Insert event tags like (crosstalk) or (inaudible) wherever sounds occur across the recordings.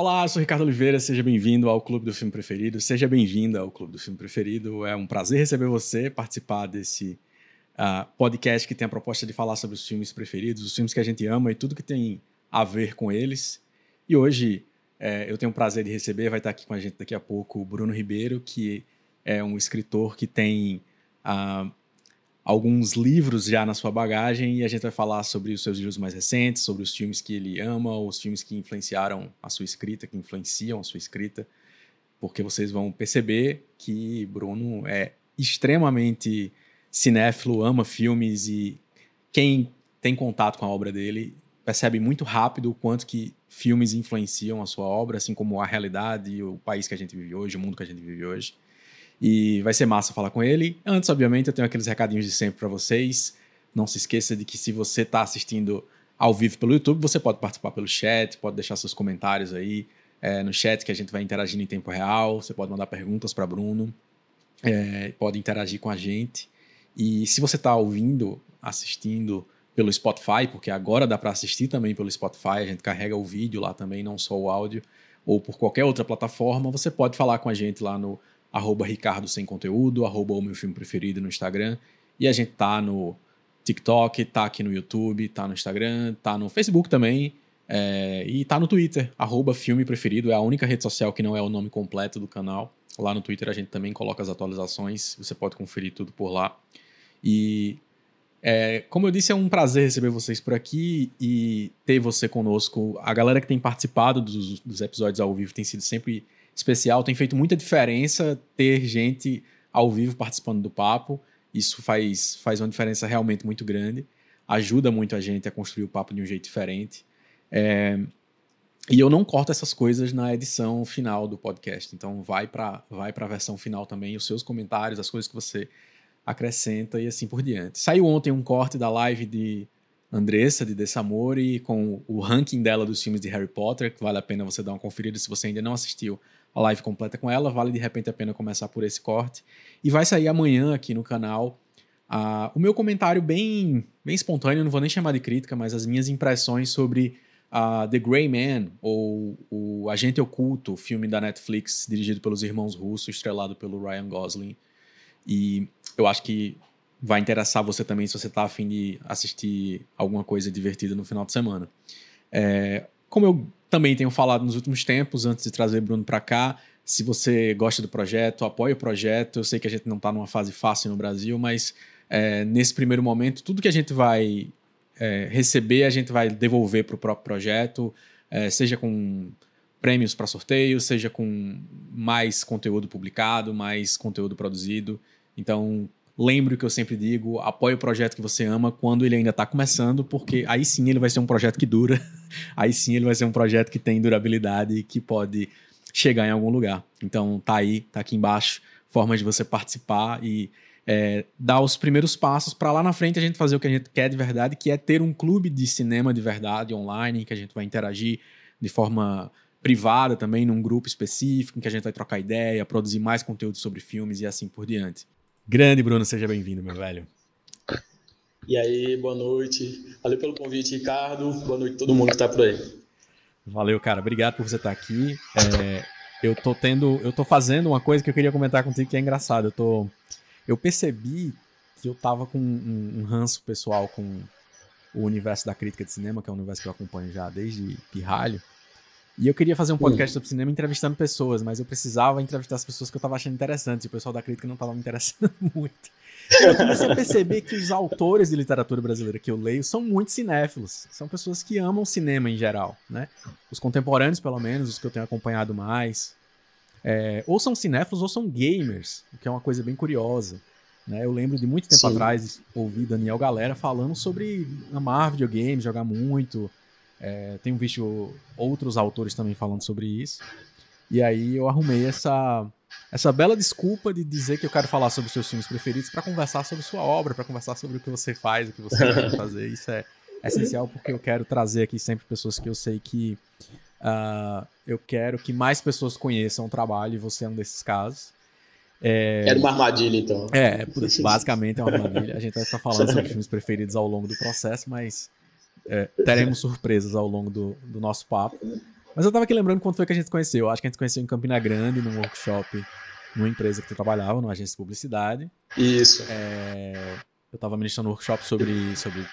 olá, eu sou Ricardo Oliveira, seja bem-vindo ao Clube do Filme Preferido, seja bem-vinda ao Clube do Filme Preferido. É um prazer receber você, participar desse uh, podcast que tem a proposta de falar sobre os filmes preferidos, os filmes que a gente ama e tudo que tem a ver com eles. E hoje é, eu tenho o prazer de receber, vai estar aqui com a gente daqui a pouco, o Bruno Ribeiro, que é um escritor que tem uh, alguns livros já na sua bagagem e a gente vai falar sobre os seus livros mais recentes, sobre os filmes que ele ama, os filmes que influenciaram a sua escrita, que influenciam a sua escrita, porque vocês vão perceber que Bruno é extremamente cinéfilo, ama filmes e quem tem contato com a obra dele percebe muito rápido o quanto que filmes influenciam a sua obra, assim como a realidade, o país que a gente vive hoje, o mundo que a gente vive hoje. E vai ser massa falar com ele. Antes, obviamente, eu tenho aqueles recadinhos de sempre para vocês. Não se esqueça de que se você está assistindo ao vivo pelo YouTube, você pode participar pelo chat, pode deixar seus comentários aí é, no chat que a gente vai interagindo em tempo real. Você pode mandar perguntas para Bruno, é, pode interagir com a gente. E se você está ouvindo, assistindo pelo Spotify, porque agora dá para assistir também pelo Spotify, a gente carrega o vídeo lá também, não só o áudio, ou por qualquer outra plataforma, você pode falar com a gente lá no arroba Ricardo Sem Conteúdo, arroba o meu filme preferido no Instagram. E a gente tá no TikTok, tá aqui no YouTube, tá no Instagram, tá no Facebook também. É, e tá no Twitter, arroba filme preferido, é a única rede social que não é o nome completo do canal. Lá no Twitter a gente também coloca as atualizações, você pode conferir tudo por lá. E é, como eu disse, é um prazer receber vocês por aqui e ter você conosco. A galera que tem participado dos, dos episódios ao vivo tem sido sempre especial. Tem feito muita diferença ter gente ao vivo participando do papo. Isso faz, faz uma diferença realmente muito grande. Ajuda muito a gente a construir o papo de um jeito diferente. É, e eu não corto essas coisas na edição final do podcast. Então vai para vai a versão final também, os seus comentários, as coisas que você acrescenta e assim por diante. Saiu ontem um corte da live de Andressa, de Dessamore, com o ranking dela dos filmes de Harry Potter, que vale a pena você dar uma conferida se você ainda não assistiu a live completa com ela, vale de repente a pena começar por esse corte. E vai sair amanhã aqui no canal uh, o meu comentário bem, bem espontâneo, não vou nem chamar de crítica, mas as minhas impressões sobre uh, The Grey Man, ou o Agente Oculto, filme da Netflix, dirigido pelos irmãos Russo, estrelado pelo Ryan Gosling. E eu acho que vai interessar você também se você está afim de assistir alguma coisa divertida no final de semana. É, como eu também tenho falado nos últimos tempos, antes de trazer Bruno para cá, se você gosta do projeto, apoie o projeto. Eu sei que a gente não está numa fase fácil no Brasil, mas é, nesse primeiro momento, tudo que a gente vai é, receber, a gente vai devolver para o próprio projeto, é, seja com prêmios para sorteio, seja com mais conteúdo publicado, mais conteúdo produzido. Então, lembre o que eu sempre digo: apoie o projeto que você ama quando ele ainda está começando, porque aí sim ele vai ser um projeto que dura, (laughs) aí sim ele vai ser um projeto que tem durabilidade e que pode chegar em algum lugar. Então, tá aí, tá aqui embaixo, formas de você participar e é, dar os primeiros passos para lá na frente a gente fazer o que a gente quer de verdade, que é ter um clube de cinema de verdade online, que a gente vai interagir de forma privada também, num grupo específico, em que a gente vai trocar ideia, produzir mais conteúdo sobre filmes e assim por diante. Grande Bruno, seja bem-vindo, meu velho. E aí, boa noite. Valeu pelo convite, Ricardo. Boa noite a todo mundo que está por aí. Valeu, cara. Obrigado por você estar aqui. É, eu tô tendo, eu tô fazendo uma coisa que eu queria comentar contigo que é engraçado. Eu tô, eu percebi que eu tava com um, um ranço pessoal com o universo da crítica de cinema, que é um universo que eu acompanho já desde pirralho. E eu queria fazer um podcast sobre cinema entrevistando pessoas, mas eu precisava entrevistar as pessoas que eu tava achando interessantes. E o pessoal da crítica não tava me interessando (laughs) muito. Eu comecei a perceber que os autores de literatura brasileira que eu leio são muito cinéfilos. São pessoas que amam cinema em geral, né? Os contemporâneos, pelo menos, os que eu tenho acompanhado mais. É, ou são cinéfilos ou são gamers, o que é uma coisa bem curiosa. Né? Eu lembro de muito tempo Sim. atrás ouvir Daniel Galera falando sobre amar videogames, jogar muito, é, tenho visto outros autores também falando sobre isso. E aí eu arrumei essa, essa bela desculpa de dizer que eu quero falar sobre os seus filmes preferidos para conversar sobre sua obra, para conversar sobre o que você faz, o que você vai fazer. Isso é essencial porque eu quero trazer aqui sempre pessoas que eu sei que uh, eu quero que mais pessoas conheçam o trabalho e você é um desses casos. É... Era uma armadilha, então. É, basicamente é uma armadilha. A gente vai ficar falando sobre filmes preferidos ao longo do processo, mas é, teremos surpresas ao longo do, do nosso papo. Mas eu tava aqui lembrando quando foi que a gente se conheceu. Eu acho que a gente se conheceu em Campina Grande, num workshop, numa empresa que tu trabalhava, numa agência de publicidade. Isso. É, eu tava ministrando um workshop sobre, sobre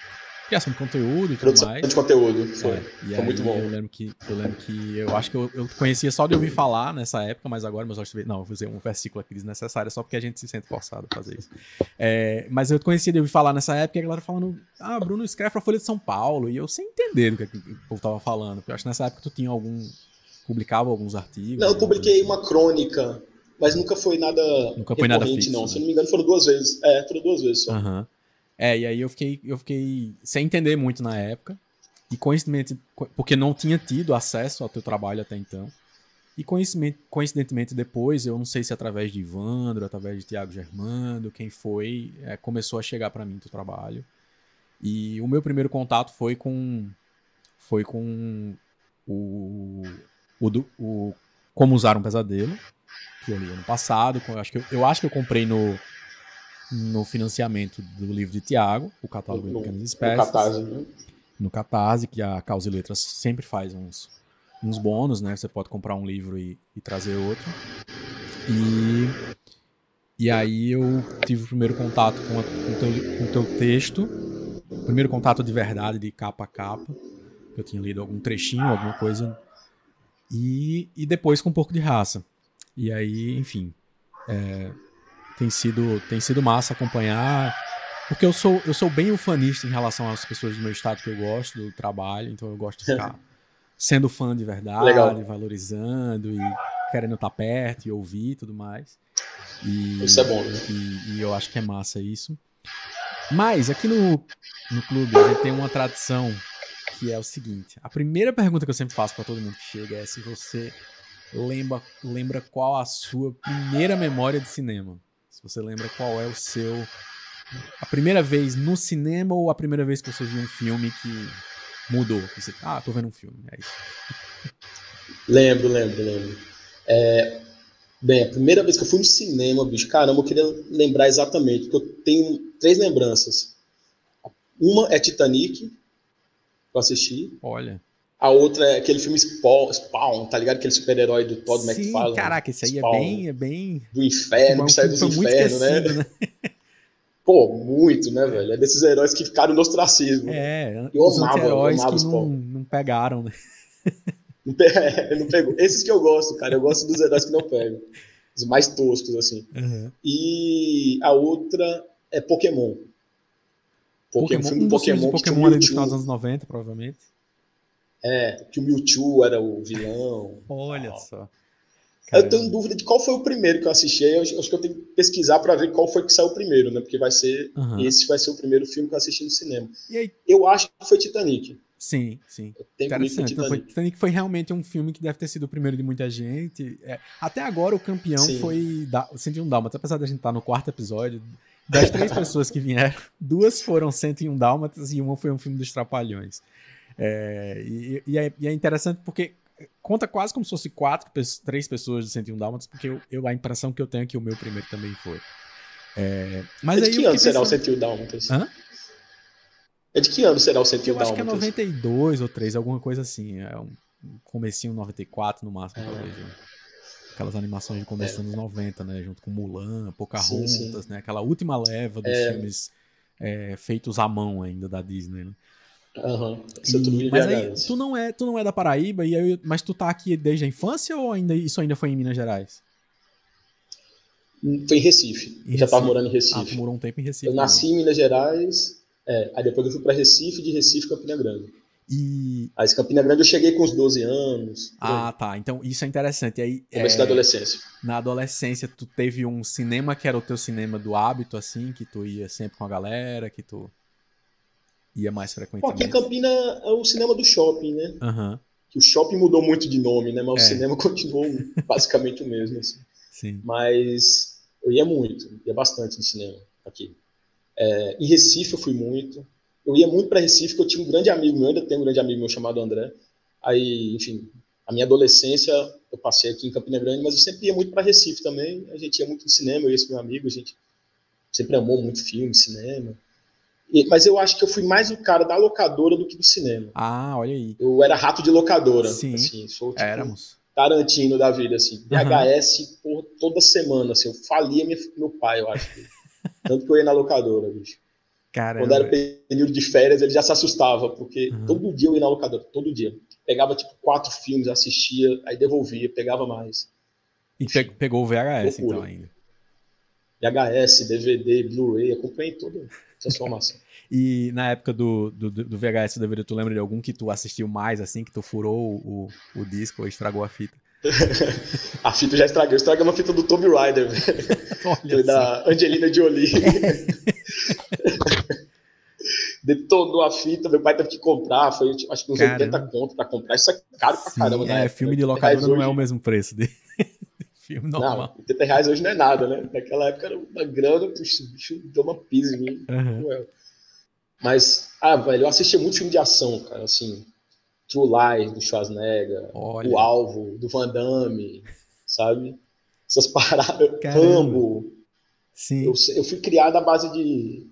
criação de conteúdo e tudo Produção mais. de conteúdo, foi. É, Foi aí muito bom. Eu lembro que eu lembro que eu acho que eu, eu conhecia só de ouvir falar nessa época, mas agora meus olhos não, eu vou fazer um versículo aqui desnecessário só porque a gente se sente forçado a fazer isso. É, mas eu conhecia de ouvir falar nessa época e a galera falando: "Ah, Bruno escreve pra Folha de São Paulo", e eu sem entender do que, que o povo tava falando, porque eu acho que nessa época tu tinha algum publicava alguns artigos. Não, eu publiquei assim. uma crônica, mas nunca foi nada Nunca foi nada fixo, não. né? Se eu não me engano, foram duas vezes. É, foram duas vezes só. Aham. É, e aí eu fiquei, eu fiquei sem entender muito na época. E coincidentemente, co- porque não tinha tido acesso ao teu trabalho até então. E coincidentemente, depois, eu não sei se através de Ivandro, através de Tiago Germando, quem foi, é, começou a chegar para mim teu trabalho. E o meu primeiro contato foi com foi com o, o, o Como Usar um Pesadelo, que eu li ano passado. acho que eu, eu acho que eu comprei no no financiamento do livro de Tiago, o catálogo de No- pequenas no espécies, Catarse, né? no Catarse, que a Causa e Letras sempre faz uns, uns bônus, né? Você pode comprar um livro e, e trazer outro. E, e aí eu tive o primeiro contato com, a- com, o teu, com teu texto, primeiro contato de verdade, de capa a capa. Eu tinha lido algum trechinho, alguma coisa. E, e depois com um pouco de raça. E aí, enfim, é, tem sido tem sido massa acompanhar porque eu sou eu sou bem ufanista em relação às pessoas do meu estado que eu gosto do trabalho então eu gosto de ficar (laughs) sendo fã de verdade Legal. valorizando e querendo estar perto e ouvir e tudo mais e, Isso é bom, né? e, e eu acho que é massa isso mas aqui no no clube a gente tem uma tradição que é o seguinte a primeira pergunta que eu sempre faço para todo mundo que chega é se você lembra lembra qual a sua primeira memória de cinema se você lembra qual é o seu. A primeira vez no cinema ou a primeira vez que você viu um filme que mudou? Que Você, ah, tô vendo um filme. É isso. (laughs) Lembro, lembro, lembro. É, bem, a primeira vez que eu fui no cinema, bicho, caramba, eu queria lembrar exatamente, porque eu tenho três lembranças. Uma é Titanic, que eu assisti. Olha. A outra é aquele filme Spawn, Spawn tá ligado? Aquele super-herói do Todd Sim, McFarlane. caraca, esse aí é Spawn, bem. É bem... Do inferno, que saiu dos infernos, né? né? (laughs) Pô, muito, né, velho? É desses heróis que ficaram no ostracismo. É, Eu os amava, anti-heróis eu amava que não, Spawn. não pegaram, né? (laughs) Não pe- (laughs) não pegou. Esses que eu gosto, cara. Eu gosto dos heróis que não pegam. Os mais toscos, assim. E a outra é Pokémon. Pokémon, Pokémon, um dos de Pokémon, que Pokémon ali dos anos 90, provavelmente. É, que o Mewtwo era o vilão. Olha Ah. só. Eu tenho dúvida de qual foi o primeiro que eu assisti. Eu acho que eu tenho que pesquisar para ver qual foi que saiu primeiro, né? Porque vai ser Aham. esse vai ser o primeiro filme que eu assisti no cinema. E aí, Eu acho que foi Titanic. sim, sim. Eu tenho comigo que foi Interessante. Não, foi, Titanic. Foi realmente um filme que deve ter sido o primeiro de muita gente. É, até agora o campeão Sim. foi da, 101 Dálmatas. Apesar da gente estar no quarto episódio, das três pessoas que vieram, (laughs) duas foram 101 Dálmatas e uma foi um filme dos Trapalhões. É, e, e é, e é interessante porque conta quase como se fosse quatro, três pessoas de 101 Dálmatas, porque eu, eu- a impressão que eu tenho é que o meu primeiro também foi. É, mas é aí de eu que ano será o pensando- 101 Dálmatas? Hã? É de que ano será o 101 Eu acho que é Dálmatas? 92 ou 3, alguma coisa assim. É um comecinho 94 no máximo, Ah. talvez. né? Aquelas animações de começo dos anos 90, né? Junto com Mulan, Pocahontas, Sim, sim. né? Aquela última leva dos É. filmes é, feitos à mão ainda da Disney, né? Aham. Isso tudo em mas aí, tu não, é, tu não é da Paraíba, e aí, mas tu tá aqui desde a infância ou ainda isso ainda foi em Minas Gerais? Foi em Recife. Em já Recife. morando em Ah, tu Recife. morou um tempo em Recife. eu nasci em Minas Gerais, é, aí depois eu fui para Recife, de Recife Campina Grande. E. Aí Campina Grande eu cheguei com uns 12 anos, aí, Ah, tá. Então isso é interessante. E aí, começo é, da adolescência. na adolescência, tu teve um cinema que era o teu cinema do hábito, assim, que tu ia sempre com a galera, que tu ia mais Pô, aqui em frequentemente. Campina é o cinema do shopping, né? Aham, Que o shopping mudou muito de nome, né? Mas É. o cinema (laughs) continuou basicamente o mesmo, assim. sim. Mas eu ia muito, ia bastante no cinema aqui. É, em Recife eu fui muito. Eu ia muito para Recife, porque eu tinha um grande amigo meu, ainda tenho um grande amigo meu chamado André. Aí, enfim, a minha adolescência eu passei aqui em Campina Grande, mas eu sempre ia muito para Recife também. A gente ia muito no cinema, eu e esse meu amigo, a gente sempre amou muito filme, cinema. Mas eu acho que eu fui mais o cara da locadora do que do cinema. Ah, olha aí. Eu era rato de locadora. Sim, assim, sou, tipo, éramos. Tarantino da vida, assim. VHS, uhum. toda semana, assim. Eu falia minha, meu pai, eu acho. (laughs) Tanto que eu ia na locadora, bicho. Caramba. Quando era período de férias, ele já se assustava, porque uhum. todo dia eu ia na locadora, todo dia. Pegava, tipo, quatro filmes, assistia, aí devolvia, pegava mais. E pegou o VHS, então, ainda. VHS, DVD, Blu-ray, acompanhei toda essa formação. (laughs) e na época do, do, do VHS do DVD, tu lembra de algum que tu assistiu mais, assim, que tu furou o, o disco ou estragou a fita? (laughs) a fita já estraguei. Eu estraguei uma fita do Tomb Raider, (laughs) Foi da Angelina Jolie. Detonou a fita, meu pai teve que comprar. Foi acho que uns caramba. 80 conto pra comprar. Isso é caro pra Sim, caramba, né? É, filme de locadora não hoje... é o mesmo preço de filme normal. Não, 80 reais hoje não é nada, né? Naquela época era uma grana, puxa, o bicho deu uma pisa em mim. Uhum. Mas, ah, velho, eu assistia muito filme de ação, cara, assim. True Lies, do Schwarzenegger, Olha. O Alvo, do Van Damme, sabe? Essas (laughs) paradas, Rambo. Sim. Eu, eu, fui criado à base de...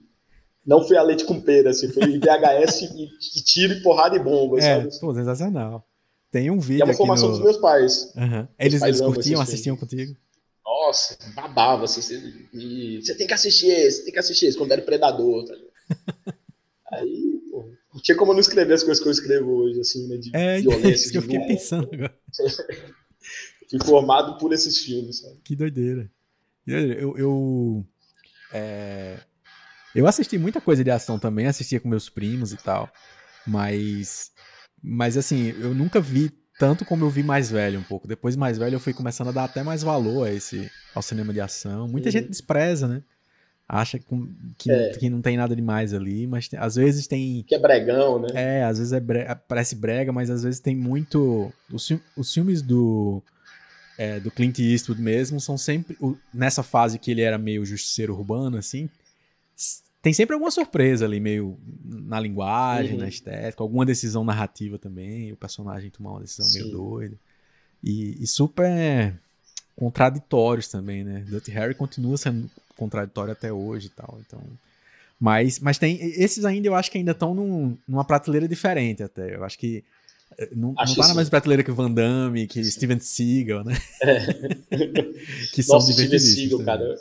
Não fui a leite com pera, assim, foi VHS e, e tiro e porrada e bomba, é, sabe? Pô, sensacional. Tem um vídeo. E é uma formação no... dos meus pais. Uhum. Eles, pais eles curtiam, assistiam contigo? Nossa, babava, assim, você tem que assistir esse, tem que assistir esse, quando era predador, tá (laughs) Aí, pô, não tinha como não escrever as coisas que eu escrevo hoje, assim, né? De é, violência. É isso que eu fiquei pensando agora. (laughs) Fui formado por esses filmes, sabe? Que doideira. Eu, eu, é, eu assisti muita coisa de ação também, assistia com meus primos e tal, mas, mas assim, eu nunca vi tanto como eu vi mais velho um pouco. Depois mais velho eu fui começando a dar até mais valor a esse, ao cinema de ação. Muita uhum. gente despreza, né? acha que, é. que não tem nada demais ali, mas tem, às vezes tem. Que é bregão, né? É, às vezes é bre... parece brega, mas às vezes tem muito. Os, os filmes do. É, do Clint Eastwood mesmo são sempre. O, nessa fase que ele era meio justiceiro urbano, assim. Tem sempre alguma surpresa ali, meio na linguagem, uhum. na estética, alguma decisão narrativa também. O personagem tomar uma decisão Sim. meio doida. E, e super contraditórios também, né? Dirty Harry continua sendo contraditório até hoje e tal, então... Mas, mas tem... Esses ainda eu acho que ainda estão num, numa prateleira diferente até. Eu acho que eh, não, acho não tá na mesma prateleira que o Van Damme, que Steven Seagal, né? É. (laughs) que são Nossa, Steven Seagal, cara.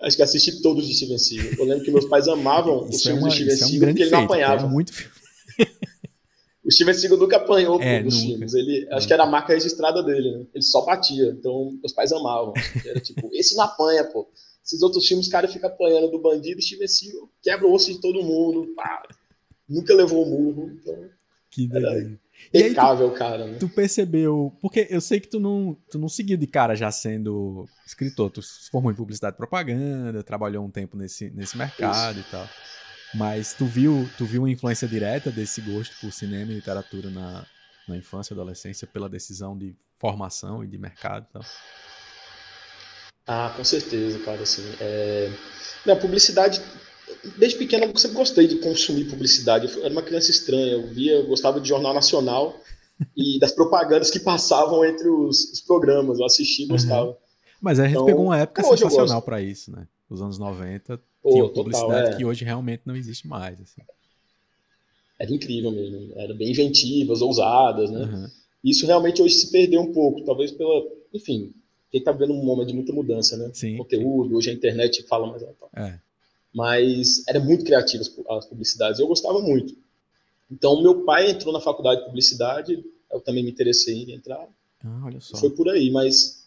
Acho que assisti todos de Steven Seagal. Eu lembro que meus pais amavam os filmes é uma, de Steven é um Seagal porque ele não apanhava. É muito O Steven Seagal nunca apanhou é, dos nunca. filmes. Ele, acho que era a marca registrada dele, né? Ele só batia. Então, meus pais amavam. Era tipo, (laughs) esse não apanha, pô. Esses outros filmes, o cara fica apanhando do bandido, Steven Seagal quebra o osso de todo mundo. Pá. Nunca levou o murro. Então, que era impecável, cara. Né? Tu percebeu... Porque eu sei que tu não, tu não seguiu de cara já sendo escritor. Tu se formou em publicidade e propaganda, trabalhou um tempo nesse, nesse mercado Isso. e tal. Mas tu viu, tu viu uma influência direta desse gosto por cinema e literatura na, na infância e adolescência pela decisão de formação e de mercado e tal? Ah, com certeza, cara, assim, é... Não, publicidade, desde pequeno eu sempre gostei de consumir publicidade, eu era uma criança estranha, eu via, eu gostava de jornal nacional e das propagandas que passavam entre os, os programas, eu assistia e gostava. Uhum. Mas a gente então, pegou uma época sensacional para isso, né? Os anos 90 Pô, tinha publicidade total, é. que hoje realmente não existe mais. Assim. Era incrível mesmo. Era bem inventivas, ousadas, né? Uhum. Isso realmente hoje se perdeu um pouco, talvez pela. Enfim, quem está vendo um momento de muita mudança, né? Sim, Conteúdo, hoje a internet fala mais alto. É. Mas era muito criativa as publicidades, eu gostava muito. Então, meu pai entrou na faculdade de publicidade, eu também me interessei em entrar. Ah, olha só. Foi por aí, mas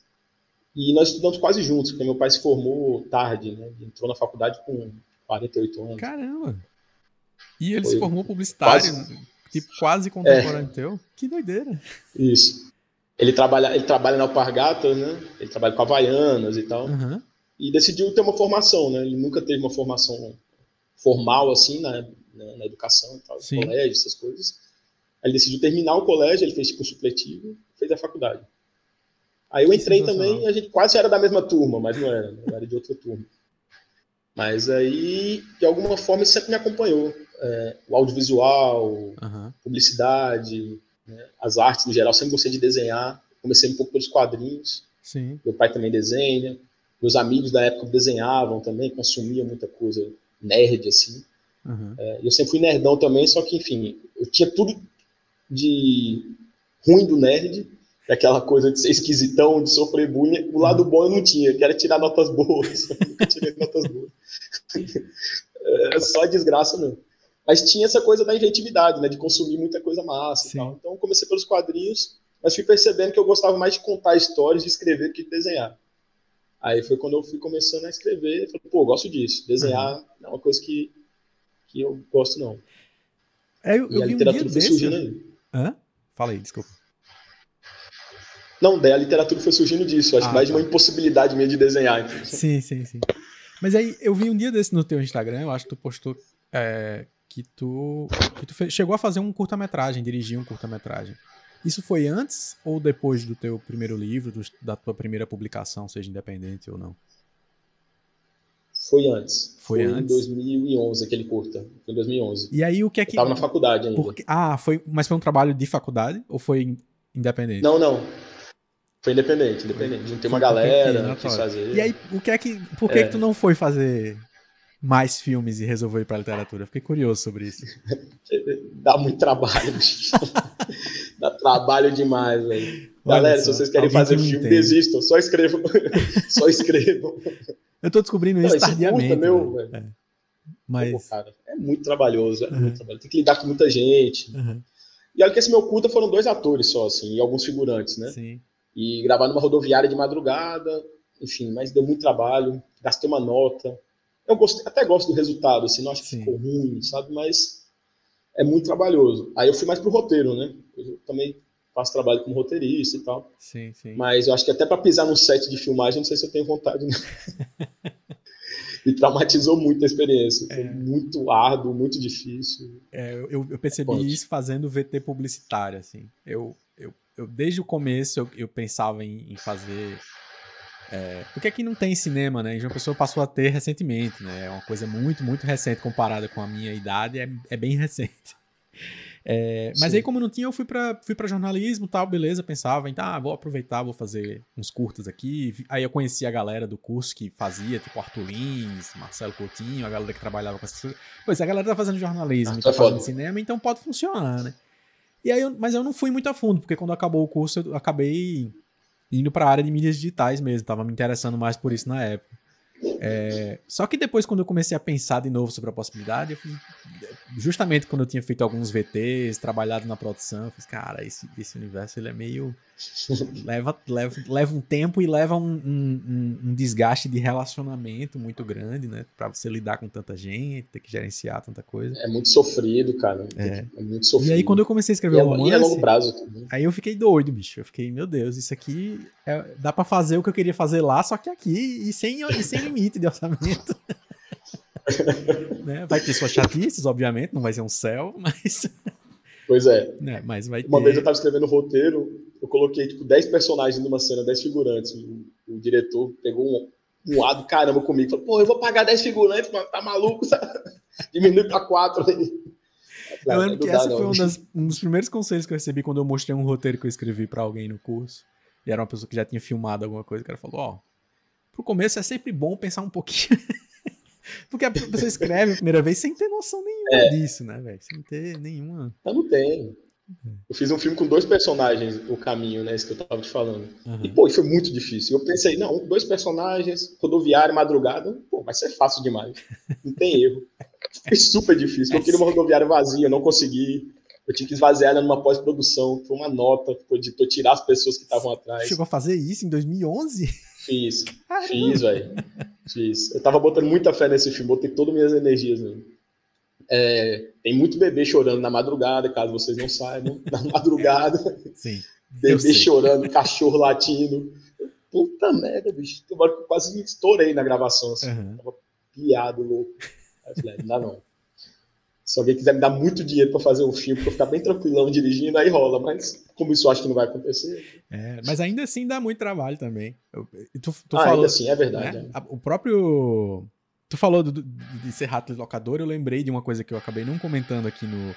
e nós estudamos quase juntos, porque meu pai se formou tarde, né? Entrou na faculdade com 48 anos. Caramba! E ele Foi se formou publicitário, quase, tipo, quase contemporâneo é. teu? Que doideira! Isso. Ele trabalha, ele trabalha na Alpargatas, né? Ele trabalha com Havaianas e tal. Uhum. E decidiu ter uma formação, né? Ele nunca teve uma formação formal, assim, na, na, na educação e tal, colégio, essas coisas. Aí ele decidiu terminar o colégio, ele fez tipo supletivo, fez a faculdade. Aí eu entrei também, a gente quase era da mesma turma, mas não era, não era de outra turma. Mas aí, de alguma forma, isso sempre me acompanhou. É, o audiovisual, uhum. publicidade, né, as artes no geral, sempre gostei de desenhar. Comecei um pouco pelos quadrinhos. Sim. Meu pai também desenha. Meus amigos da época desenhavam também, consumiam muita coisa nerd, assim. Uhum. É, eu sempre fui nerdão também, só que, enfim, eu tinha tudo de ruim do nerd, aquela coisa de ser esquisitão, de sofrer bullying. O lado bom eu não tinha, que era tirar notas boas. (laughs) tirei notas boas. é só desgraça mesmo. Mas tinha essa coisa da inventividade, né, de consumir muita coisa massa. Então comecei pelos quadrinhos, mas fui percebendo que eu gostava mais de contar histórias, de escrever, que de desenhar. Aí foi quando eu fui começando a escrever, falei, pô, gosto disso. Desenhar uhum. é uma coisa que, que eu gosto, não. É, eu, eu a literatura um foi surgindo aí. Hã? Fala aí, desculpa. Não, daí a literatura foi surgindo disso. Acho ah, mais tá. de uma impossibilidade minha de desenhar. Então. Sim, sim, sim. Mas aí, eu vi um dia desse no teu Instagram, eu acho que tu postou é, que tu, que tu fez, chegou a fazer um curta-metragem, dirigir um curta-metragem. Isso foi antes ou depois do teu primeiro livro, do, da tua primeira publicação, seja independente ou não? Foi antes. Foi, foi antes? em 2011, aquele curta. Foi em 2011. E aí o que é que... Eu tava na faculdade ainda. Porque, ah, foi, mas foi um trabalho de faculdade ou foi independente? Não, não. Foi independente, independente. Juntei uma galera, quis fazer. E aí, o que é que... Por que, é. que tu não foi fazer mais filmes e resolveu ir pra literatura? Fiquei curioso sobre isso. (laughs) Dá muito trabalho, bicho. (laughs) Dá trabalho demais, velho. Galera, só, se vocês querem fazer filme, entende. desistam. Só escrevam. (laughs) só escrevam. Eu tô descobrindo isso Não, tardiamente. Meu, velho. É. Mas... Pô, cara, é muito trabalhoso, é uhum. muito trabalho. Tem que lidar com muita gente. Uhum. E olha que esse meu curta foram dois atores só, assim, e alguns figurantes, né? Sim. E gravar numa rodoviária de madrugada, enfim, mas deu muito trabalho, gastei uma nota. Eu gostei, até gosto do resultado, assim, não acho que Sim. ficou ruim, sabe? Mas é muito trabalhoso. Aí eu fui mais pro roteiro, né? Eu também faço trabalho como roteirista e tal. Sim, sim. Mas eu acho que até para pisar num set de filmagem, não sei se eu tenho vontade. Né? (laughs) Me traumatizou muito a experiência. Foi é. muito árduo, muito difícil. É, eu, eu, percebi é isso fazendo VT publicitário, assim. Eu, eu, eu desde o começo eu, eu pensava em, em fazer é, porque aqui não tem cinema, né? E João Pessoa passou a ter recentemente, né? É uma coisa muito, muito recente comparada com a minha idade, é, é bem (laughs) recente. É, mas aí, como não tinha, eu fui para fui pra jornalismo tal, beleza, pensava em, tá, vou aproveitar, vou fazer uns curtas aqui. Aí eu conheci a galera do curso que fazia, tipo Arthur Lins, Marcelo Coutinho, a galera que trabalhava com essas coisas. Pois a galera tá fazendo jornalismo, ah, tá, tá fazendo cinema, então pode funcionar, né? E aí, eu, mas eu não fui muito a fundo, porque quando acabou o curso, eu acabei indo para a área de mídias digitais mesmo, tava me interessando mais por isso na época. É, só que depois, quando eu comecei a pensar de novo sobre a possibilidade, fui, justamente quando eu tinha feito alguns VTs, trabalhado na produção, eu fiz, cara, esse, esse universo ele é meio (laughs) leva, leva, leva um tempo e leva um, um, um, desgaste de relacionamento muito grande, né? Pra você lidar com tanta gente, ter que gerenciar tanta coisa. É muito sofrido, cara. É, é muito sofrido. E aí, quando eu comecei a escrever o é romance... E é longo prazo também. Aí eu fiquei doido, bicho. Eu fiquei, meu Deus, isso aqui é, dá para fazer o que eu queria fazer lá, só que aqui, e sem, e sem limite (laughs) de orçamento. (laughs) né? Vai ter suas chatices, obviamente, não vai ser um céu, mas... Pois é. é mas vai Uma ter... vez eu tava escrevendo o roteiro, eu coloquei tipo 10 personagens numa cena, 10 figurantes. O, o diretor pegou um, um lado caramba comigo, falou: "Pô, eu vou pagar 10 figurantes, mano, tá maluco? (laughs) Diminui para 4 aí". Eu lembro que essa foi um, das, um, dos primeiros conselhos que eu recebi quando eu mostrei um roteiro que eu escrevi para alguém no curso. E era uma pessoa que já tinha filmado alguma coisa. O cara falou: Ó, oh, pro começo é sempre bom pensar um pouquinho. (laughs) Porque a pessoa escreve a primeira vez sem ter noção nenhuma é. disso, né, velho? Sem ter nenhuma. Eu não tenho. Eu fiz um filme com dois personagens, o caminho, né? Esse que eu tava te falando. Uhum. E, pô, foi muito difícil. Eu pensei, não, dois personagens, rodoviária, madrugada, pô, vai ser fácil demais. Não tem erro. (laughs) Foi super difícil. Eu queria uma rodoviária vazia, não consegui. Eu tinha que esvaziar ela numa pós-produção. Foi uma nota pro editor tirar as pessoas que estavam atrás. Chegou a fazer isso em 2011? Fiz. Caramba. Fiz, velho. Fiz. Eu tava botando muita fé nesse filme, botei todas as minhas energias nele. É, tem muito bebê chorando na madrugada, caso vocês não saibam. (laughs) Na madrugada. Sim. Bebê chorando, cachorro latindo. Puta merda, bicho. Eu quase estourei na gravação. Assim. Uhum. Tava piado, louco. Aí eu falei, não dá não. Se alguém quiser me dar muito dinheiro para fazer um filme, pra eu ficar bem tranquilão dirigindo, aí rola. Mas como isso eu acho que não vai acontecer. É, mas ainda assim dá muito trabalho também. Eu, tu, tu ah, falou, ainda assim, é verdade. Né? É. O próprio. Tu falou do, de ser rato locador, eu lembrei de uma coisa que eu acabei não comentando aqui no,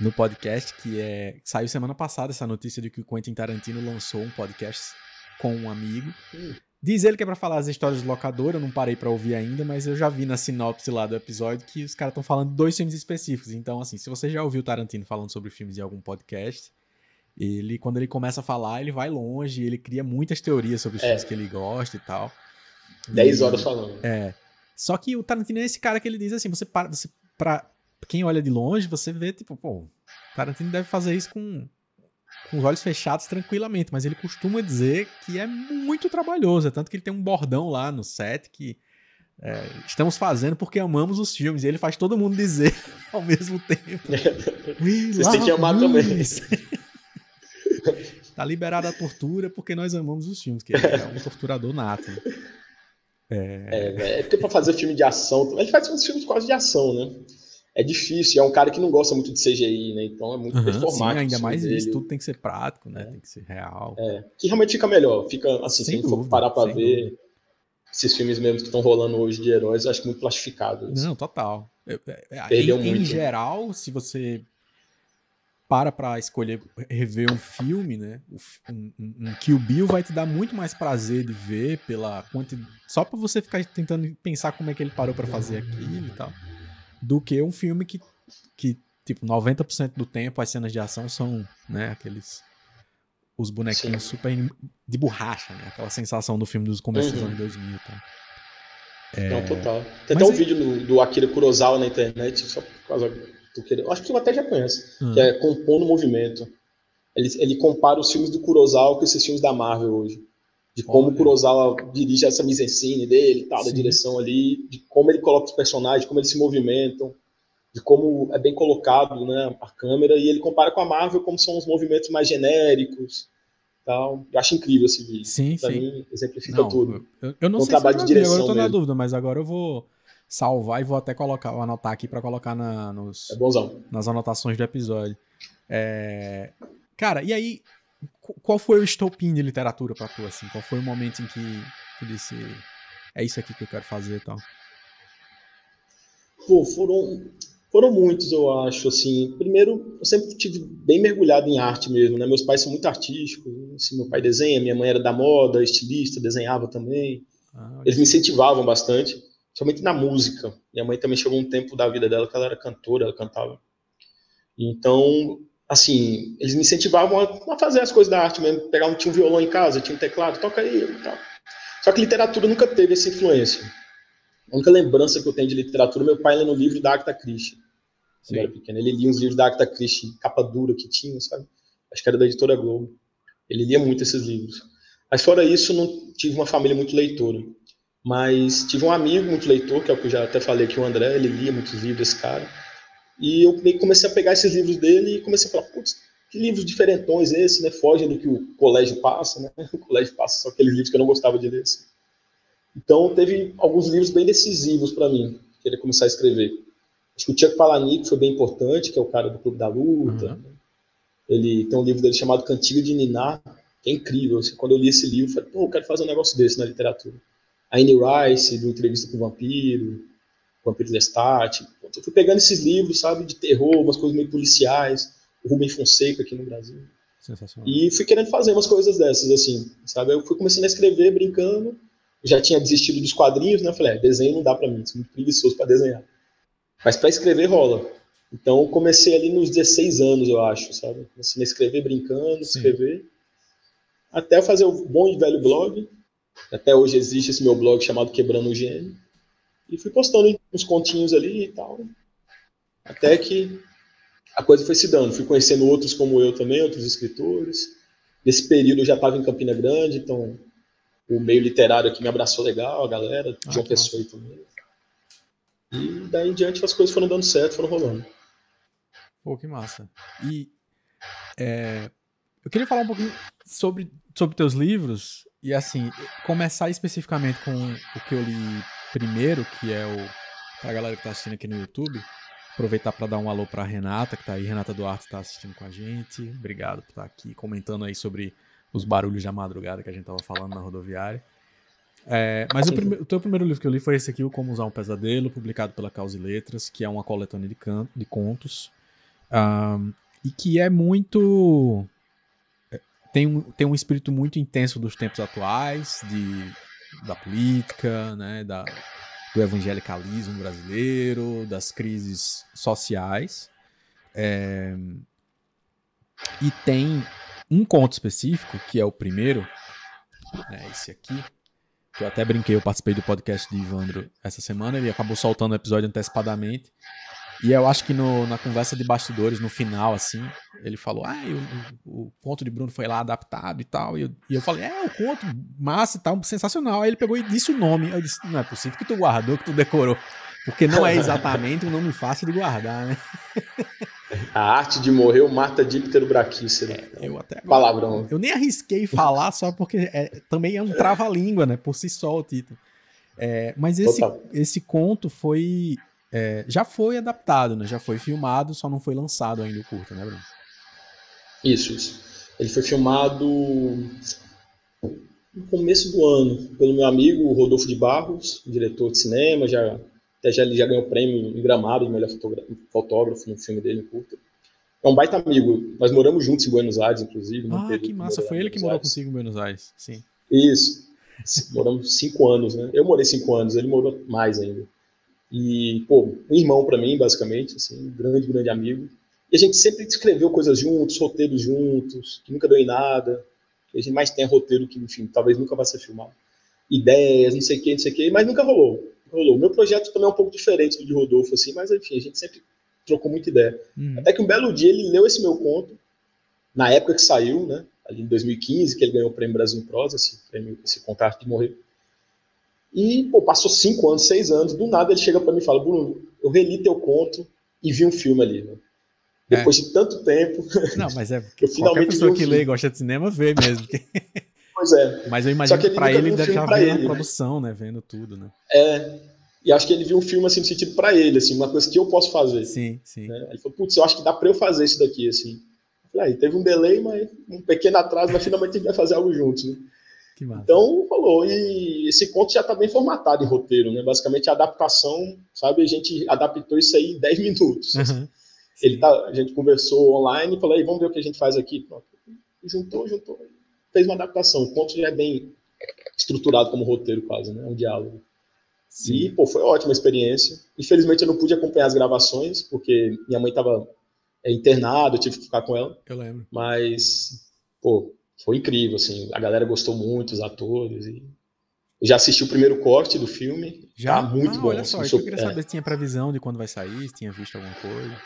no podcast, que é. Saiu semana passada essa notícia de que o Quentin Tarantino lançou um podcast com um amigo. Hum. Diz ele que é pra falar as histórias de locadora, eu não parei pra ouvir ainda, mas eu já vi na sinopse lá do episódio que os caras estão falando de dois filmes específicos. Então, assim, se você já ouviu o Tarantino falando sobre filmes em algum podcast, ele, quando ele começa a falar, ele vai longe, ele cria muitas teorias sobre os é. filmes que ele gosta e tal. Dez horas falando. É. Só que o Tarantino é esse cara que ele diz assim, você para, você, pra quem olha de longe, você vê, tipo, pô, Tarantino deve fazer isso com com os olhos fechados tranquilamente, mas ele costuma dizer que é muito trabalhoso, é tanto que ele tem um bordão lá no set que é, estamos fazendo porque amamos os filmes, e ele faz todo mundo dizer (laughs) ao mesmo tempo. Vocês têm que amar também. (laughs) tá liberada a tortura porque nós amamos os filmes, que ele é um torturador nato. É, é, é porque pra fazer filme de ação, ele faz uns filmes quase de ação, né? É difícil. É um cara que não gosta muito de CGI, né? Então é muito uhum, performático. Sim, ainda mais dele. isso, tudo tem que ser prático, né? É. Tem que ser real. É, que realmente fica melhor. Fica assim, sem se dúvida, for parar pra ver dúvida. esses filmes mesmo que estão rolando hoje de heróis, eu acho muito plastificado. Não, total. É, é, Perdeu em, muito. Em geral, se você para pra escolher rever um filme, né? Um, um, Kill Bill vai te dar muito mais prazer de ver pela quantidade. Só pra você ficar tentando pensar como é que ele parou para fazer aquilo e tal do que um filme que, que tipo, 90% do tempo as cenas de ação são, né, aqueles os bonequinhos Sim. super de borracha, né? Aquela sensação do filme dos começos uhum. dos anos 2000, tá? É... Não, total. Tem até um vídeo no, do Akira Kurosawa na internet, só por causa do que Acho que você até já conhece, uhum. que é Compondo Movimento. Ele, ele compara os filmes do Kurosawa com esses filmes da Marvel hoje. De como Olha. o Kurosawa dirige essa mise-en-scène dele, tal, da direção ali, de como ele coloca os personagens, como eles se movimentam, de como é bem colocado né, a câmera, e ele compara com a Marvel como são os movimentos mais genéricos, tal. Eu acho incrível esse vídeo. Sim, pra sim. mim, exemplifica não, tudo. Eu, eu não um sei trabalho se eu de direção agora eu tô na dúvida, mas agora eu vou salvar e vou até colocar, vou anotar aqui para colocar na, nos, é nas anotações do episódio. É... Cara, e aí, qual foi o estopim de literatura para tu, assim? Qual foi o momento em que tu disse, é isso aqui que eu quero fazer e tal? Pô, foram, foram muitos, eu acho, assim. Primeiro, eu sempre tive bem mergulhado em arte mesmo, né? Meus pais são muito artísticos, assim, meu pai desenha, minha mãe era da moda, estilista, desenhava também. Ah, Eles me incentivavam bastante, somente na música. Minha mãe também chegou um tempo da vida dela que ela era cantora, ela cantava. Então, assim, eles me incentivavam a, a, fazer as coisas da arte mesmo. Pegar um, tinha um violão em casa, tinha um teclado, toca aí e tal. Só que literatura nunca teve essa influência. A única lembrança que eu tenho de literatura, meu pai lendo um livro da Agatha Christie. Quando eu era pequeno. Ele lia uns livros da Agatha Christie, capa dura que tinha, sabe? Acho que era da editora Globo. Ele lia muito esses livros. Mas fora isso, não tive uma família muito leitora. Mas tive um amigo muito leitor, que é o que eu já até falei aqui, o André, ele lia muitos livros, esse cara. E eu comecei a pegar esses livros dele e comecei a falar, putz, que livros diferentões esse, né? Fogem do que o colégio passa, né? (laughs) O colégio passa só aqueles livros que eu não gostava de ler. Assim. Então, teve alguns livros bem decisivos para mim, querer começar a escrever. Acho que o Chuck Palahniuk foi bem importante, que é o cara do Clube da Luta. Uhum. Ele tem um livro dele chamado Cantiga de Niná, que é incrível. Assim, quando eu li esse livro, eu falei, pô, eu quero fazer um negócio desse na literatura. A Anne Rice, do Entrevista com o Vampiro, Vampiro Lestat. Eu fui pegando esses livros, sabe, de terror, umas coisas meio policiais, o Rubem Fonseca aqui no Brasil. Sensacional. E fui querendo fazer umas coisas dessas, assim, sabe? Eu fui começando a escrever, brincando, já tinha desistido dos quadrinhos, né? Falei, é, desenho não dá para mim, sou muito preguiçoso para desenhar. Mas para escrever rola. Então comecei ali nos 16 anos, eu acho, sabe? Comecei a escrever brincando, Sim. escrever. Até fazer o bom e velho blog. Até hoje existe esse meu blog chamado Quebrando o Gênio. E fui postando uns continhos ali e tal. Até que a coisa foi se dando. Fui conhecendo outros como eu também, outros escritores. Nesse período eu já estava em Campina Grande, então o meio literário aqui me abraçou legal, a galera, ah, João Pessoa também. E daí em diante as coisas foram dando certo, foram rolando. Pô, que massa. E é, eu queria falar um pouquinho sobre, sobre teus livros e assim, começar especificamente com o que eu li primeiro, que é o. Pra galera que tá assistindo aqui no YouTube, aproveitar para dar um alô pra Renata, que tá aí. Renata Duarte tá assistindo com a gente. Obrigado por estar tá aqui comentando aí sobre os barulhos da madrugada que a gente tava falando na rodoviária. É, mas o, prime o teu primeiro livro que eu li foi esse aqui, O Como Usar um Pesadelo, publicado pela Causa e Letras, que é uma coletânea de, de contos. Um, e que é muito. É, tem um, tem um espírito muito intenso dos tempos atuais, de da política, né, da, do evangelicalismo brasileiro, das crises sociais. É, e tem um conto específico, que é o primeiro, né, esse aqui, que eu até brinquei, eu participei do podcast de Ivandro essa semana, ele acabou soltando o episódio antecipadamente, e eu acho que no, na conversa de bastidores, no final, assim, ele falou: Ah, o, o, conto de Bruno foi lá adaptado e tal. E eu, e eu falei: É, o conto, massa e tal, sensacional. Aí ele pegou e disse o nome. Eu disse: Não é possível que tu guardou, que tu decorou. Porque não é exatamente um nome fácil de guardar, né? (laughs) A arte de morrer, o Marta Díptero Braquícero. É, eu até Palavrão. Eu nem arrisquei falar só porque é, também é um trava-língua, né? Por si só o título. É, mas esse, esse conto foi é, já foi adaptado, né? Já foi filmado, só não foi lançado ainda o curta, né, Bruno? Isso, isso. Ele foi filmado no começo do ano pelo meu amigo Rodolfo de Barros, diretor de cinema, já até já ele já ganhou prêmio em Gramado de melhor fotógrafo no filme dele, em curta. É um baita amigo. Nós moramos juntos em Buenos Aires, inclusive. Ah, que massa. Foi ele que morou consigo em Buenos Aires, sim. Isso. Moramos cinco anos, né? Eu morei cinco anos, ele morou mais ainda. E, pô, um irmão para mim, basicamente, assim, um grande, grande amigo. E a gente sempre escreveu coisas juntos, roteiros juntos, que nunca deu em nada. A gente mais tem roteiro que, enfim, talvez nunca vai ser filmado. Ideias, não sei o que, não sei o que, mas nunca rolou. Rolou. Meu projeto também é um pouco diferente do de Rodolfo, assim, mas enfim, a gente sempre trocou muita ideia. Uhum. Até que um belo dia ele leu esse meu conto, na época que saiu, né? Ali em 2015, que ele ganhou o Prêmio Brasil em Prosa, esse, prêmio, esse contrato de morrer. E, pô, passou cinco anos, seis anos, do nada ele chega para mim e fala, Bruno, eu reli teu conto e vi um filme ali, né? Depois é. de tanto tempo. Não, mas é (laughs) eu finalmente pessoa um que lê e gosta de cinema vê mesmo. (laughs) Pois é. Mas eu imagino que, para ele ele deve já ver ele, a produção, né? Vendo tudo, né? É. E acho que ele viu um filme assim no sentido para ele, assim, uma coisa que eu posso fazer. Sim, sim. Né? Ele falou, putz, eu acho que dá para eu fazer isso daqui, assim. Aí teve um delay, mas um pequeno atraso, mas finalmente a gente vai fazer algo juntos, né? Então, falou. E esse conto já está bem formatado em roteiro, né? Basicamente, a adaptação, sabe? A gente adaptou isso aí em 10 minutos. Uhum. Ele tá, a gente conversou online e falou, aí, vamos ver o que a gente faz aqui. Pronto. Juntou, juntou. Fez uma adaptação. O conto já é bem estruturado como roteiro quase, né? Um diálogo. Sim. E, pô, foi ótima experiência. Infelizmente, eu não pude acompanhar as gravações, porque minha mãe estava é, internada, eu tive que ficar com ela. Eu lembro. Mas, pô, foi incrível, assim, a galera gostou muito, os atores. E... Já assisti o primeiro corte do filme. Já? Tá muito ah, bom. Olha só, assim, eu queria é. saber se tinha previsão de quando vai sair, se tinha visto alguma coisa.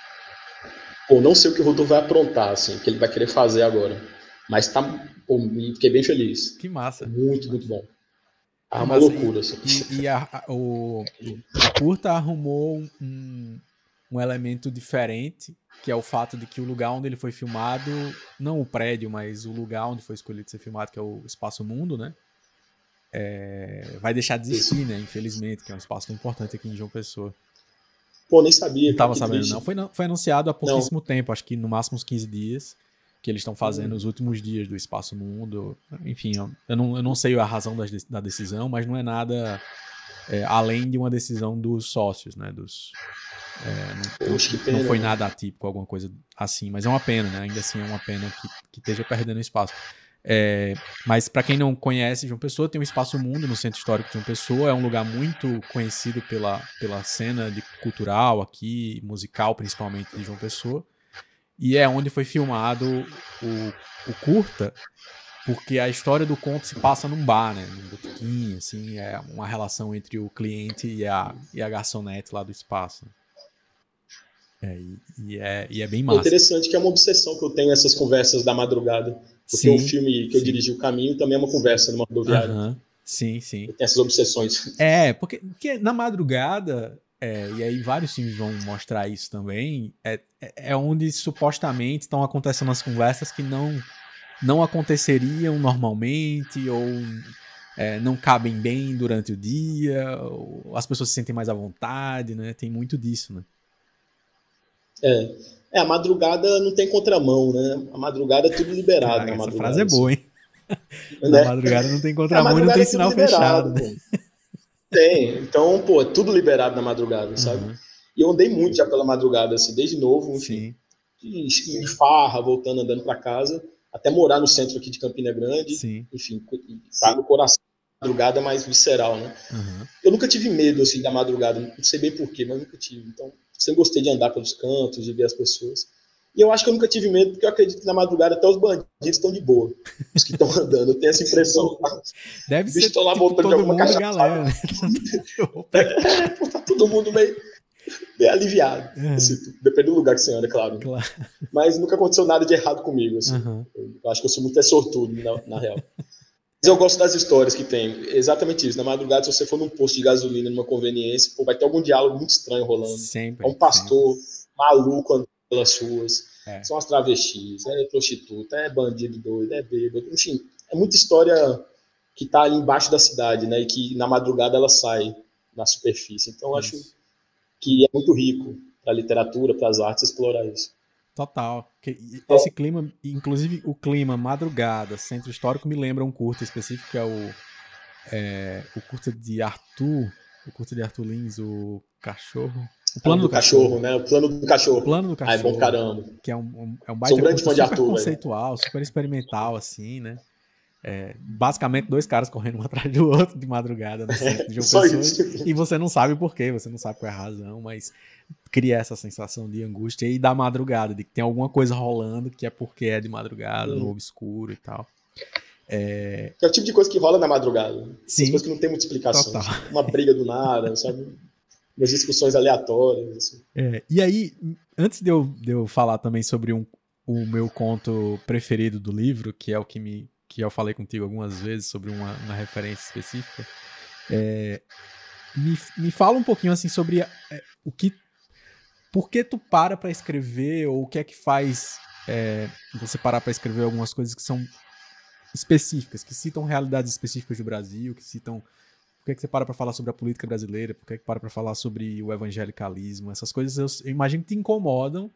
Pô, não sei o que o Rodolfo vai aprontar, assim, o que ele vai querer fazer agora. Mas tá. Pô, fiquei bem feliz. Que massa. Muito, muito bom. Ah, uma loucura. Assim. E, e a, a, o, a curta arrumou um, um elemento diferente que é o fato de que o lugar onde ele foi filmado, não o prédio, mas o lugar onde foi escolhido ser filmado, que é o Espaço Mundo, né? É, vai deixar de existir, né? Infelizmente, que é um espaço tão importante aqui em João Pessoa. Pô, nem sabia. Não tava sabendo, não. Foi, foi anunciado há pouquíssimo não. tempo, acho que no máximo uns 15 dias, que eles estão fazendo hum. os últimos dias do Espaço Mundo. Enfim, eu não, eu não sei a razão da, da decisão, mas não é nada é, além de uma decisão dos sócios, né? Dos, é, não, pena, não, foi né? nada atípico, alguma coisa assim, mas é uma pena, né? Ainda assim é uma pena que, que esteja perdendo espaço. É, mas para quem não conhece, João Pessoa tem um espaço mundo no Centro Histórico de João Pessoa, é um lugar muito conhecido pela, pela cena de cultural aqui, musical principalmente de João Pessoa, e é onde foi filmado o, o curta, porque a história do conto se passa num bar, né, num botequim, assim, é uma relação entre o cliente e a, e a garçonete lá do espaço. É, e, é, e é bem massa. É interessante que é uma obsessão que eu tenho essas conversas da madrugada. Porque sim, o filme que eu dirigi o caminho também é uma conversa numa rodoviária. Uhum. Sim, sim. Tem essas obsessões. (laughs) É, porque, porque na madrugada, é, e aí vários filmes vão mostrar isso também, é, é, é onde supostamente estão acontecendo as conversas que não, não aconteceriam normalmente, ou é, não cabem bem durante o dia, as pessoas se sentem mais à vontade, né? Tem muito disso, né? É. é, a madrugada não tem contramão, né? A madrugada é tudo liberado. Caraca, essa frase é boa, hein? Né? Na madrugada não tem contramão e não tem é sinal fechado. Né? Tem. Então, pô, é tudo liberado na madrugada, sabe? Uhum. E eu andei muito já pela madrugada, assim, desde novo, enfim. Sim. De farra, voltando, andando para casa, até morar no centro aqui de Campina Grande. Sim. Enfim, tá no coração madrugada mais visceral, né? Uhum. Eu nunca tive medo, assim, da madrugada, não sei bem porquê, mas nunca tive. Então, sempre gostei de andar pelos cantos, de ver as pessoas. E eu acho que eu nunca tive medo, porque eu acredito que na madrugada até os bandidos estão de boa. Os que estão (laughs) andando, eu tenho essa impressão. Deve ser tipo, lá voltando de alguma mundo, galera. (laughs) É, tá (laughs) todo mundo meio, meio aliviado. É. Assim, depende do lugar que você anda, claro. claro. Mas nunca aconteceu nada de errado comigo. Assim. Uhum. Eu acho que eu sou muito é sortudo, na, na real. Mas eu gosto das histórias que tem. Exatamente isso. Na madrugada, se você for num posto de gasolina, numa conveniência, pô, vai ter algum diálogo muito estranho rolando. Sempre. É um pastor sempre. maluco andando pelas ruas. É. São as travestis, é prostituta, é bandido doido, é bêbado. Enfim, é muita história que está ali embaixo da cidade, né? E que na madrugada ela sai na superfície. Então, eu acho que é muito rico para a literatura, para as artes explorar isso. Total. Esse clima, inclusive o clima madrugada, centro histórico, me lembra um curto específico que é o, é, o curto de Arthur, o curto de Arthur Lins, o Cachorro. O plano do, do cachorro, cachorro, né? O plano do cachorro. O plano do cachorro. Ah, é bom caramba. Que é um, um, é um baita um super Arthur, conceitual, super experimental, assim, né? É, basicamente dois caras correndo um (laughs) atrás do outro de madrugada no centro de João (laughs) Pessoa, e você não sabe por quê, você não sabe qual é a razão, mas cria essa sensação de angústia e da madrugada, de que tem alguma coisa rolando que é porque é de madrugada, hum. no obscuro e tal. É... é o tipo de coisa que rola na madrugada. Sim. Coisas que não tem muita explicação. Assim. Uma briga do nada, sabe? Umas discussões aleatórias. Assim. É, e aí, antes de eu, de eu falar também sobre um, o meu conto preferido do livro, que é o que me que eu falei contigo algumas vezes sobre uma, uma referência específica, é, me, me fala um pouquinho assim sobre é, o que. Por que tu para para escrever, ou o que é que faz é, você parar para escrever algumas coisas que são específicas, que citam realidades específicas do Brasil, que citam. Por que, é que você para para falar sobre a política brasileira? Por que, é que para para falar sobre o evangelicalismo? Essas coisas eu, eu imagino que te incomodam,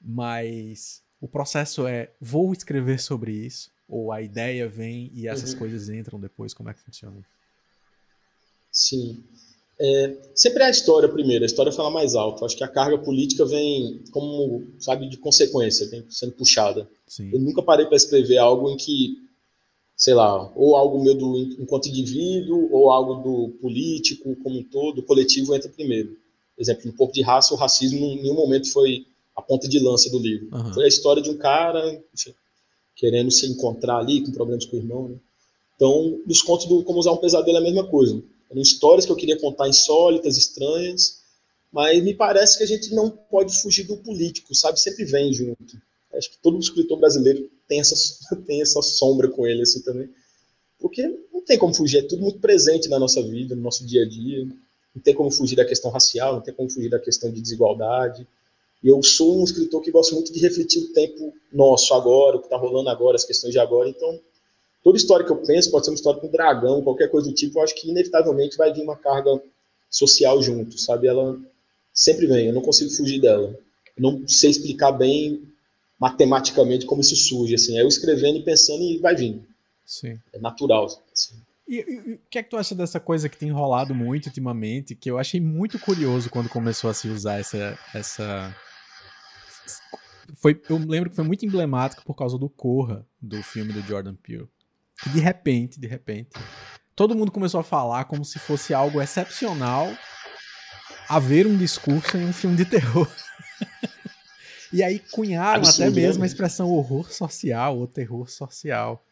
mas o processo é: vou escrever sobre isso, ou a ideia vem e essas uhum. coisas entram depois? Como é que funciona? Sim. É, sempre é a história primeiro, a história fala mais alto. Acho que a carga política vem como, sabe, de consequência, vem sendo puxada. Sim. Eu nunca parei para escrever algo em que, sei lá, ou algo meu do enquanto indivíduo, ou algo do político como um todo, o coletivo entra primeiro. Por exemplo, no Pouco de Raça, o racismo em nenhum momento foi a ponta de lança do livro. Uhum. Foi a história de um cara, enfim, querendo se encontrar ali, com problemas com o irmão. Né? Então, nos contos do Como Usar um Pesadelo é a mesma coisa. Eram histórias que eu queria contar insólitas, estranhas, mas me parece que a gente não pode fugir do político, sabe? Sempre vem junto. Acho que todo escritor brasileiro tem essa, (laughs) tem essa sombra com ele assim também. Porque não tem como fugir, é tudo muito presente na nossa vida, no nosso dia a dia. Não tem como fugir da questão racial, não tem como fugir da questão de desigualdade, eu sou um escritor que gosta muito de refletir o tempo nosso agora, o que está rolando agora, as questões de agora. Então, toda história que eu penso pode ser uma história com dragão, qualquer coisa do tipo, eu acho que inevitavelmente vai vir uma carga social junto, sabe? Ela sempre vem, eu não consigo fugir dela. Eu não sei explicar bem matematicamente como isso surge, assim. É eu escrevendo e pensando e vai vindo. Sim. É natural, assim. E, o que é que tu acha dessa coisa que tem rolado muito ultimamente, que eu achei muito curioso quando começou a se usar essa, essa foi, eu lembro que foi muito emblemático por causa do Corra, do filme do Jordan Peele. Que de repente, de repente, todo mundo começou a falar como se fosse algo excepcional haver um discurso em um filme de terror. (laughs) e aí cunharam até mesmo né? a expressão horror social ou terror social.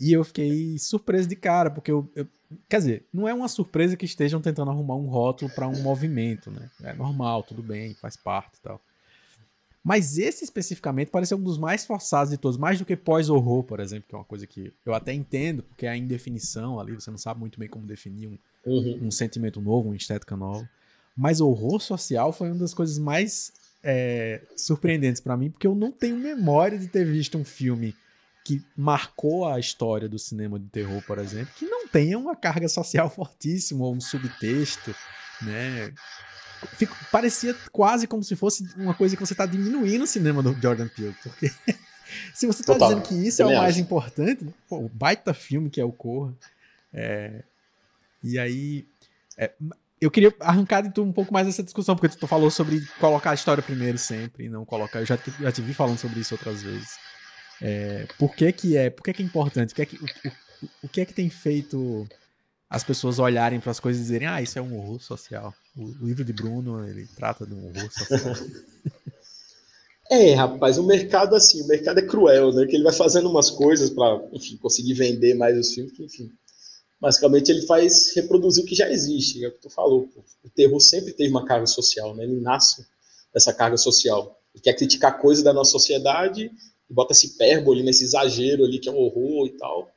E eu fiquei surpreso de cara, porque eu, eu, Quer dizer, não é uma surpresa que estejam tentando arrumar um rótulo para um movimento, né? É normal, tudo bem, faz parte e tal. Mas esse especificamente parece um dos mais forçados de todos, mais do que pós-horror, por exemplo, que é uma coisa que eu até entendo, porque é a indefinição ali, você não sabe muito bem como definir um, uhum. um sentimento novo, uma estética nova. Mas horror social foi uma das coisas mais é, surpreendentes para mim, porque eu não tenho memória de ter visto um filme que marcou a história do cinema de terror, por exemplo, que não tenha uma carga social (laughs) fortíssima ou um subtexto, né? Fico, parecia quase como se fosse uma coisa que você está diminuindo o cinema do Jordan Peele, porque (laughs) se você está dizendo que isso é o mais acho. importante, né? pô, o baita filme que é o Corra, é, e aí é, eu queria arrancar de tu um pouco mais essa discussão, porque tu falou sobre colocar a história primeiro sempre, e não colocar, eu já, já te vi falando sobre isso outras vezes. É, por que que é, por que que é importante, o que é que, o, o, o que é que tem feito as pessoas olharem para as coisas e dizerem, ah, isso é um horror social. O livro de Bruno, ele trata de um social. (laughs) É, rapaz, o mercado assim, o mercado é cruel, né? Que ele vai fazendo umas coisas para, enfim, conseguir vender mais os filmes, que, enfim. Basicamente ele faz reproduzir o que já existe, é o que tu falou. Pô. O terror sempre teve uma carga social, né? Ele nasce dessa carga social. Ele quer criticar coisas da nossa sociedade e bota esse hipérbole, nesse exagero ali que é um horror e tal,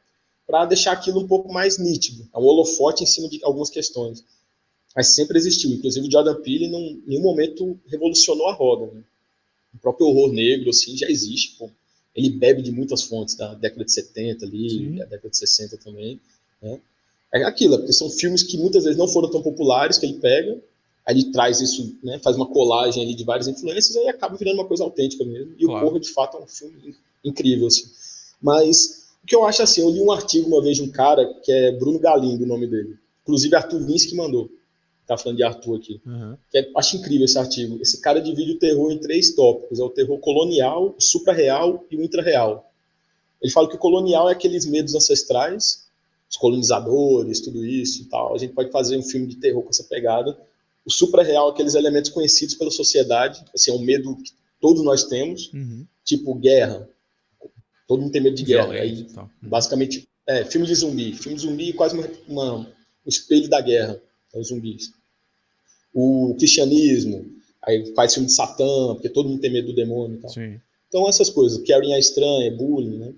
para deixar aquilo um pouco mais nítido. É um holofote em cima de algumas questões. Mas sempre existiu. Inclusive o Jordan Peele em nenhum momento revolucionou a roda, né? o próprio horror negro, assim, já existe, pô. Ele bebe de muitas fontes da década de 70 ali, Sim. da década de 60 também, né? É aquilo, porque são filmes que muitas vezes não foram tão populares que ele pega, aí ele traz isso, né, faz uma colagem ali de várias influências, aí acaba virando uma coisa autêntica mesmo. E claro. o Corra, de fato, é um filme incrível, assim. Mas o que eu acho assim, eu li um artigo uma vez de um cara, que é Bruno Galindo, o nome dele. Inclusive, Arthur Lins que mandou tá falando de Arthur aqui. Uhum. Que é, acho incrível esse artigo. Esse cara divide o terror em três tópicos: é o terror colonial, o suprarreal e o intrarreal. Ele fala que o colonial é aqueles medos ancestrais, os colonizadores, tudo isso e tal. A gente pode fazer um filme de terror com essa pegada. O suprarreal é aqueles elementos conhecidos pela sociedade, assim, é um medo que todos nós temos, uhum. tipo guerra. Todo mundo tem medo de guerra. Aí, uhum. basicamente, é, filme de zumbi. Filme de zumbi é quase uma, uma, um espelho da guerra, é os zumbis o cristianismo, aí faz filme de Satã, porque todo mundo tem medo do demônio e tal. Sim. Então, essas coisas, Karen é estranha, bullying, né?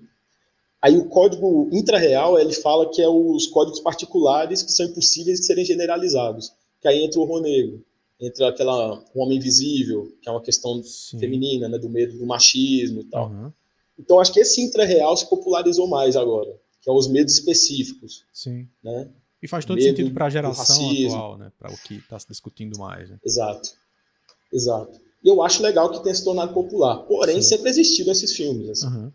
Aí o código intrarreal, ele fala que é os códigos particulares que são impossíveis de serem generalizados. Que aí entra o horror negro, entra aquela um homem invisível, que é uma questão Sim. feminina, né, do medo do machismo e tal. Uhum. Então acho que esse intrarreal se popularizou mais agora, que é os medos específicos. Sim. Né? E faz todo sentido para a geração atual, né? Para o que está se discutindo mais. Né? Exato. Exato. E eu acho legal que tenha se tornado popular. Porém, Sim. sempre existiram esses filmes. Assim. Uhum.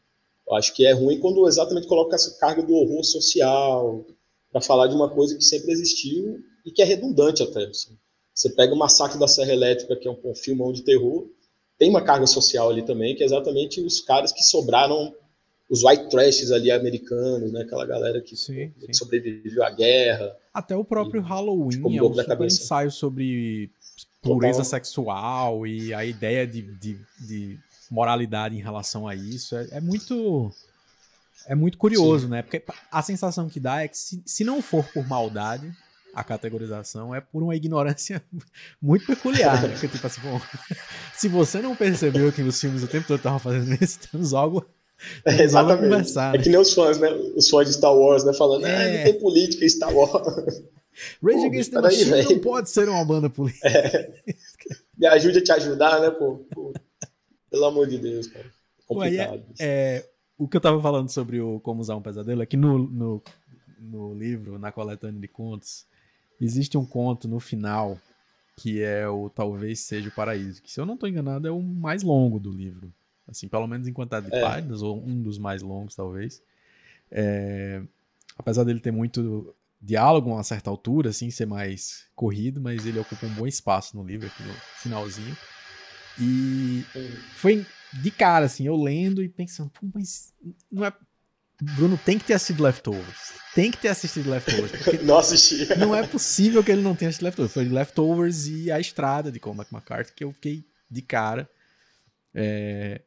Eu acho que é ruim quando exatamente coloca essa carga do horror social para falar de uma coisa que sempre existiu e que é redundante até. Assim. Você pega o Massacre da Serra Elétrica, que é um, um filmão de terror, tem uma carga social ali também, que é exatamente os caras que sobraram os white trashes ali americanos, né? Aquela galera que, sim, sim. sobreviveu à guerra. Até o próprio e, Halloween é um super ensaio sobre pureza Total. sexual e a ideia de, de, de, moralidade em relação a isso. É, é muito é muito curioso, sim. né? Porque a sensação que dá é que se, se não for por maldade, a categorização é por uma ignorância (laughs) muito peculiar, né? (laughs) Porque, tipo assim, bom, (laughs) se você não percebeu que os filmes o tempo todo estavam fazendo isso, temos algo é, exatamente. É que nem os fãs, né? Os fãs de Star Wars, né? Falando, é. ah, não tem política em Star Wars. (laughs) Rage Against the Machine aí, não pode ser uma banda política. É. Me ajude a te ajudar, né, pô? pô pelo amor de Deus, cara. Complicado. Pô, é, é, o que eu tava falando sobre o Como Usar um Pesadelo é que no, no, no livro, na coletânea de contos, existe um conto no final que é o Talvez Seja o Paraíso, que se eu não tô enganado é o mais longo do livro assim, pelo menos em quantidade de é. páginas, ou um dos mais longos, talvez. É, apesar dele ter muito diálogo a uma certa altura, assim, ser mais corrido, mas ele ocupa um bom espaço no livro, aqui no finalzinho. E foi de cara, assim, eu lendo e pensando, pô, mas não é. Bruno tem que ter assistido Leftovers. Tem que ter assistido Leftovers. (laughs) não assisti. Não é possível que ele não tenha assistido Leftovers. Foi Leftovers e A Estrada de Cormac McCarthy que eu fiquei de cara é,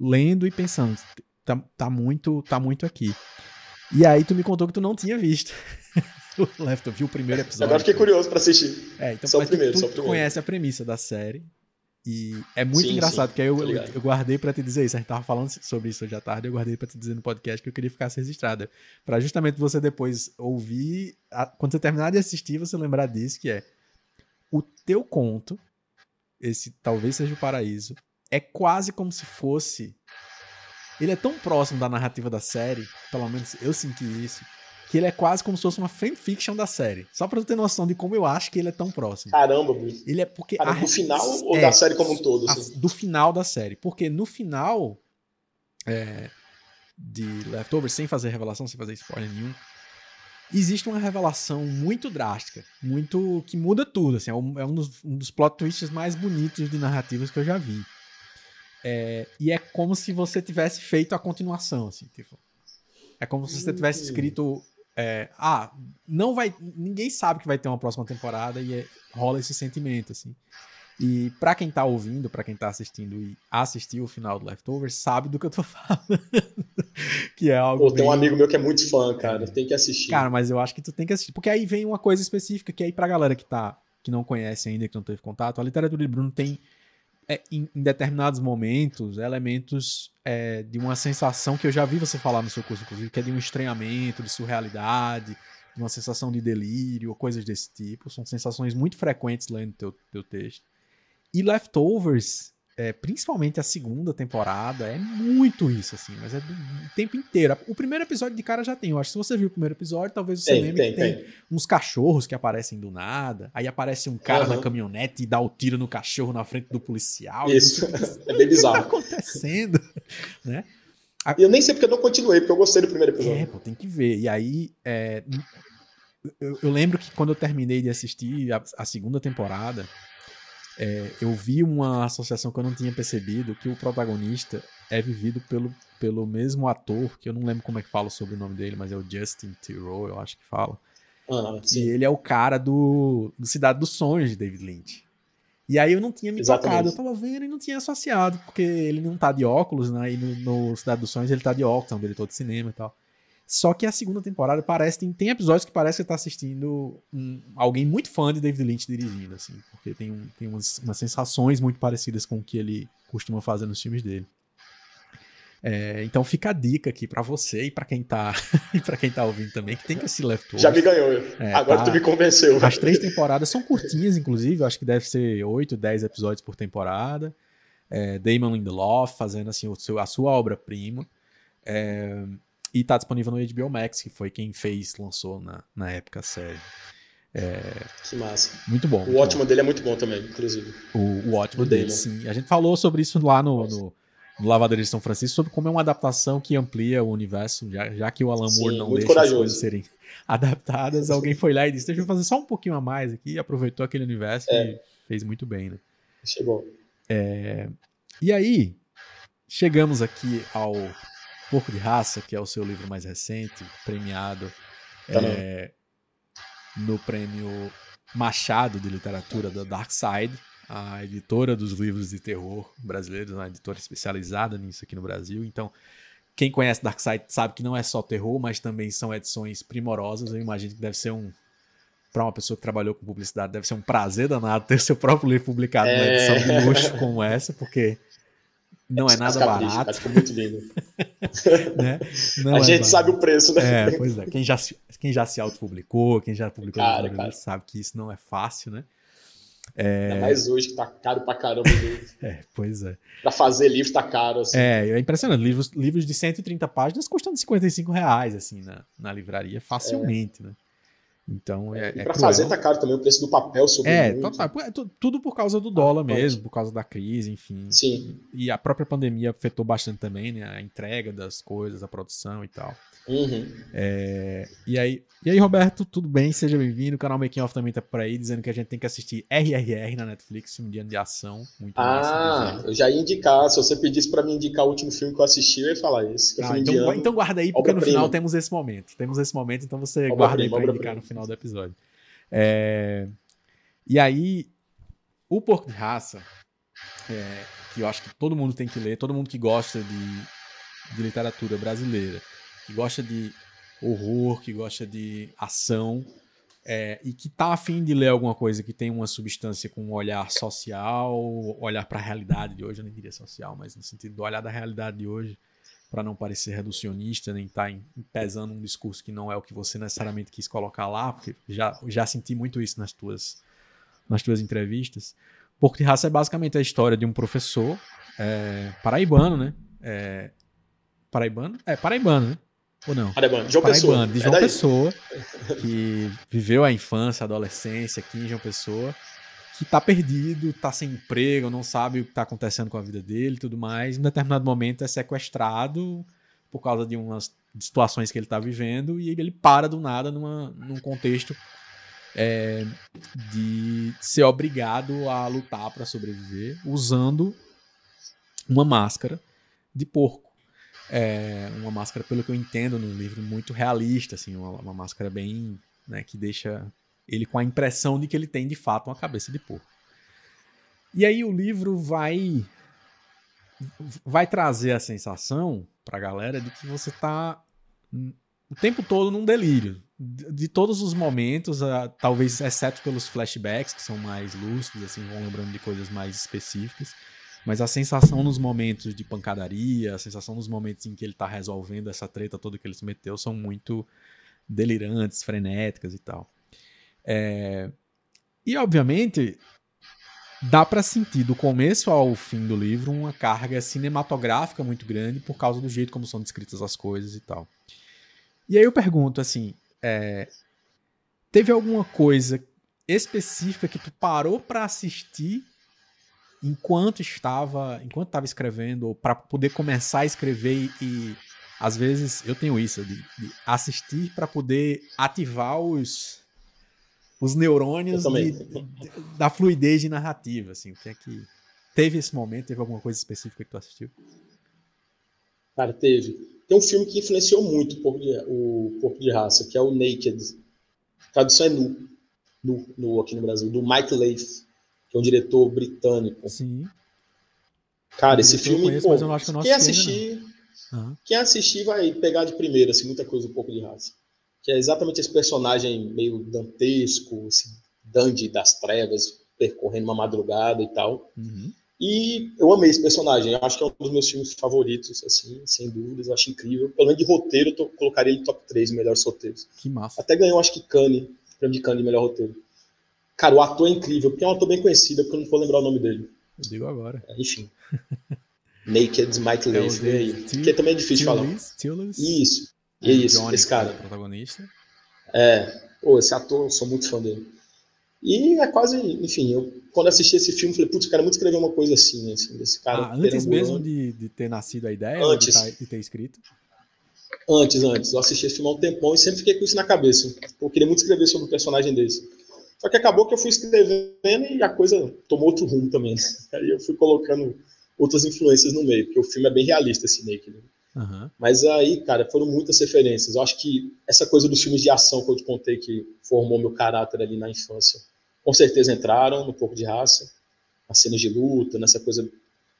lendo e pensando, tá, tá, muito, tá muito aqui. E aí tu me contou que tu não tinha visto. (laughs) o Left, viu o primeiro episódio. Agora fiquei curioso para assistir. É, então, só o primeiro, tu, só o primeiro. Conhece a premissa da série. E é muito sim, engraçado, sim, que aí eu, eu, guardei para te dizer isso. A gente tava falando sobre isso hoje à tarde, eu guardei para te dizer no podcast que eu queria ficar registrada. para justamente você depois ouvir, a, quando você terminar de assistir, você lembrar disso, que é o teu conto, esse talvez seja o paraíso, é quase como se fosse. Ele é tão próximo da narrativa da série, pelo menos eu senti isso, que ele é quase como se fosse uma fanfiction da série. Só pra tu ter noção de como eu acho que ele é tão próximo. Caramba, Bruce. Ele é porque. Cara, a... Do final ou é, da série como um todo? Assim? A, do final da série. Porque no final. É, de Leftovers, sem fazer revelação, sem fazer spoiler nenhum, existe uma revelação muito drástica, muito que muda tudo. Assim, é um, é um, dos, um dos plot twists mais bonitos de narrativas que eu já vi. É, e é como se você tivesse feito a continuação, assim, tipo. É como se você tivesse escrito é, ah, não vai. Ninguém sabe que vai ter uma próxima temporada e é, rola esse sentimento, assim. E para quem tá ouvindo, para quem tá assistindo e assistiu o final do Leftovers, sabe do que eu tô (laughs) falando. que é algo. Pô, tem bem... um amigo meu que é muito fã, cara. É. Tem que assistir. Cara, mas eu acho que tu tem que assistir. Porque aí vem uma coisa específica que aí pra galera que tá. que não conhece ainda, que não teve contato, a literatura de Bruno tem. É, em, em, determinados momentos, elementos é, de uma sensação que eu já vi você falar no seu curso, inclusive, que é de um estranhamento, de surrealidade, de uma sensação de delírio, coisas desse tipo. São sensações muito frequentes lendo teu, teu texto. E Leftovers, é, principalmente a segunda temporada, é muito isso, assim, mas é do, do, tempo inteiro. O primeiro episódio de cara já tem. Eu acho que se você viu o primeiro episódio, talvez você tem, lembre tem, que tem, tem, uns cachorros que aparecem do nada. Aí aparece um cara uhum. na caminhonete e dá o tiro no cachorro na frente do policial. Isso, (laughs) é bem bizarro. O que tá acontecendo? (laughs) né? A... Eu nem sei porque eu não continuei, porque eu gostei do primeiro episódio. É, pô, tem que ver. E aí, é, eu, eu, lembro que quando eu terminei de assistir a, a segunda temporada, é, eu vi uma associação que eu não tinha percebido, que o protagonista é vivido pelo, pelo mesmo ator, que eu não lembro como é que fala sobre o nome dele, mas é o Justin Theroux, eu acho que fala. Ah, e ele é o cara do, do Cidade dos Sonhos de David Lynch. E aí eu não tinha me Exatamente. tocado, eu tava vendo e não tinha associado, porque ele não tá de óculos, né? E no, no Cidade dos Sonhos ele tá de óculos, é um diretor de cinema e tal. Só que a segunda temporada parece. Tem, tem episódios que parece que você tá assistindo um, alguém muito fã de David Lynch dirigindo, assim. Porque tem, um, tem umas, umas sensações muito parecidas com o que ele costuma fazer nos filmes dele. É, então fica a dica aqui para você e para quem tá (laughs) e para quem tá ouvindo também que tem que assistir Leftovers. Já me ganhou. É, Agora tá, tu me convenceu. As três temporadas são curtinhas, inclusive. acho que deve ser 8, 10 episódios por temporada. É, Damon Lindelof fazendo assim o seu, a sua obra-prima. É, e tá disponível no HBO Max, que foi quem fez, lançou na, na época a série. É... Que massa. Muito bom. O ótimo dele é muito bom também, inclusive. O, o ótimo dele, sim. A gente falou sobre isso lá no, no, no Lavadeira de São Francisco, sobre como é uma adaptação que amplia o universo, já, já que o Alan Moore sim, não deixa corajoso. as coisas serem (laughs) adaptadas, alguém foi lá e disse, deixa eu fazer só um pouquinho a mais aqui, aproveitou aquele universo é. e fez muito bem, né? Chegou. É... E aí, chegamos aqui ao Porco de Raça, que é o seu livro mais recente, premiado é, no prêmio Machado de Literatura da Dark Side, a editora dos livros de terror brasileiros, uma editora especializada nisso aqui no Brasil. Então, quem conhece Dark Side sabe que não é só terror, mas também são edições primorosas. Eu imagino que deve ser um para uma pessoa que trabalhou com publicidade, deve ser um prazer danado ter seu próprio livro publicado é... numa edição de luxo como essa, porque não é nada barato. Ficou muito lindo. (laughs) né? a gente barato. sabe o preço, né? É, pois é. Quem já, quem já se autopublicou, quem já publicou cara, cara. sabe que isso não é fácil, né? É... Ainda mais hoje que tá caro pra caramba. (laughs) é, pois é. Pra fazer livro tá caro, assim. É, é impressionante. Livros, livros de 130 páginas custando 55 reais, assim, na, na livraria, facilmente, é. né? Então é. É para fazer tá caro também, o preço do papel subiu. É, muito. É, tudo por causa do dólar ah, mesmo, por causa da crise, enfim. Sim. E a própria pandemia afetou bastante também, né? A entrega das coisas, a produção e tal. Uhum. É, e, aí, e aí, Roberto, tudo bem? Seja bem-vindo. O canal Making Off também tá por aí, dizendo que a gente tem que assistir RRR na Netflix, um dia de ação. Muito ah, eu já ia indicar. Se você pedisse para me indicar o último filme que eu assisti, eu ia falar esse. Ah, então, então, guarda aí, porque no final temos esse momento. Temos esse momento, então você guarda aí pra indicar no final do episódio. É, e aí, o Porco de Raça, é, que eu acho que todo mundo tem que ler, todo mundo que gosta de, de literatura brasileira que gosta de horror, que gosta de ação é, e que tá afim de ler alguma coisa que tem uma substância com um olhar social, olhar para a realidade de hoje, eu nem diria social, mas no sentido do olhar da realidade de hoje, para não parecer reducionista, nem estar tá pesando um discurso que não é o que você necessariamente quis colocar lá, porque já, já senti muito isso nas tuas, nas tuas entrevistas. Porco de Raça é basicamente a história de um professor é, paraibano, né? É, paraibano? É, paraibano, né? Ou não? Paraibano, João Paraibano, Pessoa. de João é Pessoa, que viveu a infância, a adolescência aqui em João Pessoa, que tá perdido, tá sem emprego, não sabe o que tá acontecendo com a vida dele e tudo mais. Em determinado momento é sequestrado por causa de umas situações que ele tá vivendo e ele para do nada numa, num contexto é, de ser obrigado a lutar para sobreviver usando uma máscara de porco. É uma máscara, pelo que eu entendo no livro, muito realista, assim, uma, uma máscara bem, né, que deixa ele com a impressão de que ele tem de fato uma cabeça de porco. E aí o livro vai vai trazer a sensação pra galera de que você tá o tempo todo num delírio. De todos os momentos, talvez exceto pelos flashbacks, que são mais lúcidos, assim, vão lembrando de coisas mais específicas. Mas a sensação nos momentos de pancadaria, a sensação nos momentos em que ele tá resolvendo essa treta toda que ele se meteu, são muito delirantes, frenéticas e tal. É... E, obviamente, dá para sentir do começo ao fim do livro uma carga cinematográfica muito grande por causa do jeito como são descritas as coisas e tal. E aí eu pergunto assim, é, teve alguma coisa específica que tu parou para assistir enquanto estava, enquanto estava escrevendo, ou para poder começar a escrever e, às vezes eu tenho isso de, de assistir para poder ativar os os neurônios de, da fluidez de narrativa, assim, o que é que teve esse momento, teve alguma coisa específica que tu assistiu? Cara, teve. Tem um filme que influenciou muito o Corpo de, o Corpo de Raça, que é o Naked. A tradução é nu, nu, nu aqui no Brasil, do Mike Leith, que é um diretor britânico. Sim. Cara, esse filme, conheço, pô, mas eu acho que eu não quem assistir, uhum. quem assistir vai pegar de primeira, assim, muita coisa do Corpo de Raça que é exatamente esse personagem meio dantesco, esse dandy das trevas, percorrendo uma madrugada e tal. Uhum. E eu amei esse personagem. Eu acho que é um dos meus filmes favoritos, assim, sem dúvidas. Eu acho incrível. Pelo menos de roteiro, eu colocaria ele top 3 melhores roteiros. Que massa. Até ganhou, acho que Cannes, prêmio de Cannes de melhor roteiro. Cara, o ator é incrível, porque é um ator bem conhecido, porque eu não vou lembrar o nome dele. Eu digo agora. É, enfim. (laughs) Naked Mike Leith, é aí. Que também é difícil de falar. Isso. E é isso, Johnny, esse cara. É protagonista. É, pô, esse ator, sou muito fã dele. E é quase, enfim, eu quando assisti esse filme, falei, putz, cara, muito escrever uma coisa assim, assim desse cara. Ah, antes mesmo de, de, ter nascido a ideia, antes, de, tá, de, ter escrito? Antes, antes. Eu assisti esse filme há um tempão e sempre fiquei com isso na cabeça. Eu queria muito escrever sobre um personagem desse. Só que acabou que eu fui escrevendo e a coisa tomou outro rumo também. (laughs) Aí eu fui colocando outras influências no meio, porque o filme é bem realista, esse Naked. Né? Uhum. Mas aí, cara, foram muitas referências. Eu acho que essa coisa dos filmes de ação que eu te contei que formou meu caráter ali na infância, com certeza entraram no Pouco de Raça, nas cenas de luta, nessa coisa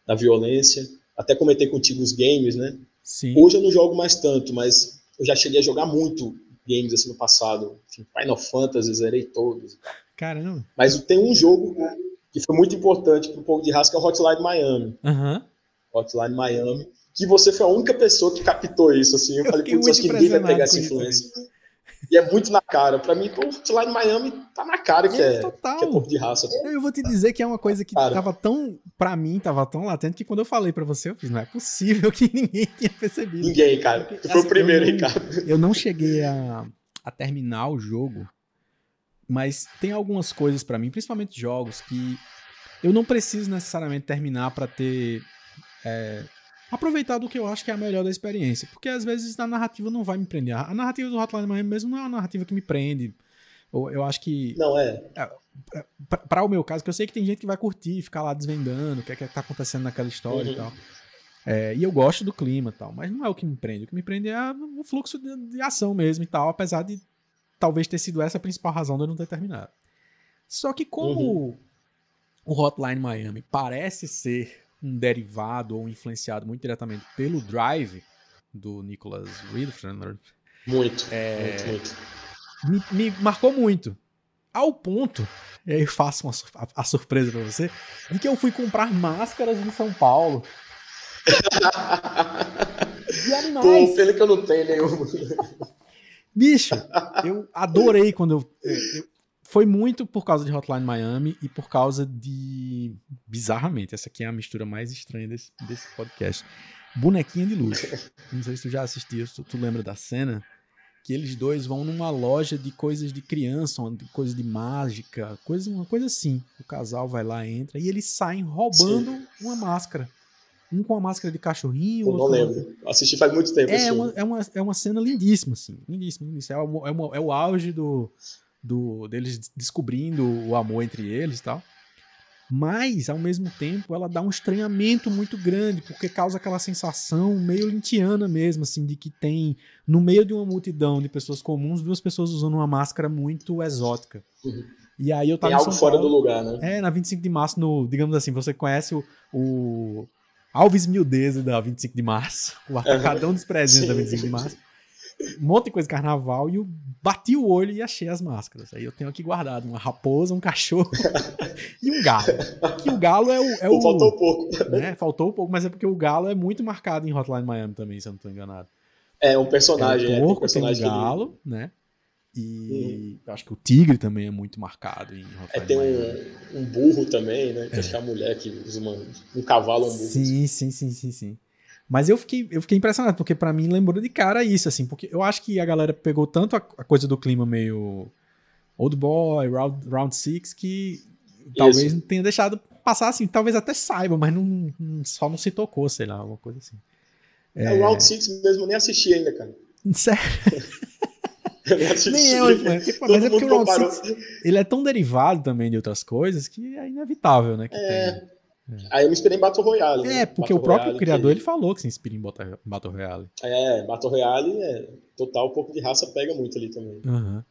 da violência. Até comentei contigo os games, né? Sim. Hoje eu não jogo mais tanto, mas eu já cheguei a jogar muito games assim no passado. Enfim, Final Fantasy, zerei todos. Caramba. Mas tem um jogo que foi muito importante pro Pouco de Raça, que é o Hotline Miami. Uhum. Hotline Miami que você foi a única pessoa que captou isso, assim. Eu, eu falei, putz, acho que ninguém vai pegar essa influência. Isso, e é muito na cara. Pra mim, pô, lá em Miami tá na cara que é, é, que é pouco de raça. Eu vou te dizer que é uma coisa que cara. tava tão, pra mim, tava tão latente que quando eu falei pra você, eu fiz, não é possível (laughs) que ninguém tenha percebido. Ninguém, cara. Tu foi assim, o primeiro, eu não, Ricardo. Eu não cheguei a, a terminar o jogo, mas tem algumas coisas para mim, principalmente jogos, que eu não preciso necessariamente terminar para ter é, aproveitar do que eu acho que é a melhor da experiência. Porque às vezes a narrativa não vai me prender. A narrativa do Hotline Miami mesmo não é uma narrativa que me prende. Eu acho que. Não é. é para o meu caso, que eu sei que tem gente que vai curtir, ficar lá desvendando o que é que tá acontecendo naquela história uhum. e tal. É, e eu gosto do clima e tal, mas não é o que me prende. O que me prende é o fluxo de, de ação mesmo e tal, apesar de talvez ter sido essa a principal razão de eu não ter terminado. Só que como uhum. o Hotline Miami parece ser um derivado ou influenciado muito diretamente pelo Drive do Nicholas Windfender. Muito, é, muito, muito. Me, me, marcou muito. Ao ponto, e aí eu faço uma, a, a surpresa para você, de que eu fui comprar máscaras em São Paulo. (laughs) de animais. Pô, pena que eu não tenho nenhum. (laughs) Bicho, eu adorei quando eu, eu, foi muito por causa de Hotline Miami e por causa de. Bizarramente, essa aqui é a mistura mais estranha desse, desse podcast. Bonequinha de luz. (laughs) Não sei se tu já assistiu, se tu lembra da cena. Que eles dois vão numa loja de coisas de criança, coisas de mágica, coisa, uma coisa assim. O casal vai lá, entra e eles saem roubando Sim. uma máscara. Um com a máscara de cachorrinho. Eu não lembro. Assisti faz muito tempo. É, uma, é, uma, é uma cena lindíssima, assim. Lindíssima, lindíssima. É, uma, é, uma, é o auge do, do deles descobrindo o amor entre eles e tal. Mas, ao mesmo tempo, ela dá um estranhamento muito grande, porque causa aquela sensação meio lintiana mesmo, assim, de que tem, no meio de uma multidão de pessoas comuns, duas pessoas usando uma máscara muito exótica. Uhum. E aí eu tava Tem algo fora do lugar, né? É, na 25 de março, no, digamos assim, você conhece o, o Alves Mildeza da 25 de março, o atacadão dos presentes da 25 de março um monte de coisa de carnaval e eu bati o olho e achei as máscaras. Aí eu tenho aqui guardado uma raposa, um cachorro (laughs) e um galo. Que o galo é o. É o faltou um pouco. Né? Faltou um pouco, mas é porque o galo é muito marcado em Hotline Miami também, se eu não estou enganado. É um personagem, é, um porco, é um personagem tem um galo, né? E uhum. acho que o tigre também é muito marcado em Hotline É, tem um, um, burro também, né? Que é. acho que é a mulher que usa uma, um cavalo, um burro. Sim, sim, sim, sim, sim. Mas eu fiquei, eu fiquei impressionado, porque para mim lembrou de cara isso, assim, porque eu acho que a galera pegou tanto a, a coisa do clima meio Old Boy, Round, round Six, que talvez não tenha deixado passar assim, talvez até saiba, mas não, não, só não se tocou, sei lá, alguma coisa assim. É, o Round Six mesmo eu nem assisti ainda, cara. (laughs) Sério? (laughs) eu nem eu, mas, tipo, mas é porque o Round Six, ele é tão derivado também de outras coisas que é inevitável, né? Que é... Tem. É. Aí eu me inspirei em Battle Royale. É, né? porque Battle o próprio Royale, criador que... ele falou que se inspira em Battle Royale. É, Battle Royale é total, um pouco de raça pega muito ali também. Uhum.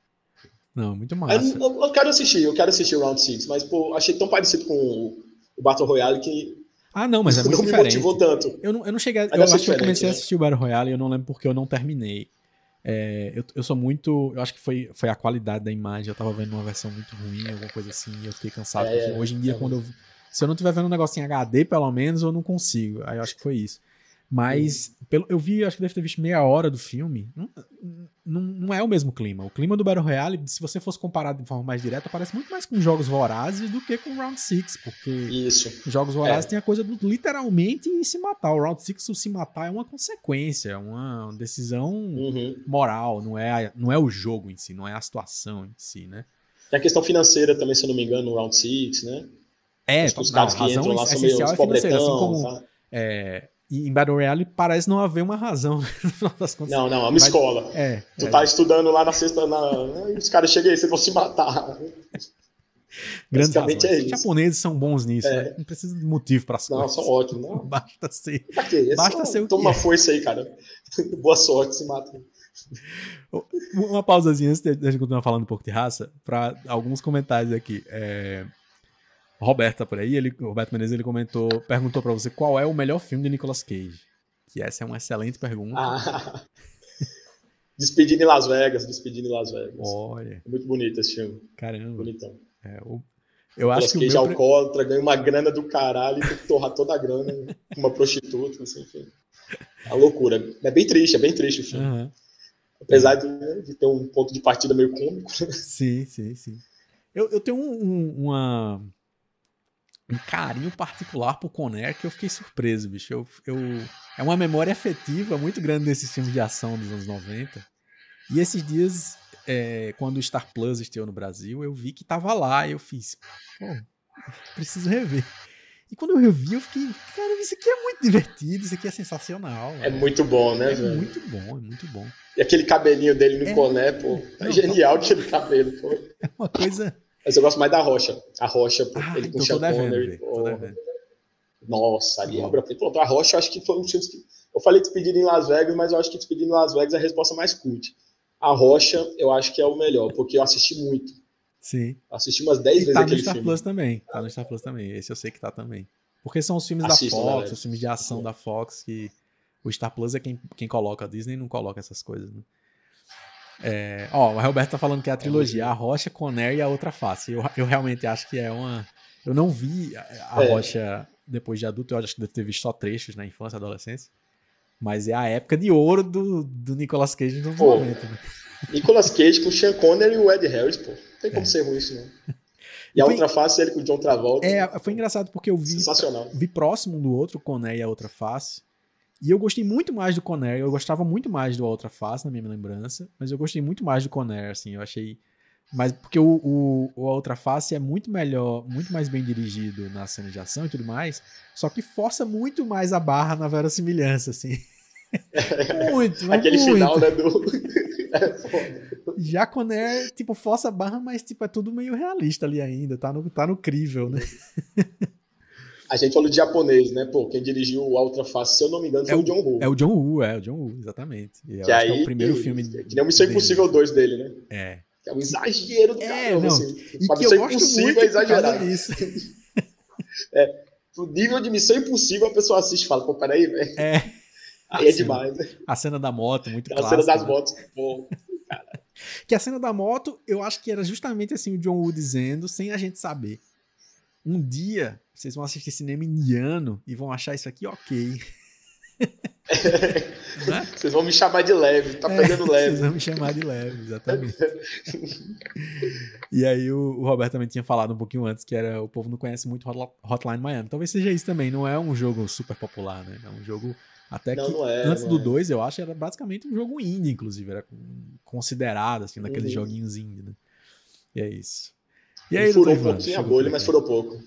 Não, muito massa. Eu, eu, quero assistir, eu quero assistir o Round 6, mas pô, achei tão parecido com o, Battle Royale que. Ah, não, mas é (laughs) muito não diferente. me motivou tanto. Eu não, eu não cheguei. eu acho que eu comecei né? a assistir o Battle Royale e eu não lembro porque eu não terminei. É, eu, eu sou muito. Eu acho que foi, foi a qualidade da imagem. Eu tava vendo uma versão muito ruim, alguma coisa assim, e eu fiquei cansado. É, hoje em dia, é, quando eu se eu não estiver vendo um negócio em HD, pelo menos, eu não consigo. Aí eu acho que foi isso. Mas pelo, eu vi, acho que deve ter visto meia hora do filme. Não, não, não, é o mesmo clima. O clima do Battle Royale, se você fosse comparado de forma mais direta, parece muito mais com jogos vorazes do que com Round 6. Porque Isso. jogos vorazes é. tem a coisa do literalmente se matar. O Round 6, se matar, é uma consequência, é uma decisão uhum. moral. Não é, não é o jogo em si, não é a situação em si, né? Tem a questão financeira também, se eu não me engano, no Round 6, né? É, os que razão lá essencial é financeira, assim como é, em Battle Royale parece não haver uma razão (laughs) no final das contas. Não, não, é uma Mas, escola. É, tu é. tá estudando lá na sexta, na, e os caras chegam aí, vocês vão se matar. Grandes razões. É Os japoneses são bons nisso, é. né? Não precisa de motivo para as Não, são ótimos. Não. (laughs) Basta ser. Pra quê? É Basta ser o Toma uma força aí, cara. (laughs) Boa sorte, se mata. Uma pausazinha antes de a gente continuar falando um pouco de raça, para alguns comentários aqui. É... Roberto tá por aí, ele, o Roberto Menezes ele comentou, perguntou para você qual é o melhor filme de Nicolas Cage. Que essa é uma excelente pergunta. Ah, (laughs) Despedindo em Las Vegas, Despedindo em Las Vegas. Olha. É muito bonito esse filme. Caramba. Bonitão. É, o, eu acho que Cage o meu... alcoólatra, ganha uma grana do caralho e tem que torrar toda a grana com uma prostituta, assim, enfim. É uma loucura. É bem triste, é bem triste o filme. Uhum. Apesar de, de, ter um ponto de partida meio cômico. Sim, sim, sim. Eu, eu tenho um, um, uma um carinho particular por Conner que eu fiquei surpreso, bicho. Eu, eu, é uma memória afetiva muito grande desses filmes de ação dos anos 90. E esses dias, é, quando o Star Plus esteve no Brasil, eu vi que tava lá e eu fiz, pô, preciso rever. E quando eu revi, eu fiquei, cara, isso aqui é muito divertido, isso aqui é sensacional. É, muito bom, né, É velho? muito bom, é muito bom. E aquele cabelinho dele no é, Coné, pô, é genial aquele cabelo, pô. (laughs) É uma coisa mas eu gosto mais da Rocha. A Rocha, ah, ele com então o Sean Connery. Nossa, ali é obra Pronto, a Rocha eu acho que foi um dos filmes que. Eu falei Despedido em Las Vegas, mas eu acho que Despedido em Las Vegas é a resposta mais cult. A Rocha, eu acho que é o melhor, porque eu assisti muito. Sim. Assisti umas 10 vezes tá aquele no Star filme. Plus também. Tá no Star Plus também. Esse eu sei que tá também. Porque são os filmes Assista, da Fox, galera. os filmes de ação da Fox, que o Star Plus é quem, quem coloca. A Disney não coloca essas coisas, né? É, ó, o Roberto tá falando que é a trilogia A Rocha, Conner e a Outra Face. Eu, eu realmente acho que é uma. Eu não vi a É. Rocha depois de adulto, eu acho que deve ter visto só trechos na infância e adolescência. Mas é a época de ouro do, do Nicolas Cage nos Pô. 90, né? Nicolas Cage com o Sean Connery e o Ed Harris, pô. Não tem como É. ser ruim isso, não. (laughs) E a Foi- outra face, ele com o John Travolta. É, foi engraçado porque eu vi, Sensacional. vi próximo um do outro, o Conner e a Outra Face. E eu gostei muito mais do Conner, eu gostava muito mais do Outra Face, na minha lembrança, mas eu gostei muito mais do Conner, assim, eu achei... Mas porque o, o, o Outra Face é muito melhor, muito mais bem dirigido na cena de ação e tudo mais, só que força muito mais a barra na verossimilhança, assim. (laughs) muito, Aquele muito. final, né, do... (laughs) É Jaconé, tipo, força barra, mas tipo, é tudo meio realista ali ainda, tá no, tá no crível, né? (laughs) A gente falou de japonês, né? Pô, quem dirigiu o Ultra Fast, se eu não me engano, foi é o, John Woo. É o John Woo, é o John Woo, exatamente. E que aí, é o primeiro filme. Que nem o Missão Impossível 2 dele, né? É. Que é um exagero do é, caramba, não. assim. E que eu gosto muito é exagerado. disso. (laughs) é, pro nível de Missão Impossível, a pessoa assiste e fala, pô, peraí, velho. É. Aí é demais, né? A cena da moto, muito clássica. A cena das né? motos, pô, cara. Que a cena da moto, eu acho que era justamente assim o John Woo dizendo, sem a gente saber. Um dia, vocês vão assistir cinema indiano e vão achar isso aqui ok. (laughs) né? Vocês vão me chamar de leve, tá pegando é, leve. Vocês vão me chamar de leve, exatamente. e aí o, o, Roberto também tinha falado um pouquinho antes que era o povo não conhece muito Hotline Miami. Talvez seja isso também, não é um jogo super popular, né? É um jogo até não, que não é, antes do é. 2, eu acho, era basicamente um jogo indie, inclusive, era considerado assim, daqueles Uhum. joguinhos indie, né? E é isso. E aí, Ele furou um pouquinho a bolha, mas furou pouco.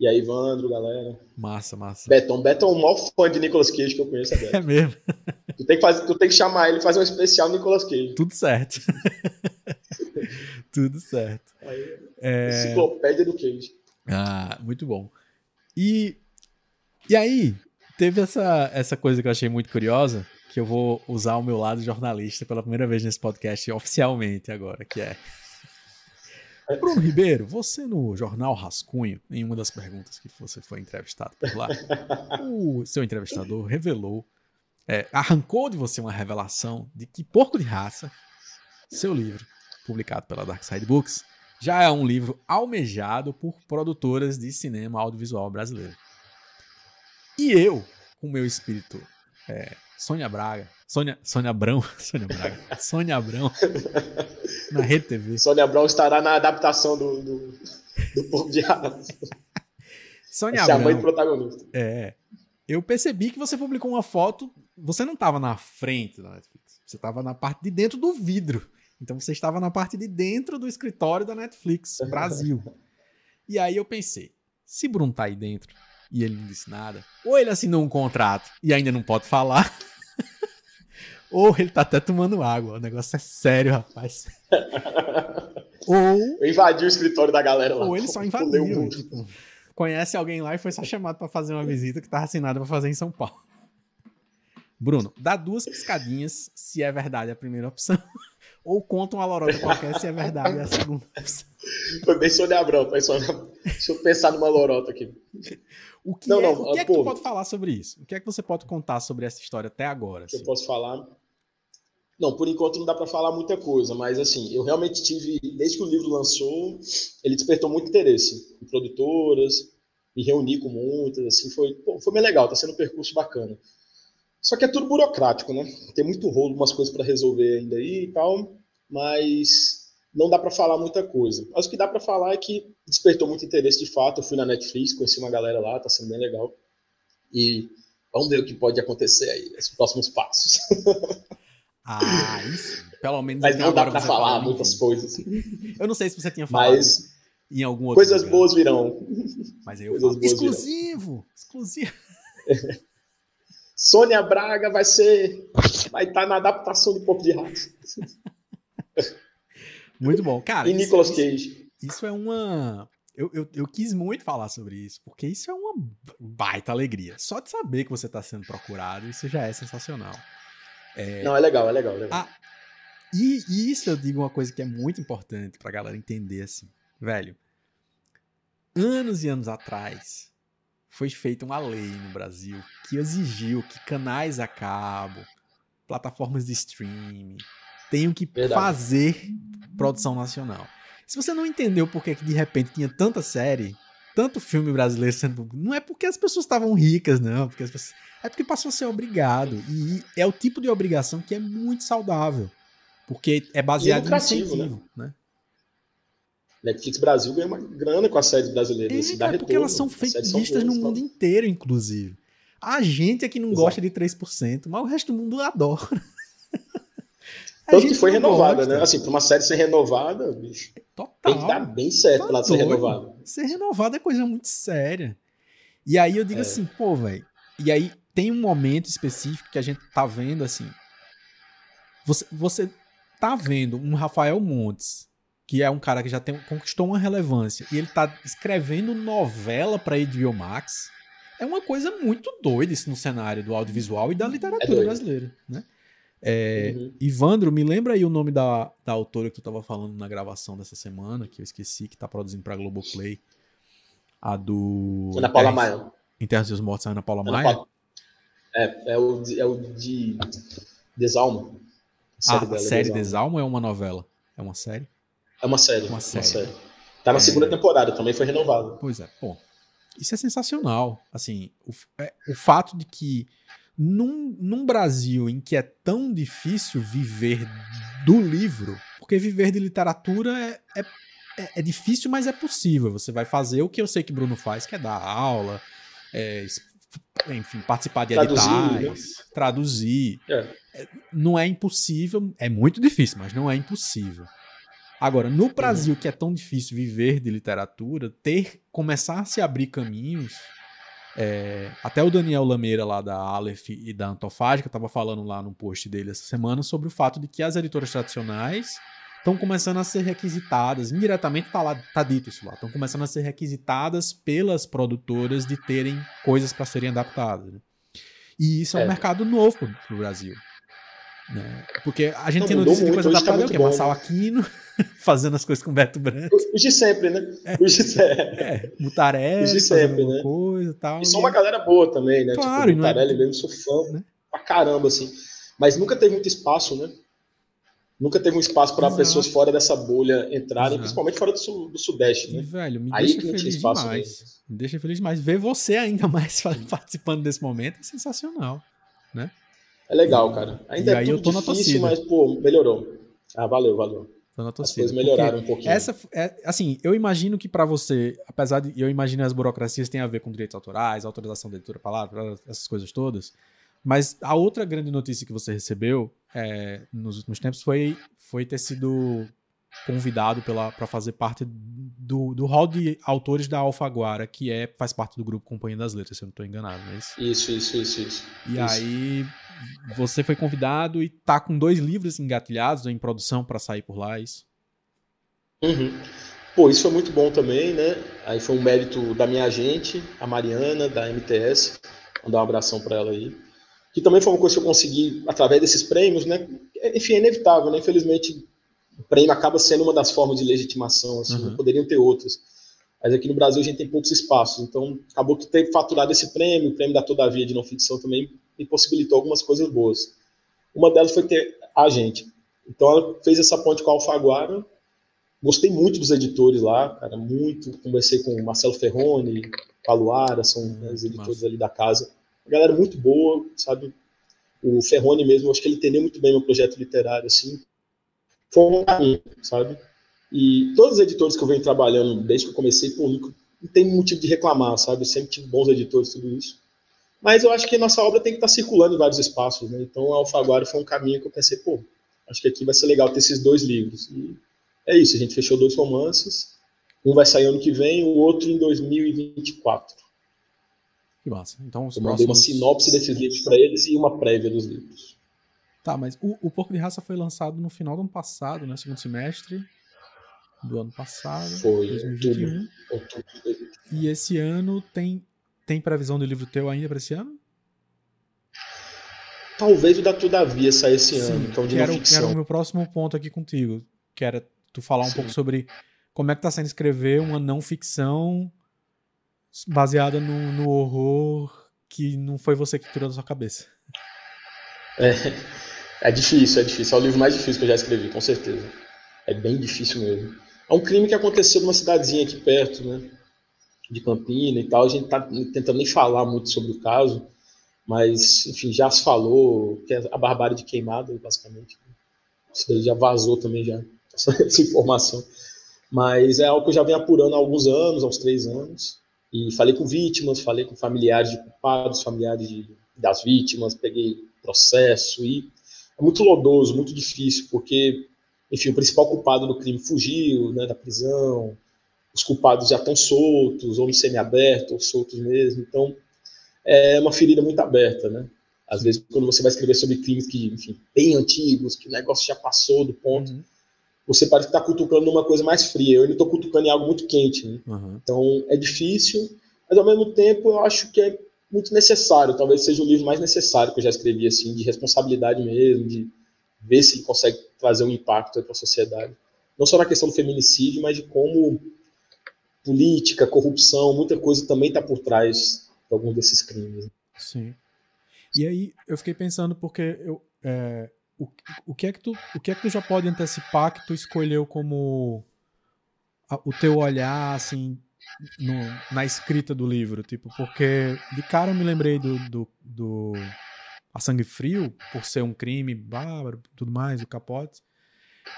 E aí, Evandro, galera. Massa, massa. Beton. Beton é o maior fã de Nicolas Cage que eu conheço, é Beton. (laughs) É mesmo. Tu tem que, fazer, tu tem que chamar ele e fazer um especial Nicolas Cage. Tudo certo. (laughs) Tudo certo. Aí, É... Enciclopédia do Cage. Ah, muito bom. E, e aí, teve essa, essa coisa que eu achei muito curiosa, que eu vou usar o meu lado jornalista pela primeira vez nesse podcast oficialmente agora, que é... Bruno Ribeiro, você no Jornal Rascunho, em uma das perguntas que você foi entrevistado por lá, o seu entrevistador revelou, é, arrancou de você uma revelação de que Porco de Raça, seu livro, publicado pela Dark Side Books, já é um livro almejado por produtoras de cinema audiovisual brasileiro. E eu, com meu espírito é, Sônia Braga, Sônia, Sônia Abrão, (laughs) Sônia Braga, Sônia Abrão, na Rede TV. Sônia Abrão estará na adaptação do, do, do Porco de Raça. Sônia é a mãe do Abrão, protagonista. é, eu percebi que você publicou uma foto, você não estava na frente da Netflix, você estava na parte de dentro do vidro. Então você estava na parte de dentro do escritório da Netflix, Brasil. (laughs) E aí eu pensei, se Bruno tá aí dentro e ele não disse nada, ou ele assinou um contrato e ainda não pode falar, (laughs) ou ele tá até tomando água. O negócio é sério, rapaz. (laughs) ou, Eu invadi o escritório da galera lá. ou ele só invadiu. mundo. Tipo, conhece alguém lá e foi só chamado pra fazer uma visita que tava assinada pra fazer em São Paulo. Bruno, dá duas piscadinhas se é verdade a primeira opção. (laughs) Ou conta uma lorota qualquer se é verdade a segunda opção. Foi bem Sônia Abrão. Foi Sônia... Deixa eu pensar numa lorota aqui. O que, Não, é, não, o que é que pô. tu pode falar sobre isso? O que é que você pode contar sobre essa história até agora? que eu assim? posso falar. Não, por enquanto não dá para falar muita coisa, mas assim, eu realmente tive, desde que o livro lançou, ele despertou muito interesse em produtoras, me reuni com muitas, assim, foi, pô, foi bem legal, tá sendo um percurso bacana. Só que é tudo burocrático, né? Tem muito rolo, umas coisas para resolver ainda aí e tal, mas não dá para falar muita coisa. Mas o que dá para falar é que despertou muito interesse de fato. Eu fui na Netflix, conheci uma galera lá, tá sendo bem legal. E vamos ver o que pode acontecer aí, os próximos passos. (laughs) Ah, isso. Pelo menos Mas não dá para falar fala, muitas coisas. (laughs) Eu não sei se você tinha falado Mas em algum outro coisas lugar, boas virão. Mas aí eu coisas falo, exclusivo, exclusivo. (laughs) Sônia Braga vai ser. Vai estar na adaptação de Porco de Raça. Muito bom. Cara, E isso- Nicolas Cage. Isso é uma. Eu, eu, eu quis muito falar sobre isso, porque isso é uma baita alegria. Só de saber que você está sendo procurado, isso já é sensacional. Não, é legal, é legal. É legal. Ah, E, e isso eu digo uma coisa que é muito importante pra galera entender assim. Velho, anos e anos atrás foi feita uma lei no Brasil que exigiu que canais a cabo, plataformas de streaming, tenham que Verdade. fazer produção nacional. Se você não entendeu por que de repente tinha tanta série, tanto filme brasileiro sendo. Não é porque as pessoas estavam ricas, não. Porque as pessoas- é porque passou a ser obrigado. E é o tipo de obrigação que é muito saudável. Porque é baseado em lucrativo, incentivo, né? Netflix Brasil ganha uma grana com as séries brasileiras. É, assim, cara, porque retorno. elas são As feitas séries são vistas no mundo inteiro, inclusive. A gente é que não Exato. gosta de 3%, mas o resto do mundo adora. Tanto que foi renovada, gosta. né? Assim, pra uma série ser renovada, bicho, Total. tem que dar bem certo Tá pra ela ser doido. renovada. Ser renovado é coisa muito séria. E aí eu digo É. assim, pô, velho. E aí tem um momento específico que a gente tá vendo assim. Você, você tá vendo um Rafael Montes, que é um cara que já tem, conquistou uma relevância, e ele tá escrevendo novela pra HBO Max. É uma coisa muito doida isso no cenário do audiovisual e da literatura é brasileira, né? É, uhum. Ivandro, me lembra aí o nome da, da autora que tu estava falando na gravação dessa semana, que eu esqueci, que está produzindo para Globoplay. A do. Ana Paula Maia. Em Terras dos Mortos, a Ana Paula Ana Maia. Paula. É, é o, é o de Desalma. A, ah, série, a série Desalma. é uma novela? É uma série? É uma série. Uma série. Uma série. Tá na é... segunda temporada, também foi renovada. Pois é, pô. Isso é sensacional. Assim, o, é, o fato de que num, num Brasil em que é tão difícil viver do livro, porque viver de literatura é, é, é, é difícil, mas é possível. Você vai fazer o que eu sei que Bruno faz, que é dar aula, é, enfim, participar de traduzir, editais, né? traduzir. É. é. Não é impossível, é muito difícil, mas não é impossível. Agora, no Brasil, que é tão difícil viver de literatura, ter começar a se abrir caminhos é, até o Daniel Lameira, lá da Aleph e da Antofágica, estava falando lá no post dele essa semana sobre o fato de que as editoras tradicionais estão começando a ser requisitadas, indiretamente está lá, tá dito isso lá, estão começando a ser requisitadas pelas produtoras de terem coisas para serem adaptadas. Né? E isso é, é um mercado novo para o Brasil. Né? Porque a gente Não, tem notícia de coisa tá é o quê? Marçal Aquino (laughs) fazendo as coisas com o Beto Branco. Os de sempre, né? Os de sempre. É, Mutarelli, os de sempre, né? Coisa, tal, e são uma galera boa também, né? Claro, tipo, Mutarelli é... mesmo, sou fã né? pra caramba, assim. Mas nunca teve muito espaço, né? Nunca teve um espaço para pessoas fora dessa bolha entrarem, Exato. principalmente fora do, do Sudeste, né? E, velho, me Aí deixa feliz demais. Mesmo. Me deixa feliz demais. Ver você ainda (laughs) mais participando desse momento é sensacional, né? É legal, cara. Ainda e é aí eu tô difícil, na mas, pô, melhorou. Ah, valeu, valeu. Tô na torcida. As coisas melhoraram um pouquinho. Essa, é, assim, eu imagino que para você, apesar de eu imagino as burocracias têm a ver com direitos autorais, autorização da editora palavra, essas coisas todas, mas a outra grande notícia que você recebeu é, nos últimos tempos foi, foi ter sido convidado para fazer parte do, do hall de autores da Alfaguara, que é, faz parte do grupo Companhia das Letras, se eu não estou enganado, não é isso? Isso, isso, isso, isso. E isso. aí você foi convidado e tá com dois livros engatilhados em produção para sair por lá, é isso? Uhum. Pô, isso foi muito bom também, né? Aí foi um mérito da minha agente, a Mariana, da MTS. Vou dar um abração para ela aí. Que também foi uma coisa que eu consegui através desses prêmios, né? Enfim, é inevitável, né? Infelizmente, o prêmio acaba sendo uma das formas de legitimação, assim, uhum. poderiam ter outras. Mas aqui no Brasil a gente tem poucos espaços, então acabou que ter faturado esse prêmio, o prêmio da Todavia de não ficção também me possibilitou algumas coisas boas. Uma delas foi ter a gente. Então ela fez essa ponte com a Alfaguara. Gostei muito dos editores lá, cara, muito. Conversei com o Marcelo Ferroni, Paluara, são hum, os editores massa. ali da casa. Uma galera muito boa, sabe? O Ferroni mesmo, acho que ele entendeu muito bem meu projeto literário, assim foi um caminho, sabe? E todos os editores que eu venho trabalhando desde que eu comecei, pô, não tem motivo de reclamar, sabe? Eu sempre tive bons editores, tudo isso. Mas eu acho que a nossa obra tem que estar circulando em vários espaços, né? Então, a Alfaguara foi um caminho que eu pensei, pô, acho que aqui vai ser legal ter esses dois livros. E é isso, a gente fechou dois romances. Um vai sair ano que vem, o outro em 2024. Que massa. Então, os eu próximos... mandei uma sinopse desses livros para eles e uma prévia dos livros. Tá, mas o, o Porco de Raça foi lançado no final do ano passado, né? Segundo semestre do ano passado. Foi. 2021. Outubro, E esse ano tem, tem previsão do livro teu ainda para esse ano? Talvez o da Todavia saia esse Sim, ano, que é o de quero, não ficção. Quero o meu próximo ponto aqui contigo, que era tu falar um Sim. pouco sobre como é que tá sendo escrever uma não ficção baseada no, no horror que não foi você que tirou da sua cabeça. É, é difícil, é difícil. É o livro mais difícil que eu já escrevi, com certeza. É bem difícil mesmo. É um crime que aconteceu numa cidadezinha aqui perto, né? De Campina e tal. A gente tá tentando nem falar muito sobre o caso, mas, enfim, já se falou que é a barbárie de queimada, basicamente. Isso daí já vazou também, já, (laughs) essa informação. Mas é algo que eu já venho apurando há alguns anos, há uns três anos. E falei com vítimas, falei com familiares de culpados, familiares de, das vítimas, peguei processo e é muito lodoso, muito difícil, porque, enfim, o principal culpado do crime fugiu né, da prisão, os culpados já estão soltos, ou no semiaberto, ou soltos mesmo, então é uma ferida muito aberta, né? Às vezes, quando você vai escrever sobre crimes que, enfim, bem antigos, que o negócio já passou do ponto, uhum. você parece que está cutucando uma coisa mais fria. Eu ainda estou cutucando em algo muito quente. Né? Uhum. Então, é difícil, mas ao mesmo tempo eu acho que é muito necessário. Talvez seja o livro mais necessário que eu já escrevi, assim, de responsabilidade mesmo, de ver se ele consegue trazer um impacto para a sociedade. Não só na questão do feminicídio, mas de como política, corrupção, muita coisa também está por trás de alguns desses crimes. Sim. E aí eu fiquei pensando porque eu, é, o, o, que é que tu, o que é que tu já pode antecipar que tu escolheu como a, o teu olhar assim no, na escrita do livro, tipo, porque de cara eu me lembrei do, do, do A Sangue Frio, por ser um crime bárbaro, tudo mais, o capote.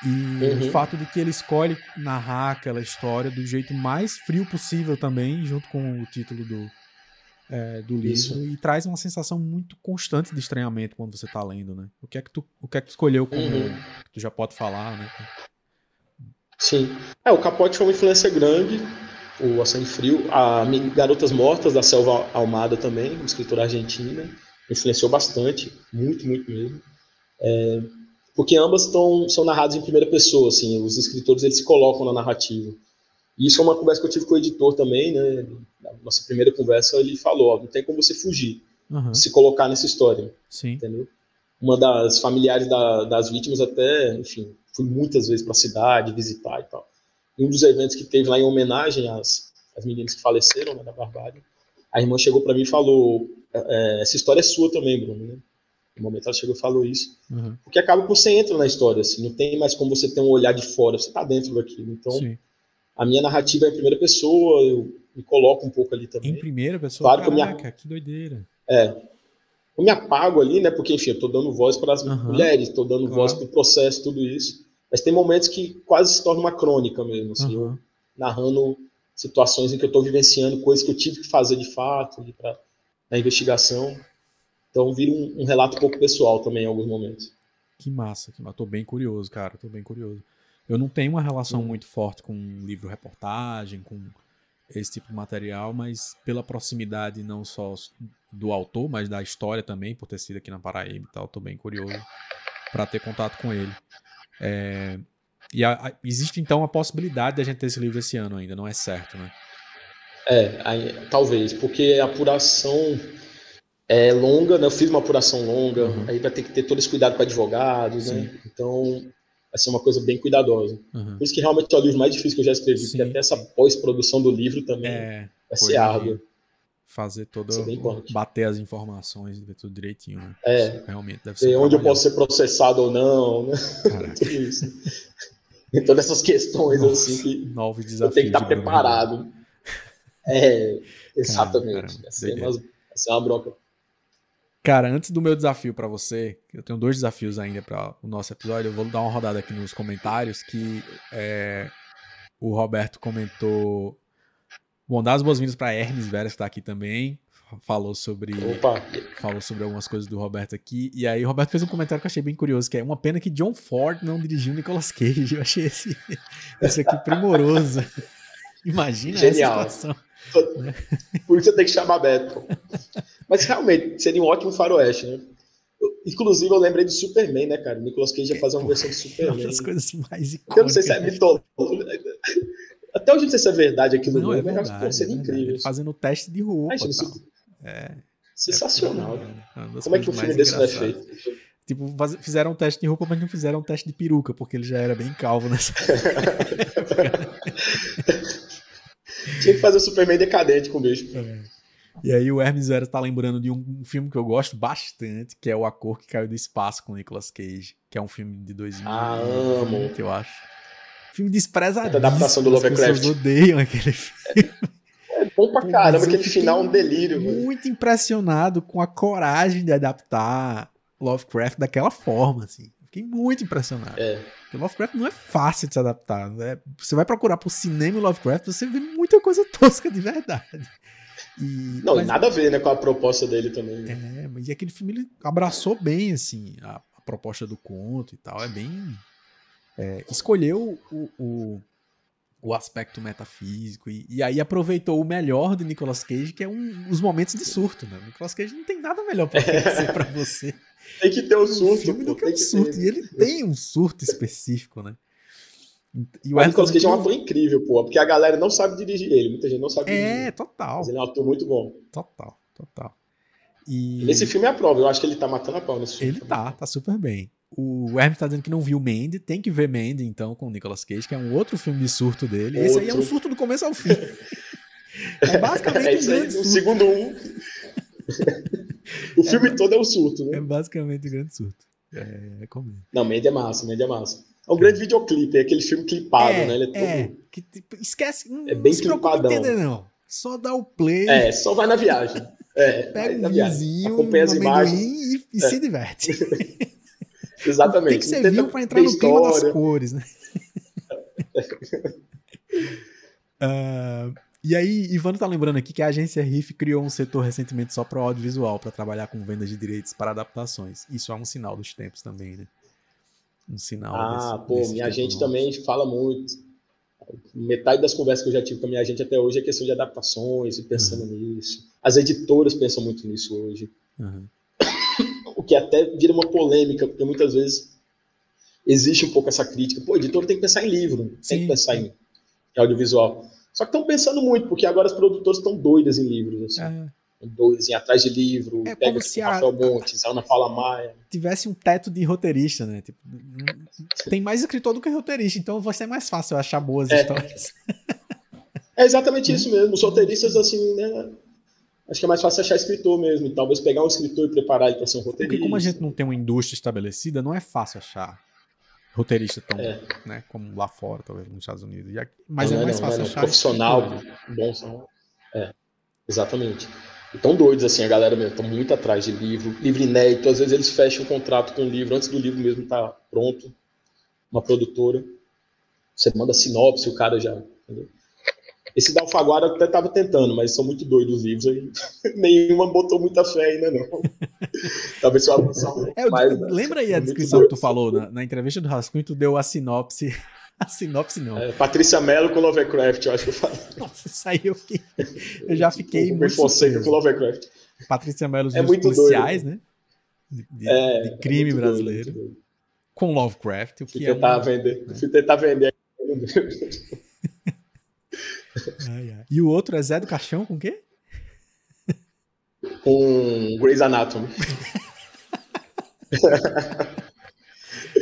E uhum. o fato de que ele escolhe narrar aquela história do jeito mais frio possível também, junto com o título do, é, do livro, Isso. e traz uma sensação muito constante de estranhamento quando você está lendo, né? O que é que tu, o que é que tu escolheu como uhum. que tu já pode falar, né? Sim. É, o Capote foi uma influência grande, o A Sangue Frio, a Garotas Mortas da Selva Almada também, uma escritora argentina, influenciou bastante, muito, muito mesmo. É, porque ambas tão, são narradas em primeira pessoa, assim, os escritores eles se colocam na narrativa. E isso é uma conversa que eu tive com o editor também, né? Na nossa primeira conversa ele falou, ó, não tem como você fugir, uhum. se colocar nessa história, Sim. entendeu? Uma das familiares da, das vítimas até, enfim, fui muitas vezes para a cidade visitar e tal. E um dos eventos que teve lá em homenagem às, às meninas que faleceram né, da barbárie, a irmã chegou para mim e falou, é, é, essa história é sua também, Bruno, né? No momento ela chegou e falou isso. Uhum. Porque acaba que você entra na história, assim, não tem mais como você ter um olhar de fora, você está dentro daquilo. Então, Sim. a minha narrativa é em primeira pessoa, eu me coloco um pouco ali também. Em primeira pessoa? Claro Caraca, que, minha... que doideira. É. Eu me apago ali, né? Porque, enfim, eu tô dando voz para as uhum. mulheres, tô dando claro. voz para o processo, tudo isso. Mas tem momentos que quase se torna uma crônica mesmo, assim, uhum. eu narrando situações em que eu estou vivenciando coisas que eu tive que fazer de fato para na investigação. Então vira um, um, relato um pouco pessoal também em alguns momentos. Que massa, que massa. Tô bem curioso, cara. Tô bem curioso. Eu não tenho uma relação muito forte com livro-reportagem, com esse tipo de material, mas pela proximidade não só do autor, mas da história também, por ter sido aqui na Paraíba e tal, tô bem curioso para ter contato com ele. É, e a, a, existe então a possibilidade de a gente ter esse livro esse ano ainda, não é certo, né? É, aí, talvez, porque a apuração é longa, né? Eu fiz uma apuração longa, uhum. aí vai ter que ter todo esse cuidado com advogados, né? Sim. né? Então, vai ser uma coisa bem cuidadosa. Uhum. Por isso que realmente é o livro mais difícil que eu já escrevi, Sim. porque até essa pós-produção do livro também é, vai ser árdua. Fazer todo. Bater as informações, ver tudo direitinho, né? É. Realmente deve ser. Onde eu posso ser processado ou não, né? (laughs) tudo isso. Tem todas essas questões Nossa, assim que novos desafios eu tenho que estar preparado. É, exatamente. Caramba, essa, é uma, essa é uma bronca. Cara, antes do meu desafio para você, eu tenho dois desafios ainda para o nosso episódio. Eu vou dar uma rodada aqui nos comentários que é, o Roberto comentou. Bom, dar as boas-vindas para Hermes Veras, que está aqui também. Falou sobre. Opa. Falou sobre algumas coisas do Roberto aqui. E aí, o Roberto fez um comentário que eu achei bem curioso: que é uma pena que John Ford não dirigiu Nicolas Cage. Eu achei esse, (laughs) esse aqui primoroso. (laughs) Imagina Genial. essa situação. Por isso você tem que chamar Beto. Mas realmente, seria um ótimo faroeste, né? Eu, inclusive, eu lembrei do Superman, né, cara? O Nicolas Cage ia fazer uma versão do (laughs) Superman. Uma das coisas mais icônicas. Eu não sei se é mitológico. Até hoje não sei se é verdade aquilo, não, é verdade, mas seria é incrível. Fazendo teste de roupa. Imagina, isso... é, Sensacional. É Como é que um filme desse não é feito? Tipo, fizeram um teste de roupa, mas não fizeram um teste de peruca, porque ele já era bem calvo nessa (laughs) (laughs) Tinha que fazer o Superman decadente com o bicho. É. E aí o Hermes Vera tá lembrando de um, um, filme que eu gosto bastante, que é O A Cor que Caiu do Espaço com Nicolas Cage, que é um filme de 2000, ah, amo. eu acho. Filme desprezadíssimo. A adaptação do Lovecraft. As pessoas odeiam aquele filme. (laughs) É bom pra caramba, aquele final é um delírio. Muito mano. impressionado com a coragem de adaptar Lovecraft daquela forma, assim. Fiquei muito impressionado. É. Porque Lovecraft não é fácil de se adaptar. Né? Você vai procurar por cinema e Lovecraft, você vê muita coisa (laughs) tosca de verdade. E, não, mas, nada a ver né, com a proposta dele também. Né? É, mas e aquele filme ele abraçou bem assim a, a proposta do conto e tal. É bem. É, escolheu o, o, o aspecto metafísico. E, e, aí aproveitou o melhor de Nicolas Cage, que é um, os momentos de surto, né? Nicolas Cage não tem nada melhor pra (laughs) oferecer pra você. Tem que ter um surto. Um filme do que um surto. Ter. E ele tem um surto específico, né? E o Nicolas Cage é um ator incrível, pô, porque a galera não sabe dirigir ele, muita gente não sabe dirigir. É, total. Mas ele é um ator muito bom. Total, total. E... Nesse filme é a prova, eu acho que ele tá matando a pau nesse filme. Ele tá, tá super bem. O Hermes tá dizendo que não viu Mandy, tem que ver Mandy então com o Nicolas Cage, que é um outro filme de surto dele. Outro. Esse aí é um surto do começo ao fim. (laughs) é basicamente é um grande aí, surto. O segundo um. (laughs) o filme é, todo é um surto, né? É basicamente um grande surto. É, é comum. Não, Mandy é massa, Mandy é massa. É um grande videoclipe, é aquele filme clipado, é, né? Ele é, todo... é que, tipo, esquece, é bem não clipadão. Entender, não. Só dá o play. É, só vai na viagem. É, (laughs) Pega um vizinho, acompanha as imagens e, e é. se diverte. (laughs) Exatamente. Tem que ser vivo para entrar no clima das cores, né? uh, (laughs) e aí, Ivano tá lembrando aqui que a agência RIF criou um setor recentemente só para audiovisual, para trabalhar com vendas de direitos para adaptações. Isso é um sinal dos tempos também, né? Um sinal. Ah, desse, pô, desse minha gente também fala muito. Metade das conversas que eu já tive com a minha gente até hoje é questão de adaptações e pensando uhum. nisso. As editoras pensam muito nisso hoje. Uhum (coughs) o que até vira uma polêmica, porque muitas vezes existe um pouco essa crítica. Pô, editor tem que pensar em livro, Sim. tem que pensar em audiovisual. Só que estão pensando muito, porque agora os produtores estão doidos em livros. Assim. É. Doidos em atrás de livro, é pega se Rafael Montes, Ana Paula Maia. Tivesse um teto de roteirista, né? Tipo, tem mais escritor do que roteirista, então vai ser mais fácil achar boas é. histórias. É exatamente isso mesmo. Os roteiristas, assim, né? acho que é mais fácil achar escritor mesmo. E talvez pegar um escritor e preparar ele para ser um roteirista. Porque como a gente não tem uma indústria estabelecida, não é fácil achar roteirista tão, é. né, como lá fora, talvez nos Estados Unidos. Mas não, é mais não, fácil não, achar profissional, bom são. É, exatamente. Estão doidos assim, a galera mesmo, estão muito atrás de livro, livro inédito. Às vezes eles fecham um contrato com o livro antes do livro mesmo estar tá pronto. Uma produtora, você manda sinopse, o cara já. Entendeu? Esse da Alfaguara eu até estava tentando, mas são muito doidos os livros aí. (laughs) Nenhuma botou muita fé ainda, não. (laughs) Talvez só avançar um é, mais, né? Lembra aí a descrição que tu falou na, na, entrevista do Rascunho, tu deu a sinopse. (laughs) A sinopse não. É, Patrícia Mello com Lovecraft, eu acho que eu falei. Nossa, isso aí eu fiquei. Eu já fiquei. O muito Fonseca com Lovecraft. Patrícia Mello, os é policiais, doido. né? De, é, de crime é brasileiro. Doido, com Lovecraft. O que fui tentar é uma, vender. Né? Fui tentar vender. Ai, ai. E o outro é Zé do Caixão com o quê? Com Grey's Anatomy.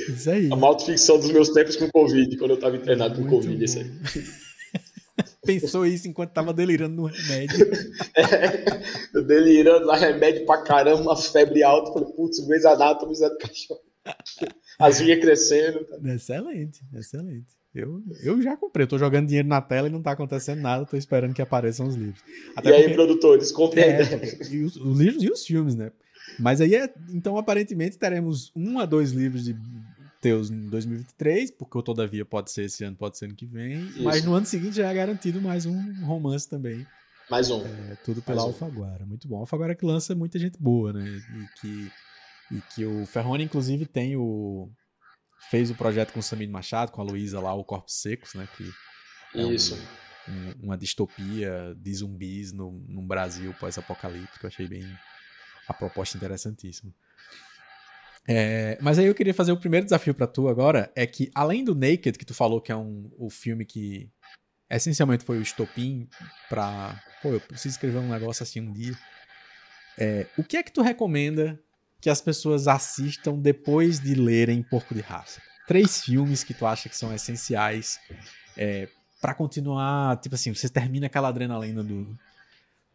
Isso aí. A autoficção dos meus tempos com Covid, quando eu tava internado com Covid, isso aí. (laughs) Pensou isso enquanto tava delirando no remédio. (laughs) É, delirando lá, remédio pra caramba, uma febre alta. Falei, putz, Grey's Anatomy, Zé do Caixão. As vinhas crescendo. Excelente, excelente. Eu, eu já comprei, eu tô jogando dinheiro na tela e não tá acontecendo nada, tô esperando que apareçam os livros. Até e aí, produtores, comprem é, e os, os, livros e os filmes, né? Mas aí, é, então, aparentemente, teremos um a dois livros de teus em 2023, porque o Todavia pode ser esse ano, pode ser ano que vem, Isso. mas no ano seguinte já é garantido mais um romance também. Mais um. É, tudo pela Alfaguara. Um. Muito bom. Alfaguara que lança muita gente boa, né? E que, e que o Ferrone, inclusive, tem o fez o projeto com o Samir Machado, com a Luísa lá, o Corpos Secos, né? Que é Isso. Um, um, uma distopia de zumbis no, num Brasil pós-apocalíptico. Achei bem a proposta interessantíssima. É, mas aí eu queria fazer o primeiro desafio para tu agora, é que além do Naked, que tu falou que é um, o filme que essencialmente foi o estopim para pô, eu preciso escrever um negócio assim um dia. É, o que é que tu recomenda que as pessoas assistam depois de lerem Porco de Raça? Três filmes que tu acha que são essenciais é, para continuar. Tipo assim, você termina aquela adrenalina do,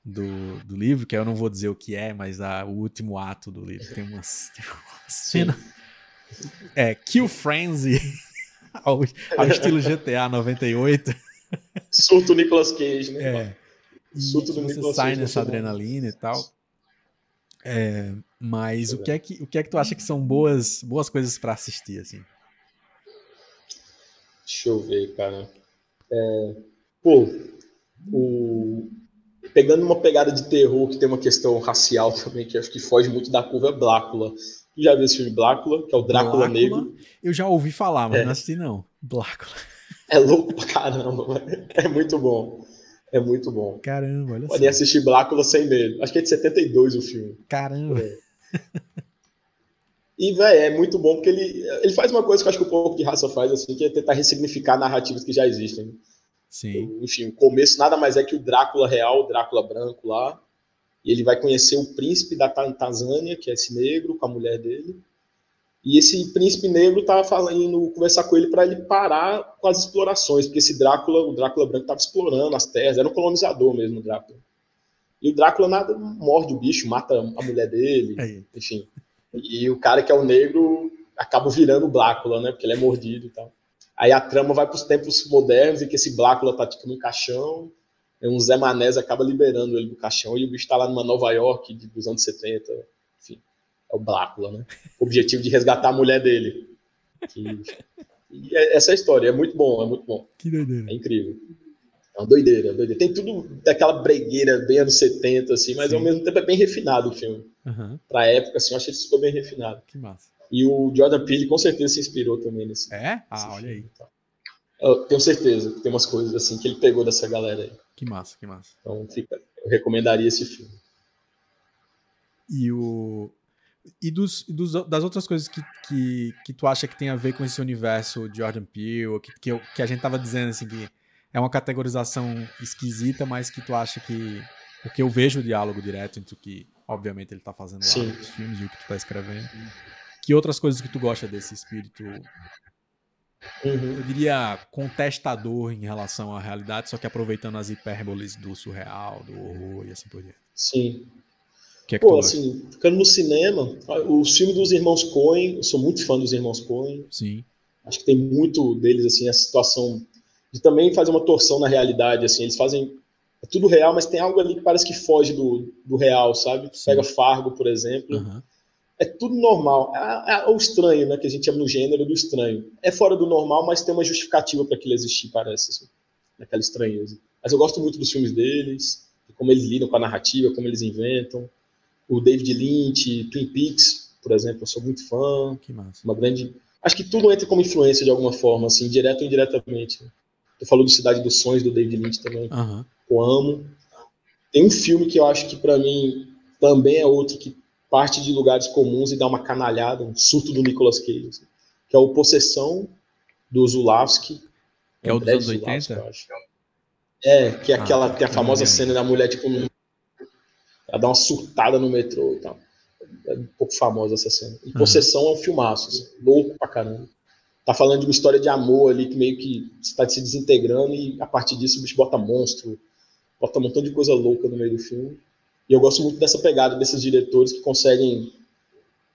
do, do, livro, que eu não vou dizer o que é, mas a, o último ato do livro tem uma, tem (laughs) uma cena. É, Kill Frenzy, (laughs) ao, ao estilo GTA 98. Surto Nicolas Cage, né? É. Surto do você Nicolas sai Cage, nessa adrenalina e tal. É, mas o que, é que, o que é que tu acha que são boas, boas coisas para assistir, assim? Deixa eu ver, cara. É, pô, o, pegando uma pegada de terror que tem uma questão racial também, que acho que foge muito da curva, é Blácula. Tu já viu esse filme Blácula, que é o Drácula Negro? Eu já ouvi falar, mas é. não assisti não. Blácula. É louco pra caramba, é muito bom. É muito bom. Caramba, olha Podem assistir Blácula sem medo. Acho que é de 72 o filme. Caramba. É. E, velho, é muito bom porque ele, ele faz uma coisa que eu acho que o pouco de raça faz, assim, que é tentar ressignificar narrativas que já existem. Sim. Enfim, o começo nada mais é que o Drácula real, o Drácula branco lá. E ele vai conhecer o príncipe da Tanzânia, que é esse negro, com a mulher dele. E esse príncipe negro tá falando, conversar com ele para ele parar com as explorações, porque esse Drácula, o Drácula branco, estava explorando as terras, era um colonizador mesmo, o Drácula. E o Drácula nada morde o bicho, mata a mulher dele, Aí. enfim. E o cara que é o negro acaba virando o Blácula, né? Porque ele é mordido e tal. Aí a trama vai para os tempos modernos e que esse Blácula tá tipo no caixão, um Zé Manés acaba liberando ele do caixão e o bicho tá lá numa Nova York dos anos 70, enfim. É o Blácula, né? O objetivo de resgatar a mulher dele. E é, essa é a história, é muito bom, é muito bom. Que doideira. É incrível. É uma doideira, é uma doideira. Tem tudo daquela bregueira bem anos 70, assim, mas Sim. ao mesmo tempo é bem refinado o filme. Uhum. Pra época, assim, eu achei ele super bem refinado. Que massa. E o Jordan Peele com certeza se inspirou também nesse. É? Ah, olha aí. Então. Eu tenho certeza que tem umas coisas assim que ele pegou dessa galera aí. Que massa, que massa. Então fica, eu recomendaria esse filme. E o. E dos, dos, das outras coisas que, que, que tu acha que tem a ver com esse universo de Jordan Peele, que, que, eu, que a gente tava dizendo assim, que é uma categorização esquisita, mas que tu acha que. Porque eu vejo o diálogo direto entre o que, obviamente, ele tá fazendo lá nos filmes e o que tu tá escrevendo. Que outras coisas que tu gosta desse espírito, uhum. eu diria, contestador em relação à realidade, só que aproveitando as hipérboles do surreal, do horror e assim por diante? Sim. Que é que Pô, assim, ficando no cinema, os filmes dos irmãos Coen, eu sou muito fã dos irmãos Coen. Sim. Acho que tem muito deles, assim, a situação de também fazer uma torção na realidade, assim, eles fazem é tudo real, mas tem algo ali que parece que foge do, do real, sabe? Sim. Pega Fargo, por exemplo. Uhum. É tudo normal. É, é, o estranho, né? Que a gente chama no gênero do estranho. É fora do normal, mas tem uma justificativa para aquilo existir, parece. Assim, naquela estranheza. Mas eu gosto muito dos filmes deles, de como eles lidam com a narrativa, como eles inventam. O David Lynch, Twin Peaks, por exemplo, eu sou muito fã. Que massa. Uma grande. Acho que tudo entra como influência de alguma forma, assim, direto ou indiretamente. Tu falou do Cidade dos Sonhos, do David Lynch também. Uhum. Eu amo. Tem um filme que eu acho que para mim também é outro que parte de lugares comuns e dá uma canalhada, um surto do Nicolas Cage, assim, que é o Possessão do Zulawski. É o dos anos 80? Zulawski, é, que é ah, aquela que é a famosa cena da mulher tipo ela dá uma surtada no metrô e tal. É um pouco famosa essa cena. E Possessão uhum. é um filmaço, assim, louco pra caramba tá falando de uma história de amor ali que meio que está se desintegrando e a partir disso o bicho bota monstro, bota um montão de coisa louca no meio do filme. E eu gosto muito dessa pegada desses diretores que conseguem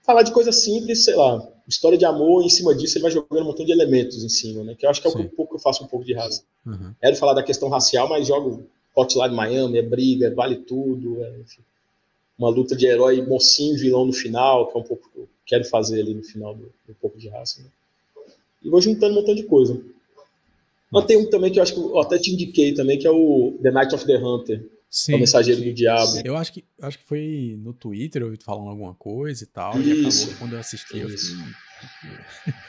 falar de coisa simples, sei lá, história de amor, e em cima disso ele vai jogando um montão de elementos em cima, né? Que eu acho que é um pouco que eu faço um pouco de raça. Uhum. Quero falar da questão racial, mas jogo Hotline Miami, é briga, vale tudo, é, enfim, uma luta de herói mocinho vilão no final, que é um pouco que eu quero fazer ali no final do, do pouco de raça. Né? E vou juntando um montão de coisa. Mas tem um também que eu acho que eu até te indiquei também, que é o The Night of the Hunter. Sim, o Mensageiro sim. do Diabo. Eu acho que, acho que foi no Twitter, eu ouvi falando alguma coisa e tal. Isso. E acabou quando eu assisti, eu fiquei... (laughs)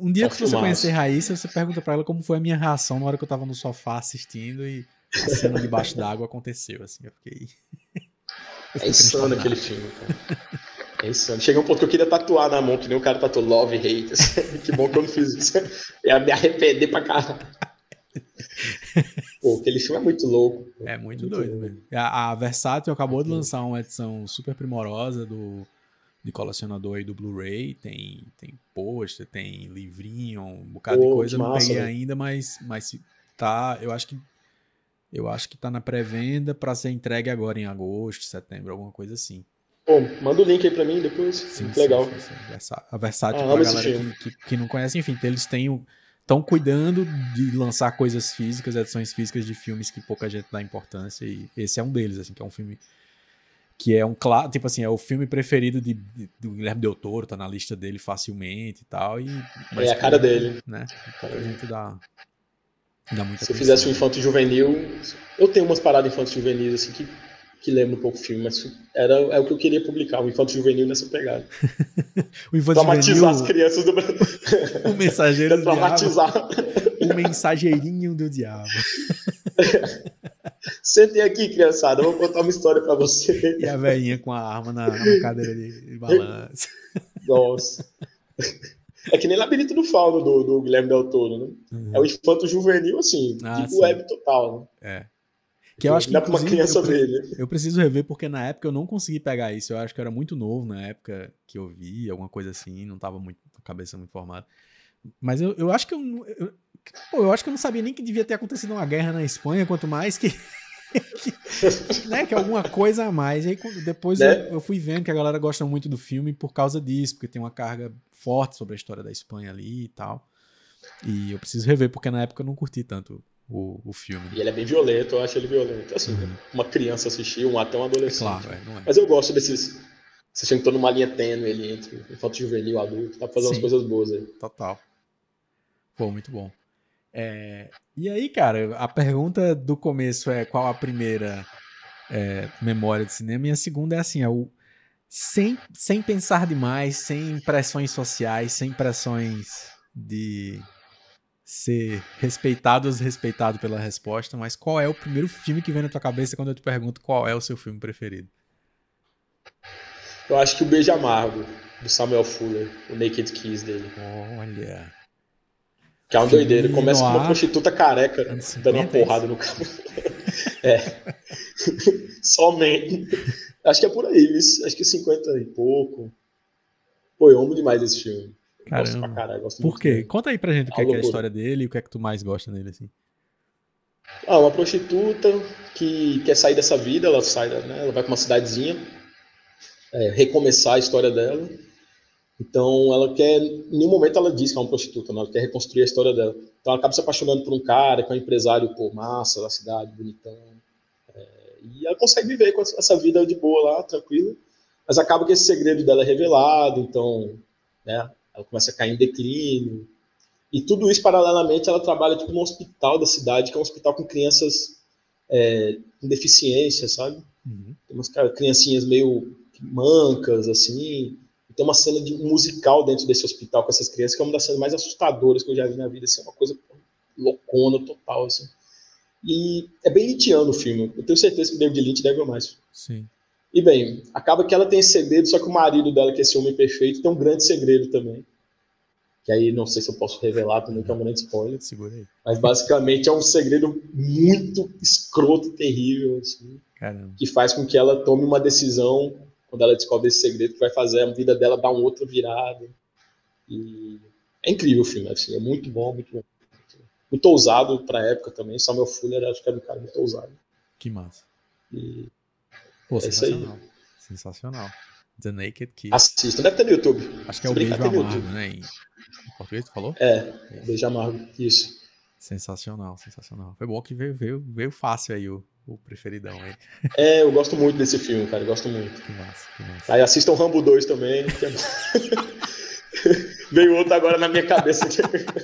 Um dia que você conhecer Raíssa, você pergunta para ela como foi a minha reação na hora que eu tava no sofá assistindo e a cena debaixo d'água aconteceu, assim, eu fiquei... (laughs) eu fiquei é insano aquele filme, cara. É insano. Chega um ponto que eu queria tatuar na mão, que nem o cara tatuou Love Hate. (laughs) que bom que eu não fiz isso. Eu ia me arrepender pra caralho. Pô, aquele filme é muito louco. É muito, muito doido mesmo. A, a Versátil acabou de lançar uma edição super primorosa do de colecionador aí do Blu-ray. Tem, tem pôster, tem livrinho, um bocado Pô, de coisa. Não peguei ainda, mas, mas tá. Eu acho que eu acho que tá na pré-venda para ser entregue agora em agosto, setembro, alguma coisa assim. Bom, manda o link aí pra mim depois. Sim, Legal. Sim, sim, A Versátil, ah, pra galera que, que, que, não conhece, enfim, eles têm estão cuidando de lançar coisas físicas, edições físicas de filmes que pouca gente dá importância e esse é um deles, assim, que é um filme que é um claro, tipo assim, é o filme preferido de, de, do Guilherme Del Toro, tá na lista dele facilmente e tal, e é a cara dele, né? Pouca gente dá dá muita Se eu fizesse um infanto juvenil, eu tenho umas paradas infanto juvenis assim que que lembra um pouco o filme, mas era é o que eu queria publicar, o Infanto Juvenil nessa pegada. (laughs) o Infanto Traumatizar Juvenil, as crianças do (laughs) o mensageiro do Traumatizar. diabo. O mensageirinho do diabo. (laughs) Sentem aqui, criançada, eu vou contar uma história pra você. E a velhinha com a arma na, na cadeira de, de balanço. Nossa. É que nem Labirinto do Fauno do, do Guilherme Del Toro, né? Uhum. É o infanto juvenil, assim, Ah, tipo sim. web total, né? É. Que eu acho que Dá pra uma criança eu, ver, né? eu preciso rever porque na época eu não consegui pegar isso. Eu acho que eu era muito novo na época que eu vi, alguma coisa assim, não tava muito com a cabeça muito formada. Mas eu, eu acho que eu, eu, pô, eu acho que eu não sabia nem que devia ter acontecido uma guerra na Espanha, quanto mais que que, (laughs) né, que alguma coisa a mais. E aí depois Né? eu, eu fui vendo que a galera gosta muito do filme por causa disso, porque tem uma carga forte sobre a história da Espanha ali e tal. E eu preciso rever porque na época eu não curti tanto o, o filme. E ele é bem violento, eu acho ele violento. Assim, Uhum. uma criança assistir, um até um adolescente. Claro, é, não é. Mas eu gosto desses. Você sempre tô numa linha tênue ali entre infanto juvenil adulto, pra fazer umas Sim. coisas boas aí. Total. Pô, muito bom. É, e aí, cara, a pergunta do começo é qual a primeira é, memória de cinema, e a segunda é assim, é o sem, sem pensar demais, sem pressões sociais, sem pressões de ser respeitado ou desrespeitado pela resposta, mas qual é o primeiro filme que vem na tua cabeça quando eu te pergunto qual é o seu filme preferido? Eu acho que o Beijo Amargo, do Samuel Fuller, o Naked Kiss dele. Olha. Que é uma Filme doideira. Começa com uma prostituta careca dando uma 50, é porrada no cara. (laughs) é. (laughs) Somente. Acho que é por aí, isso. acho que 50 e pouco. Pô, eu amo demais esse filme. Gosto pra caralho. Gosto Por quê? Conta aí pra gente o que é, que é a história dele e o que é que tu mais gosta nele, assim. Ah, uma prostituta que quer sair dessa vida, ela sai, né, ela vai pra uma cidadezinha, é, recomeçar a história dela. Então, ela quer, em nenhum momento ela diz que é uma prostituta, não, ela quer reconstruir a história dela. Então, ela acaba se apaixonando por um cara que é um empresário, pô, massa da cidade, bonitão. É, e ela consegue viver com essa vida de boa lá, tranquila. Mas acaba que esse segredo dela é revelado, então, né, ela começa a cair em declínio. E tudo isso, paralelamente, ela trabalha tipo, no hospital da cidade, que é um hospital com crianças é, com deficiência, sabe? Uhum. Tem umas cara- criancinhas meio mancas, assim. E tem uma cena de um musical dentro desse hospital com essas crianças, que é uma das cenas mais assustadoras que eu já vi na vida. Assim, é uma coisa loucona total, assim. E é bem lynchiano o filme. Eu tenho certeza que o David Lynch deve amar isso. Sim. E bem, acaba que ela tem esse segredo, só que o marido dela, que é esse homem perfeito, tem um grande segredo também. Que aí não sei se eu posso revelar também, que é um grande spoiler. Segura aí. Mas basicamente é um segredo muito escroto e terrível, assim, Caramba. que faz com que ela tome uma decisão quando ela descobre esse segredo que vai fazer a vida dela dar um outro virada. E é incrível o filme, assim, é muito bom, muito bom. Muito ousado pra época também. Samuel Fuller acho que era um cara muito ousado. Que massa. E Pô, É isso aí. sensacional. Sensacional. The Naked Kiss. assista, deve ter no YouTube. Acho que é se o beijo amargo, YouTube. né? Em, em português, tu falou? É, Beijo Amargo, isso. Sensacional, sensacional. Foi bom que veio, veio, veio fácil aí o, o preferidão aí. É, eu gosto muito desse filme, cara, eu gosto muito. Que massa, que massa. Aí assistam Rambo 2 também. que é- (laughs) Veio outro agora na minha cabeça.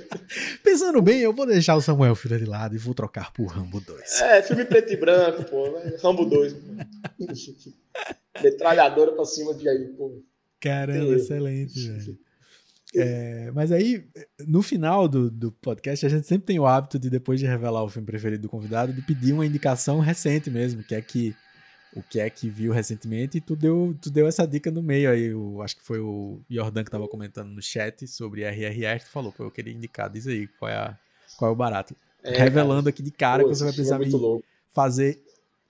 (laughs) Pensando bem, eu vou deixar o Samuel Filho de lado e vou trocar por Rambo 2. É, filme preto e branco, pô. Rambo 2. (laughs) Metralhadora pra cima de aí, pô. Caramba, Tem- excelente, velho. É, mas aí, no final do, do podcast, a gente sempre tem o hábito de, depois de revelar o filme preferido do convidado, de pedir uma indicação recente mesmo, que é que o que é que viu recentemente, e tu deu, tu deu essa dica no meio aí. O, acho que foi o Jordan que tava comentando no chat sobre RRR, tu falou, pô, eu queria indicar, diz aí qual é, a, qual é o barato. É, Revelando aqui de cara Pô, que você vai é precisar me louco. fazer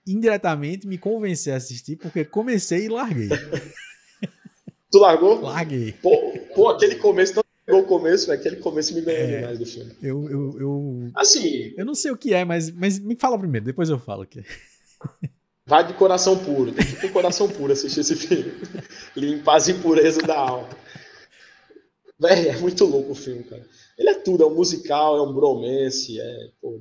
indiretamente me convencer a assistir, porque comecei e larguei. (laughs) Tu largou? Larguei. Pô, pô, aquele começo, não pegou o começo, velho. Aquele começo me ganhou É. demais do filme. Eu, eu, eu, Assim, eu não sei o que é, mas, mas me fala primeiro, depois eu falo o que é. Vai de coração puro. Tem que ter coração puro assistir esse filme. (laughs) Limpar as impurezas da alma. Véi, é muito louco o filme, cara. Ele é tudo, é um musical, é um bromance, é pô,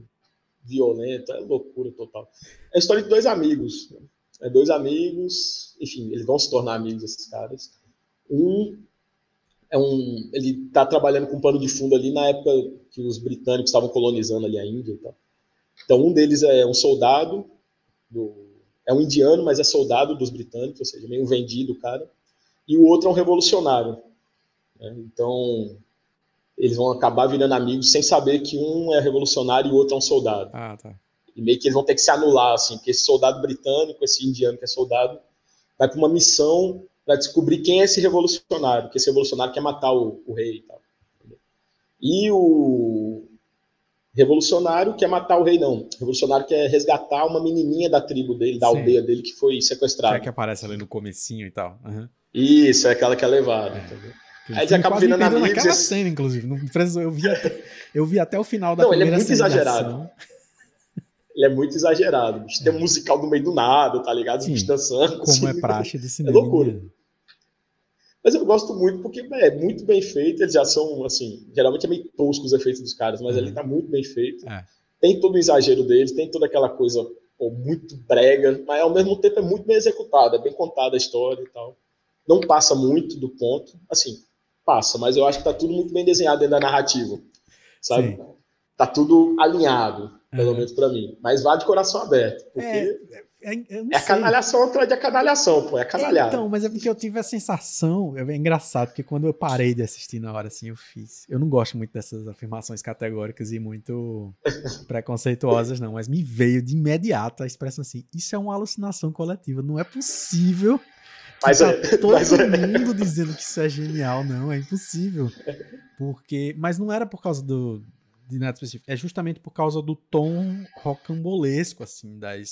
violento, é loucura total. É a história de dois amigos. né? É dois amigos, enfim, eles vão se tornar amigos, esses caras. Um é um. Ele tá trabalhando com pano de fundo ali na época que os britânicos estavam colonizando ali a Índia e tal. Então, um deles é um soldado do, é um indiano, mas é soldado dos britânicos, ou seja, meio vendido, cara. E o outro é um revolucionário. Né? Então, eles vão acabar virando amigos sem saber que um é revolucionário e o outro é um soldado. Ah, tá. E meio que eles vão ter que se anular, assim, porque esse soldado britânico, esse indiano que é soldado, vai para uma missão para descobrir quem é esse revolucionário, que esse revolucionário quer matar o, o rei e tal. E o revolucionário quer matar o rei, não. Revolucionário quer resgatar uma menininha da tribo dele, da Sim. aldeia dele, que foi sequestrada. Que, é que aparece ali no comecinho e tal. Uhum. Isso, é aquela que é levada, é. Aí eles acabam virando amigos. naquela esse... cena, inclusive. Não eu, vi até, eu vi até o final da não, primeira ele é muito exagerado. Ele é muito exagerado. Tem um é. musical no meio do nada, tá ligado? Sim, dançando. Como assim, é praxe de cinema. (laughs) É loucura. Mas eu gosto muito porque é muito bem feito. Eles já são, assim, geralmente é meio tosco os efeitos dos caras, mas uhum. ele tá muito bem feito. É. Tem todo o exagero deles, tem toda aquela coisa pô, muito brega, mas ao mesmo tempo é muito bem executada, é bem contada a história e tal. Não passa muito do ponto, assim, passa, mas eu acho que tá tudo muito bem desenhado dentro da narrativa, sabe? Sim. Tá tudo alinhado, pelo uhum. menos para mim. Mas vá de coração aberto, porque é, é, é a canalhação atrás de a canalhação, pô, é canalhada. Então, mas é porque eu tive a sensação, é engraçado, porque quando eu parei de assistir na hora assim, eu fiz. Eu não gosto muito dessas afirmações categóricas e muito (laughs) preconceituosas, não, mas me veio de imediato a expressão assim: isso é uma alucinação coletiva, não é possível. Mas tá é, todo mas é. mundo dizendo que isso é genial, não, é impossível. Porque, mas não era por causa do de nada específico, é justamente por causa do tom rocambolesco assim das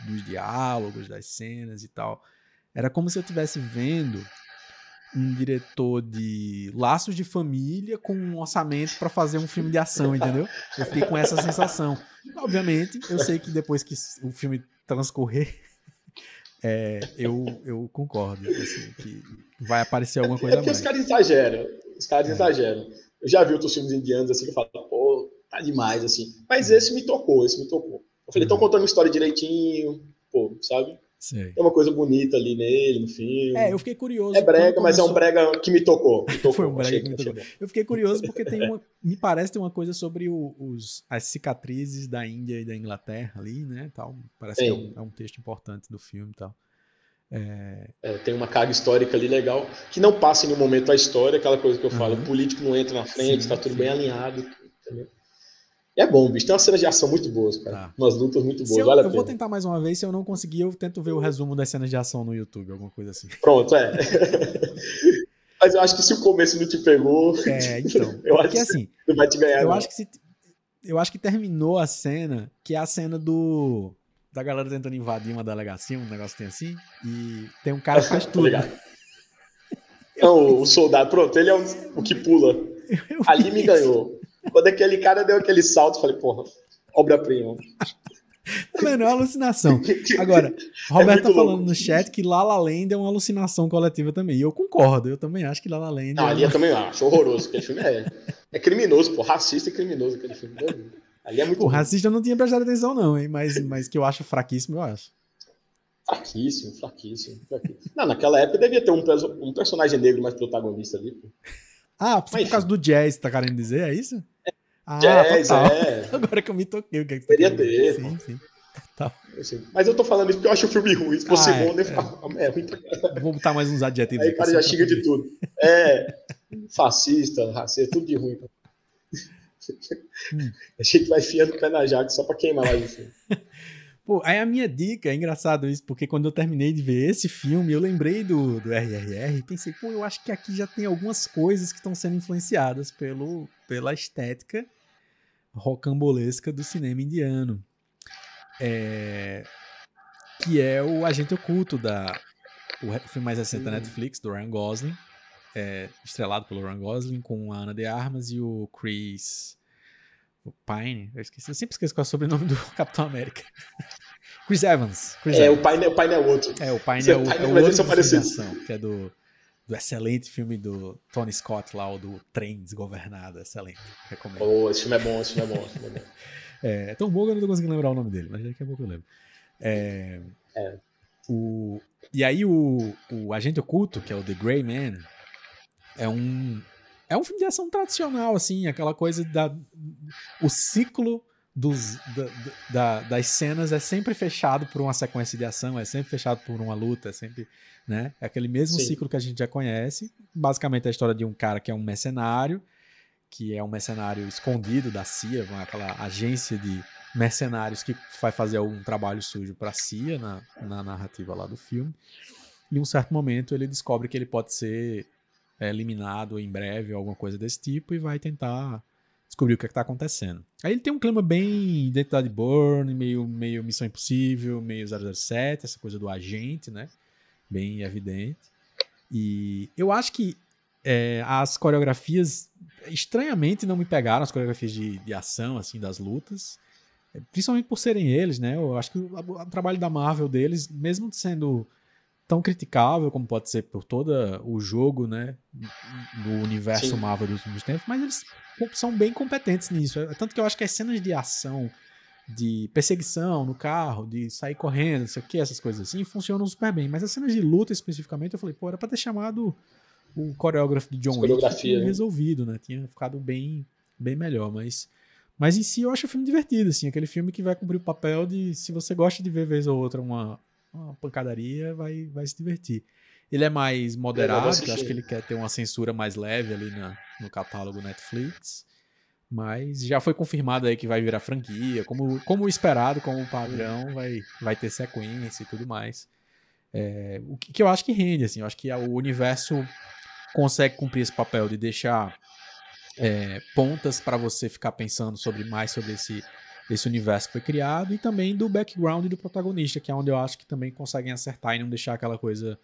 dos diálogos, das cenas e tal. Era como se eu estivesse vendo um diretor de Laços de Família com um orçamento para fazer um filme de ação, entendeu? Eu fiquei com essa sensação. Obviamente, eu sei que depois que o filme transcorrer, (laughs) é, eu, eu concordo, assim, que vai aparecer alguma coisa é porque mais. os caras exageram, os caras é. exageram. Eu já vi outros filmes indianos assim que eu falo, pô, tá demais, assim. Mas esse me tocou, esse me tocou. Eu falei, estão uhum. contando uma história direitinho, pô, sabe? Sei. Tem uma coisa bonita ali nele, no filme. É, eu fiquei curioso. É brega, mas é um brega que me tocou. Me (laughs) tocou Foi um brega que me tocou. Eu fiquei curioso porque tem uma. me parece ter uma coisa sobre o, os, as cicatrizes da Índia e da Inglaterra ali, né? Tal. Parece tem. que é um, é um, texto importante do filme e tal. É... É, tem uma carga histórica ali legal, que não passa em nenhum momento a história, aquela coisa que eu falo, uhum. o político não entra na frente, sim, tá tudo sim. bem alinhado. Entendeu? É bom, bicho. Tem umas cenas de ação muito boas, cara. Tá. Umas lutas muito boas. Eu, vale eu vou tentar mais uma vez. Se eu não conseguir, eu tento ver o resumo das cenas de ação no YouTube, alguma coisa assim. Pronto, é. (laughs) Mas eu acho que se o começo não te pegou. É, então. (laughs) eu acho que assim. Não vai te ganhar. Eu não. acho que se. Eu acho que terminou a cena, que é a cena do. Da galera tentando invadir uma delegacia, um negócio tem assim. E tem um cara que faz (laughs) tudo. Não, o soldado, pronto, ele é o, o que pula. Eu Ali me ganhou. Quando aquele cara deu aquele salto, eu falei, porra, obra-prima. Não é alucinação. (laughs) Agora, Roberto é tá falando louco. no chat que Lala Land é uma alucinação coletiva também. E eu concordo, eu também acho que Lala Land. Não, é ali uma... eu também acho horroroso. Aquele filme é, é criminoso, pô. Racista e criminoso aquele filme. Ali é muito. O racista eu não tinha prestado atenção, não, hein? Mas, mas que eu acho fraquíssimo, eu acho. Fraquíssimo, fraquíssimo, fraquíssimo. Não, naquela época devia ter um, um personagem negro mais protagonista ali, pô. Ah, por Mas, causa do jazz, tá querendo dizer, é isso? É, ah, jazz, total. é. (laughs) Agora que eu me toquei, o que é que você tá ter. Sim, sim. Mas eu tô falando isso porque eu acho o filme ruim. Se fosse ah, é, bom, é. é ruim pra Vou botar mais uns adjetivos. Aí o cara já xinga de tudo. É, fascista, racista, tudo de ruim. Hum. A gente vai fiando o pé na jaca só pra queimar mais o filme. Pô, aí a minha dica, é engraçado isso, porque quando eu terminei de ver esse filme, eu lembrei do, do RRR e pensei, pô, eu acho que aqui já tem algumas coisas que estão sendo influenciadas pelo, pela estética rocambolesca do cinema indiano. É, que é o Agente Oculto da o filme mais recente da Netflix, do Ryan Gosling, é, estrelado pelo Ryan Gosling, com a Ana de Armas e o Chris o Pine, eu esqueci, eu sempre esqueço qual é o sobrenome do (laughs) Capitão América. (laughs) Chris Evans. Chris é, Evans. O, Pine, o Pine é outro. É, o Pine é, é, o, é outro ação, que é do, do excelente filme do Tony Scott lá, o do Trem Desgovernado, excelente, recomendo. Oh, esse filme é bom, esse filme é bom. Esse filme é, bom. (laughs) é, é tão bom que eu não tô conseguindo lembrar o nome dele, mas daqui a pouco eu lembro. É, é. O, e aí o, o Agente Oculto, que é o The Grey Man, é um é um filme de ação tradicional, assim, aquela coisa da. O ciclo dos, da, da, das cenas é sempre fechado por uma sequência de ação, é sempre fechado por uma luta, é sempre. Né? É aquele mesmo Sim. ciclo que a gente já conhece. Basicamente, é a história de um cara que é um mercenário, que é um mercenário escondido da CIA, aquela agência de mercenários que vai fazer algum trabalho sujo para a CIA na, na narrativa lá do filme. E em um certo momento ele descobre que ele pode ser é, eliminado em breve, alguma coisa desse tipo, e vai tentar descobrir o que é está acontecendo. Aí ele tem um clima bem Identidade Born, meio, meio Missão Impossível, meio 007, essa coisa do agente, né? Bem evidente. E eu acho que é, as coreografias, estranhamente, não me pegaram, as coreografias de, de ação, assim, das lutas. Principalmente por serem eles, né? Eu acho que o, o trabalho da Marvel deles, mesmo sendo tão criticável como pode ser por todo o jogo, né, no universo Sim. Marvel dos últimos tempos, mas eles são bem competentes nisso. É, tanto que eu acho que as cenas de ação, de perseguição no carro, de sair correndo, não sei o que, essas coisas assim, funcionam super bem. Mas as cenas de luta especificamente, eu falei, pô, era pra ter chamado o coreógrafo de John Wick tinha né? resolvido, né? Tinha ficado bem, bem melhor, mas... Mas em si eu acho o filme divertido, assim, aquele filme que vai cumprir o papel de, se você gosta de ver vez ou outra uma, uma pancadaria, vai, vai se divertir. Ele é mais moderado, eu acho que ele quer ter uma censura mais leve ali na, no catálogo Netflix. Mas já foi confirmado aí que vai virar franquia. Como, como esperado, como padrão, vai, vai ter sequência e tudo mais. É, o que, que, eu acho que rende, assim. Eu acho que o universo consegue cumprir esse papel de deixar é, pontas para você ficar pensando sobre mais sobre esse desse universo que foi criado e também do background do protagonista, que é onde eu acho que também conseguem acertar e não deixar aquela coisa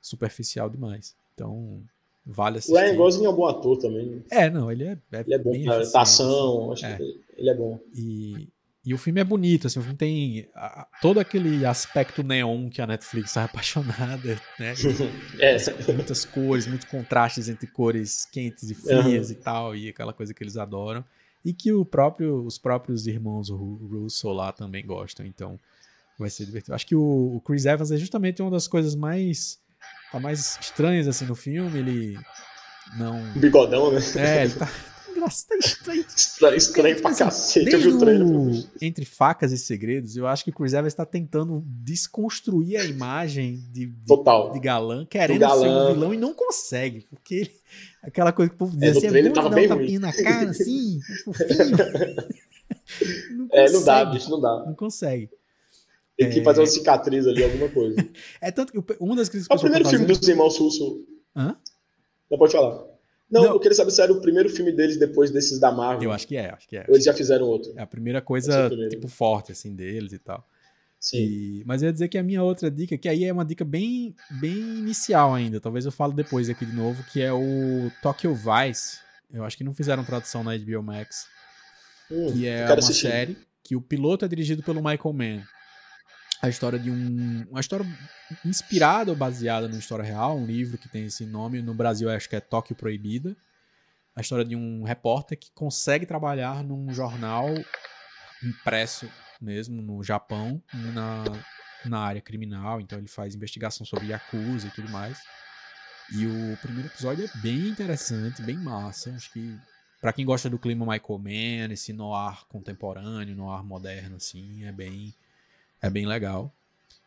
superficial demais. Então, vale assistir. O Ryan Gosling é um bom ator também. É, não, ele é, é Ele é bom pra ação, acho é. que ele é bom. E, e o filme é bonito, assim, o filme tem a, todo aquele aspecto neon que a Netflix é (laughs) apaixonada, né? (laughs) é. Muitas cores, muitos contrastes entre cores quentes e frias uhum. e tal, e aquela coisa que eles adoram e que o próprio, os próprios irmãos Russo lá também gostam, então vai ser divertido. Acho que o, o Chris Evans é justamente uma das coisas mais tá mais estranhas assim no filme, ele não bigodão, né? É, ele tá Nossa, tá estranho. Estranho, (laughs) estranho pra assim, cacete. Eu vi o trailer. Entre facas e segredos, eu acho que o Chris Evans está tentando desconstruir a imagem de, de, Total. de galã, querendo galã. ser um vilão e não consegue. Porque ele, aquela coisa que o povo diz é, assim, é um tapinha na cara, assim, fofinho. (laughs) não é, não dá, bicho, não dá. Não consegue. Tem que é... fazer uma cicatriz ali, alguma coisa. (laughs) é tanto que uma das críticas que É o primeiro filme fazendo... dos irmãos Russo. Hã? Não pode falar. Não, não, eu queria saber se era o primeiro filme deles depois desses da Marvel. Eu acho que é, acho que é. Ou eles já fizeram outro. É a primeira coisa, tipo, forte, assim, deles e tal. Sim. E, mas eu ia dizer que a minha outra dica, que aí é uma dica bem, bem inicial ainda, talvez eu falo depois aqui de novo, que é o Tokyo Vice. Eu acho que não fizeram tradução na HBO Max. Hum, que é uma assistir. série que o piloto é dirigido pelo Michael Mann a história de um. Uma história inspirada ou baseada numa história real, um livro que tem esse nome. No Brasil, acho que é Tóquio Proibida. A história de um repórter que consegue trabalhar num jornal impresso mesmo no Japão, na, na área criminal. Então, ele faz investigação sobre Yakuza e tudo mais. E o primeiro episódio é bem interessante, bem massa. Acho que para quem gosta do clima Michael Mann, esse noir contemporâneo, noir moderno, assim, é bem é bem legal.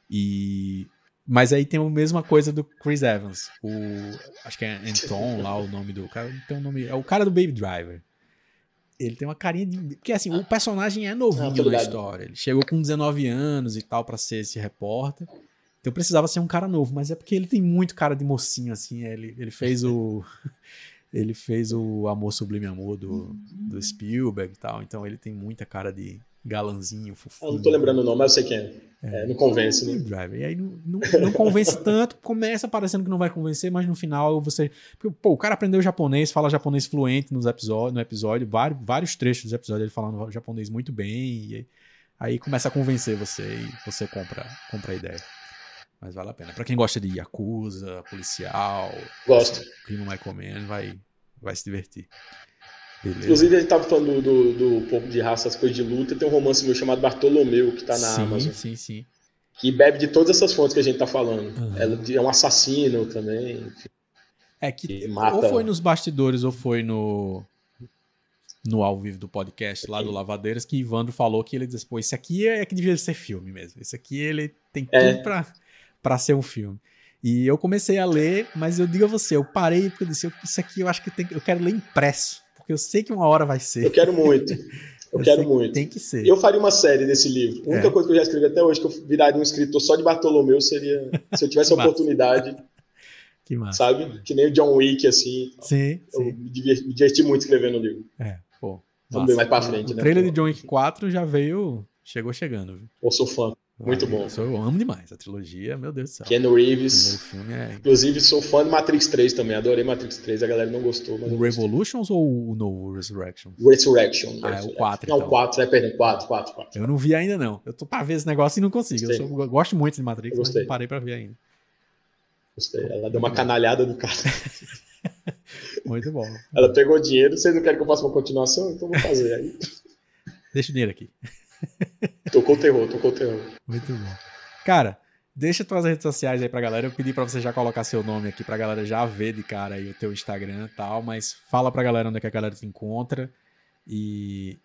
E mas aí tem a mesma coisa do Chris Evans. O acho que é Anton lá o nome do cara, tem um nome, é o cara do Baby Driver. Ele tem uma carinha de porque assim, o personagem é novinho ah, na história. Ele chegou com 19 anos e tal para ser esse repórter. Então precisava ser um cara novo, mas é porque ele tem muito cara de mocinho assim, ele, ele fez o (laughs) ele fez o Amor Sublime Amor do, do Spielberg e tal, então ele tem muita cara de galanzinho, fofinho. Eu não tô lembrando o nome, mas eu sei quem é. é, é não convence, né? Driver. E aí não, não, não convence (laughs) tanto, começa parecendo que não vai convencer, mas no final você. Pô, o cara aprendeu japonês, fala japonês fluente nos episódios, no episódio, vários, vários trechos dos episódios ele falando japonês muito bem. E aí começa a convencer você e você compra, compra a ideia. Mas vale a pena. Pra quem gosta de Yakuza, policial, Gosto. clima Michael Mann, vai, vai se divertir. Beleza. Inclusive, a gente tava falando do, do, do pouco de raça, as coisas de luta. Tem um romance meu chamado Bartolomeu, que tá na sim, Amazon. Sim, sim. Que bebe de todas essas fontes que a gente tá falando. Uhum. É, um assassino também. É que, que mata... ou foi nos bastidores ou foi no no ao vivo do podcast lá do Lavadeiras que Ivandro falou que ele disse, pô, esse aqui é que devia ser filme mesmo. Esse aqui ele tem é. tudo pra, pra ser um filme. E eu comecei a ler, mas eu digo a você, eu parei porque eu disse, isso aqui eu acho que tem, eu quero ler impresso, porque eu sei que uma hora vai ser. Eu quero muito. (laughs) Eu, eu quero muito. Tem que ser. Eu faria uma série desse livro. A única é. coisa que eu já escrevi até hoje, que eu viraria um escritor só de Bartolomeu, seria, se eu tivesse (laughs) a oportunidade, que massa. Sabe? Que nem o John Wick, assim. Sim. Eu sim. Me, diverti, me diverti muito escrevendo o livro. É, pô. Vamos ver mais pra frente, o né? O trailer de John Wick 4 já veio. Chegou chegando, viu? Eu sou fã. Muito ah, bom. Eu, sou, eu, amo demais a trilogia, meu Deus do céu. Keanu Reeves. É... Inclusive, sou fã de Matrix 3 também. Adorei Matrix 3, a galera não gostou. o Revolutions ou o novo Resurrection? Resurrection. Ah, é o 4. Não, então. o 4, é, perdão, 4, 4, 4. Eu não vi ainda, não. Eu tô pra ver esse negócio e não consigo. Eu, sou, eu, gosto muito de Matrix, mas não parei pra ver ainda. Gostei. Ela deu uma canalhada no cara. (laughs) Muito bom. Ela pegou dinheiro, vocês não querem que eu faça uma continuação? Então vou fazer. Aí... (laughs) Deixa o dinheiro aqui. Tocou o terror, tocou o terror. Muito bom. Cara, deixa tuas redes sociais aí pra galera. Eu pedi pra você já colocar seu nome aqui pra galera já ver de cara aí o teu Instagram e tal, mas fala pra galera onde é que a galera te encontra e,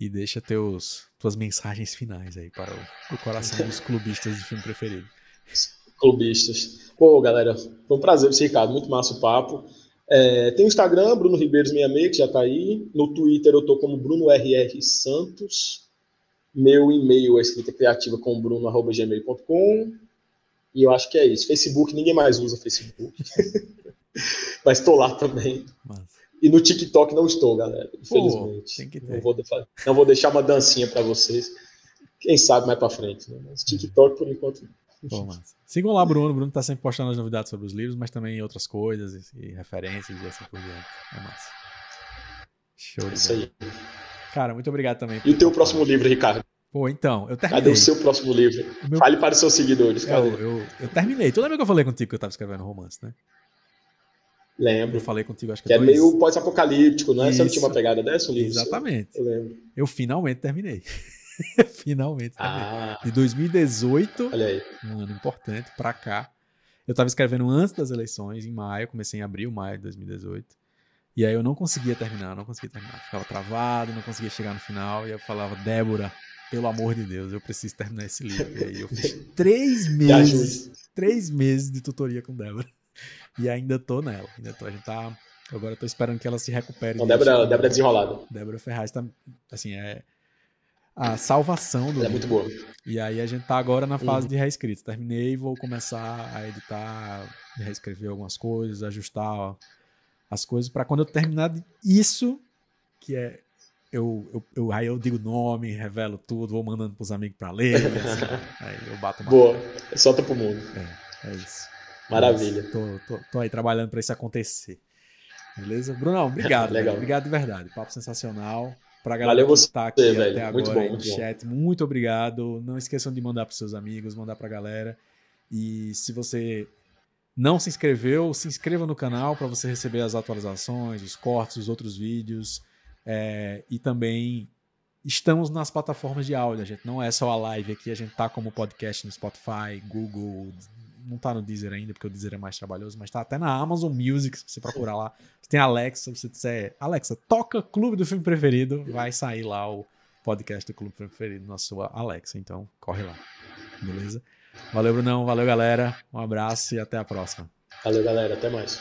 e deixa teus, tuas mensagens finais aí para o, o coração dos clubistas de filme preferido clubistas. Pô, galera, foi um prazer Ricardo, muito massa o papo. É, tem o Instagram, Bruno Ribeiros66, que já tá aí. No Twitter eu tô como Bruno RR Santos. Meu e-mail é escrita criativa com bruno.gmail.com. E eu acho que é isso. Facebook, ninguém mais usa Facebook. (laughs) Mas estou lá também. Massa. E no TikTok não estou, galera. Infelizmente. Pô, não, vou, não, vou, deixar uma dancinha para vocês. Quem sabe mais para frente. Né? Mas TikTok, por enquanto, não. Pô, Sigam lá, Bruno. O Bruno tá sempre postando as novidades sobre os livros, mas também outras coisas e, referências e assim por diante. É massa. Show de Isso aí. Cara, muito obrigado também. E o teu próximo livro, Ricardo? Pô, então, eu terminei. Cadê o seu próximo livro? Meu... Fale para os seus seguidores. Eu, eu, eu, terminei. Tu lembra que eu falei contigo que eu tava escrevendo romance, né? Lembro. Eu falei contigo, acho que, que é dois... meio pós-apocalíptico, né? Isso. Você não tinha uma pegada dessa, um livro? Exatamente. Eu lembro. Eu finalmente terminei. (laughs) Finalmente. Ah, de 2018, olha aí. um ano importante, pra cá. Eu tava escrevendo antes das eleições, em maio, comecei em abril, maio de 2018. E aí eu não conseguia terminar, não conseguia terminar. Ficava travado, não conseguia chegar no final. E eu falava, Débora, pelo amor de Deus, eu preciso terminar esse livro. E aí eu fiz (laughs) três meses, três meses de tutoria com Débora. E ainda tô nela. Ainda tô, a gente tá. Agora eu tô esperando que ela se recupere. Não, Débora, Débora é desenrolada. Débora Ferraz tá. Assim, é a salvação do Ela é muito boa. E aí a gente tá agora na fase uhum. de reescrita. Terminei e vou começar a editar, reescrever algumas coisas, ajustar as coisas para quando eu terminar isso, que é eu, eu, eu, aí eu digo nome, revelo tudo, vou mandando pros amigos para ler, assim, (laughs) aí eu bato uma Boa, solta pro mundo. É, é isso. Maravilha. tô, tô, tô, aí trabalhando para isso acontecer. Beleza? Brunão, obrigado. Legal. Obrigado de verdade. Papo sensacional. Pra galera Valeu que está aqui velho. até muito agora bom, no chat, bom. muito obrigado. Não esqueçam de mandar para seus amigos, mandar para a galera. E se você não se inscreveu, se inscreva no canal para você receber as atualizações, os cortes, os outros vídeos. É, e também estamos nas plataformas de áudio. A gente não é só a live aqui, a gente tá como podcast no Spotify, Google, não tá no Deezer ainda, porque o Deezer é mais trabalhoso, mas tá até na Amazon Music, se você procurar lá. Tem Alexa, se você disser, Alexa, toca Clube do Filme Preferido, vai sair lá o podcast do Clube Preferido na sua Alexa, então corre lá. Beleza? Valeu, Brunão, valeu, galera. Um abraço e até a próxima. Valeu, galera, até mais.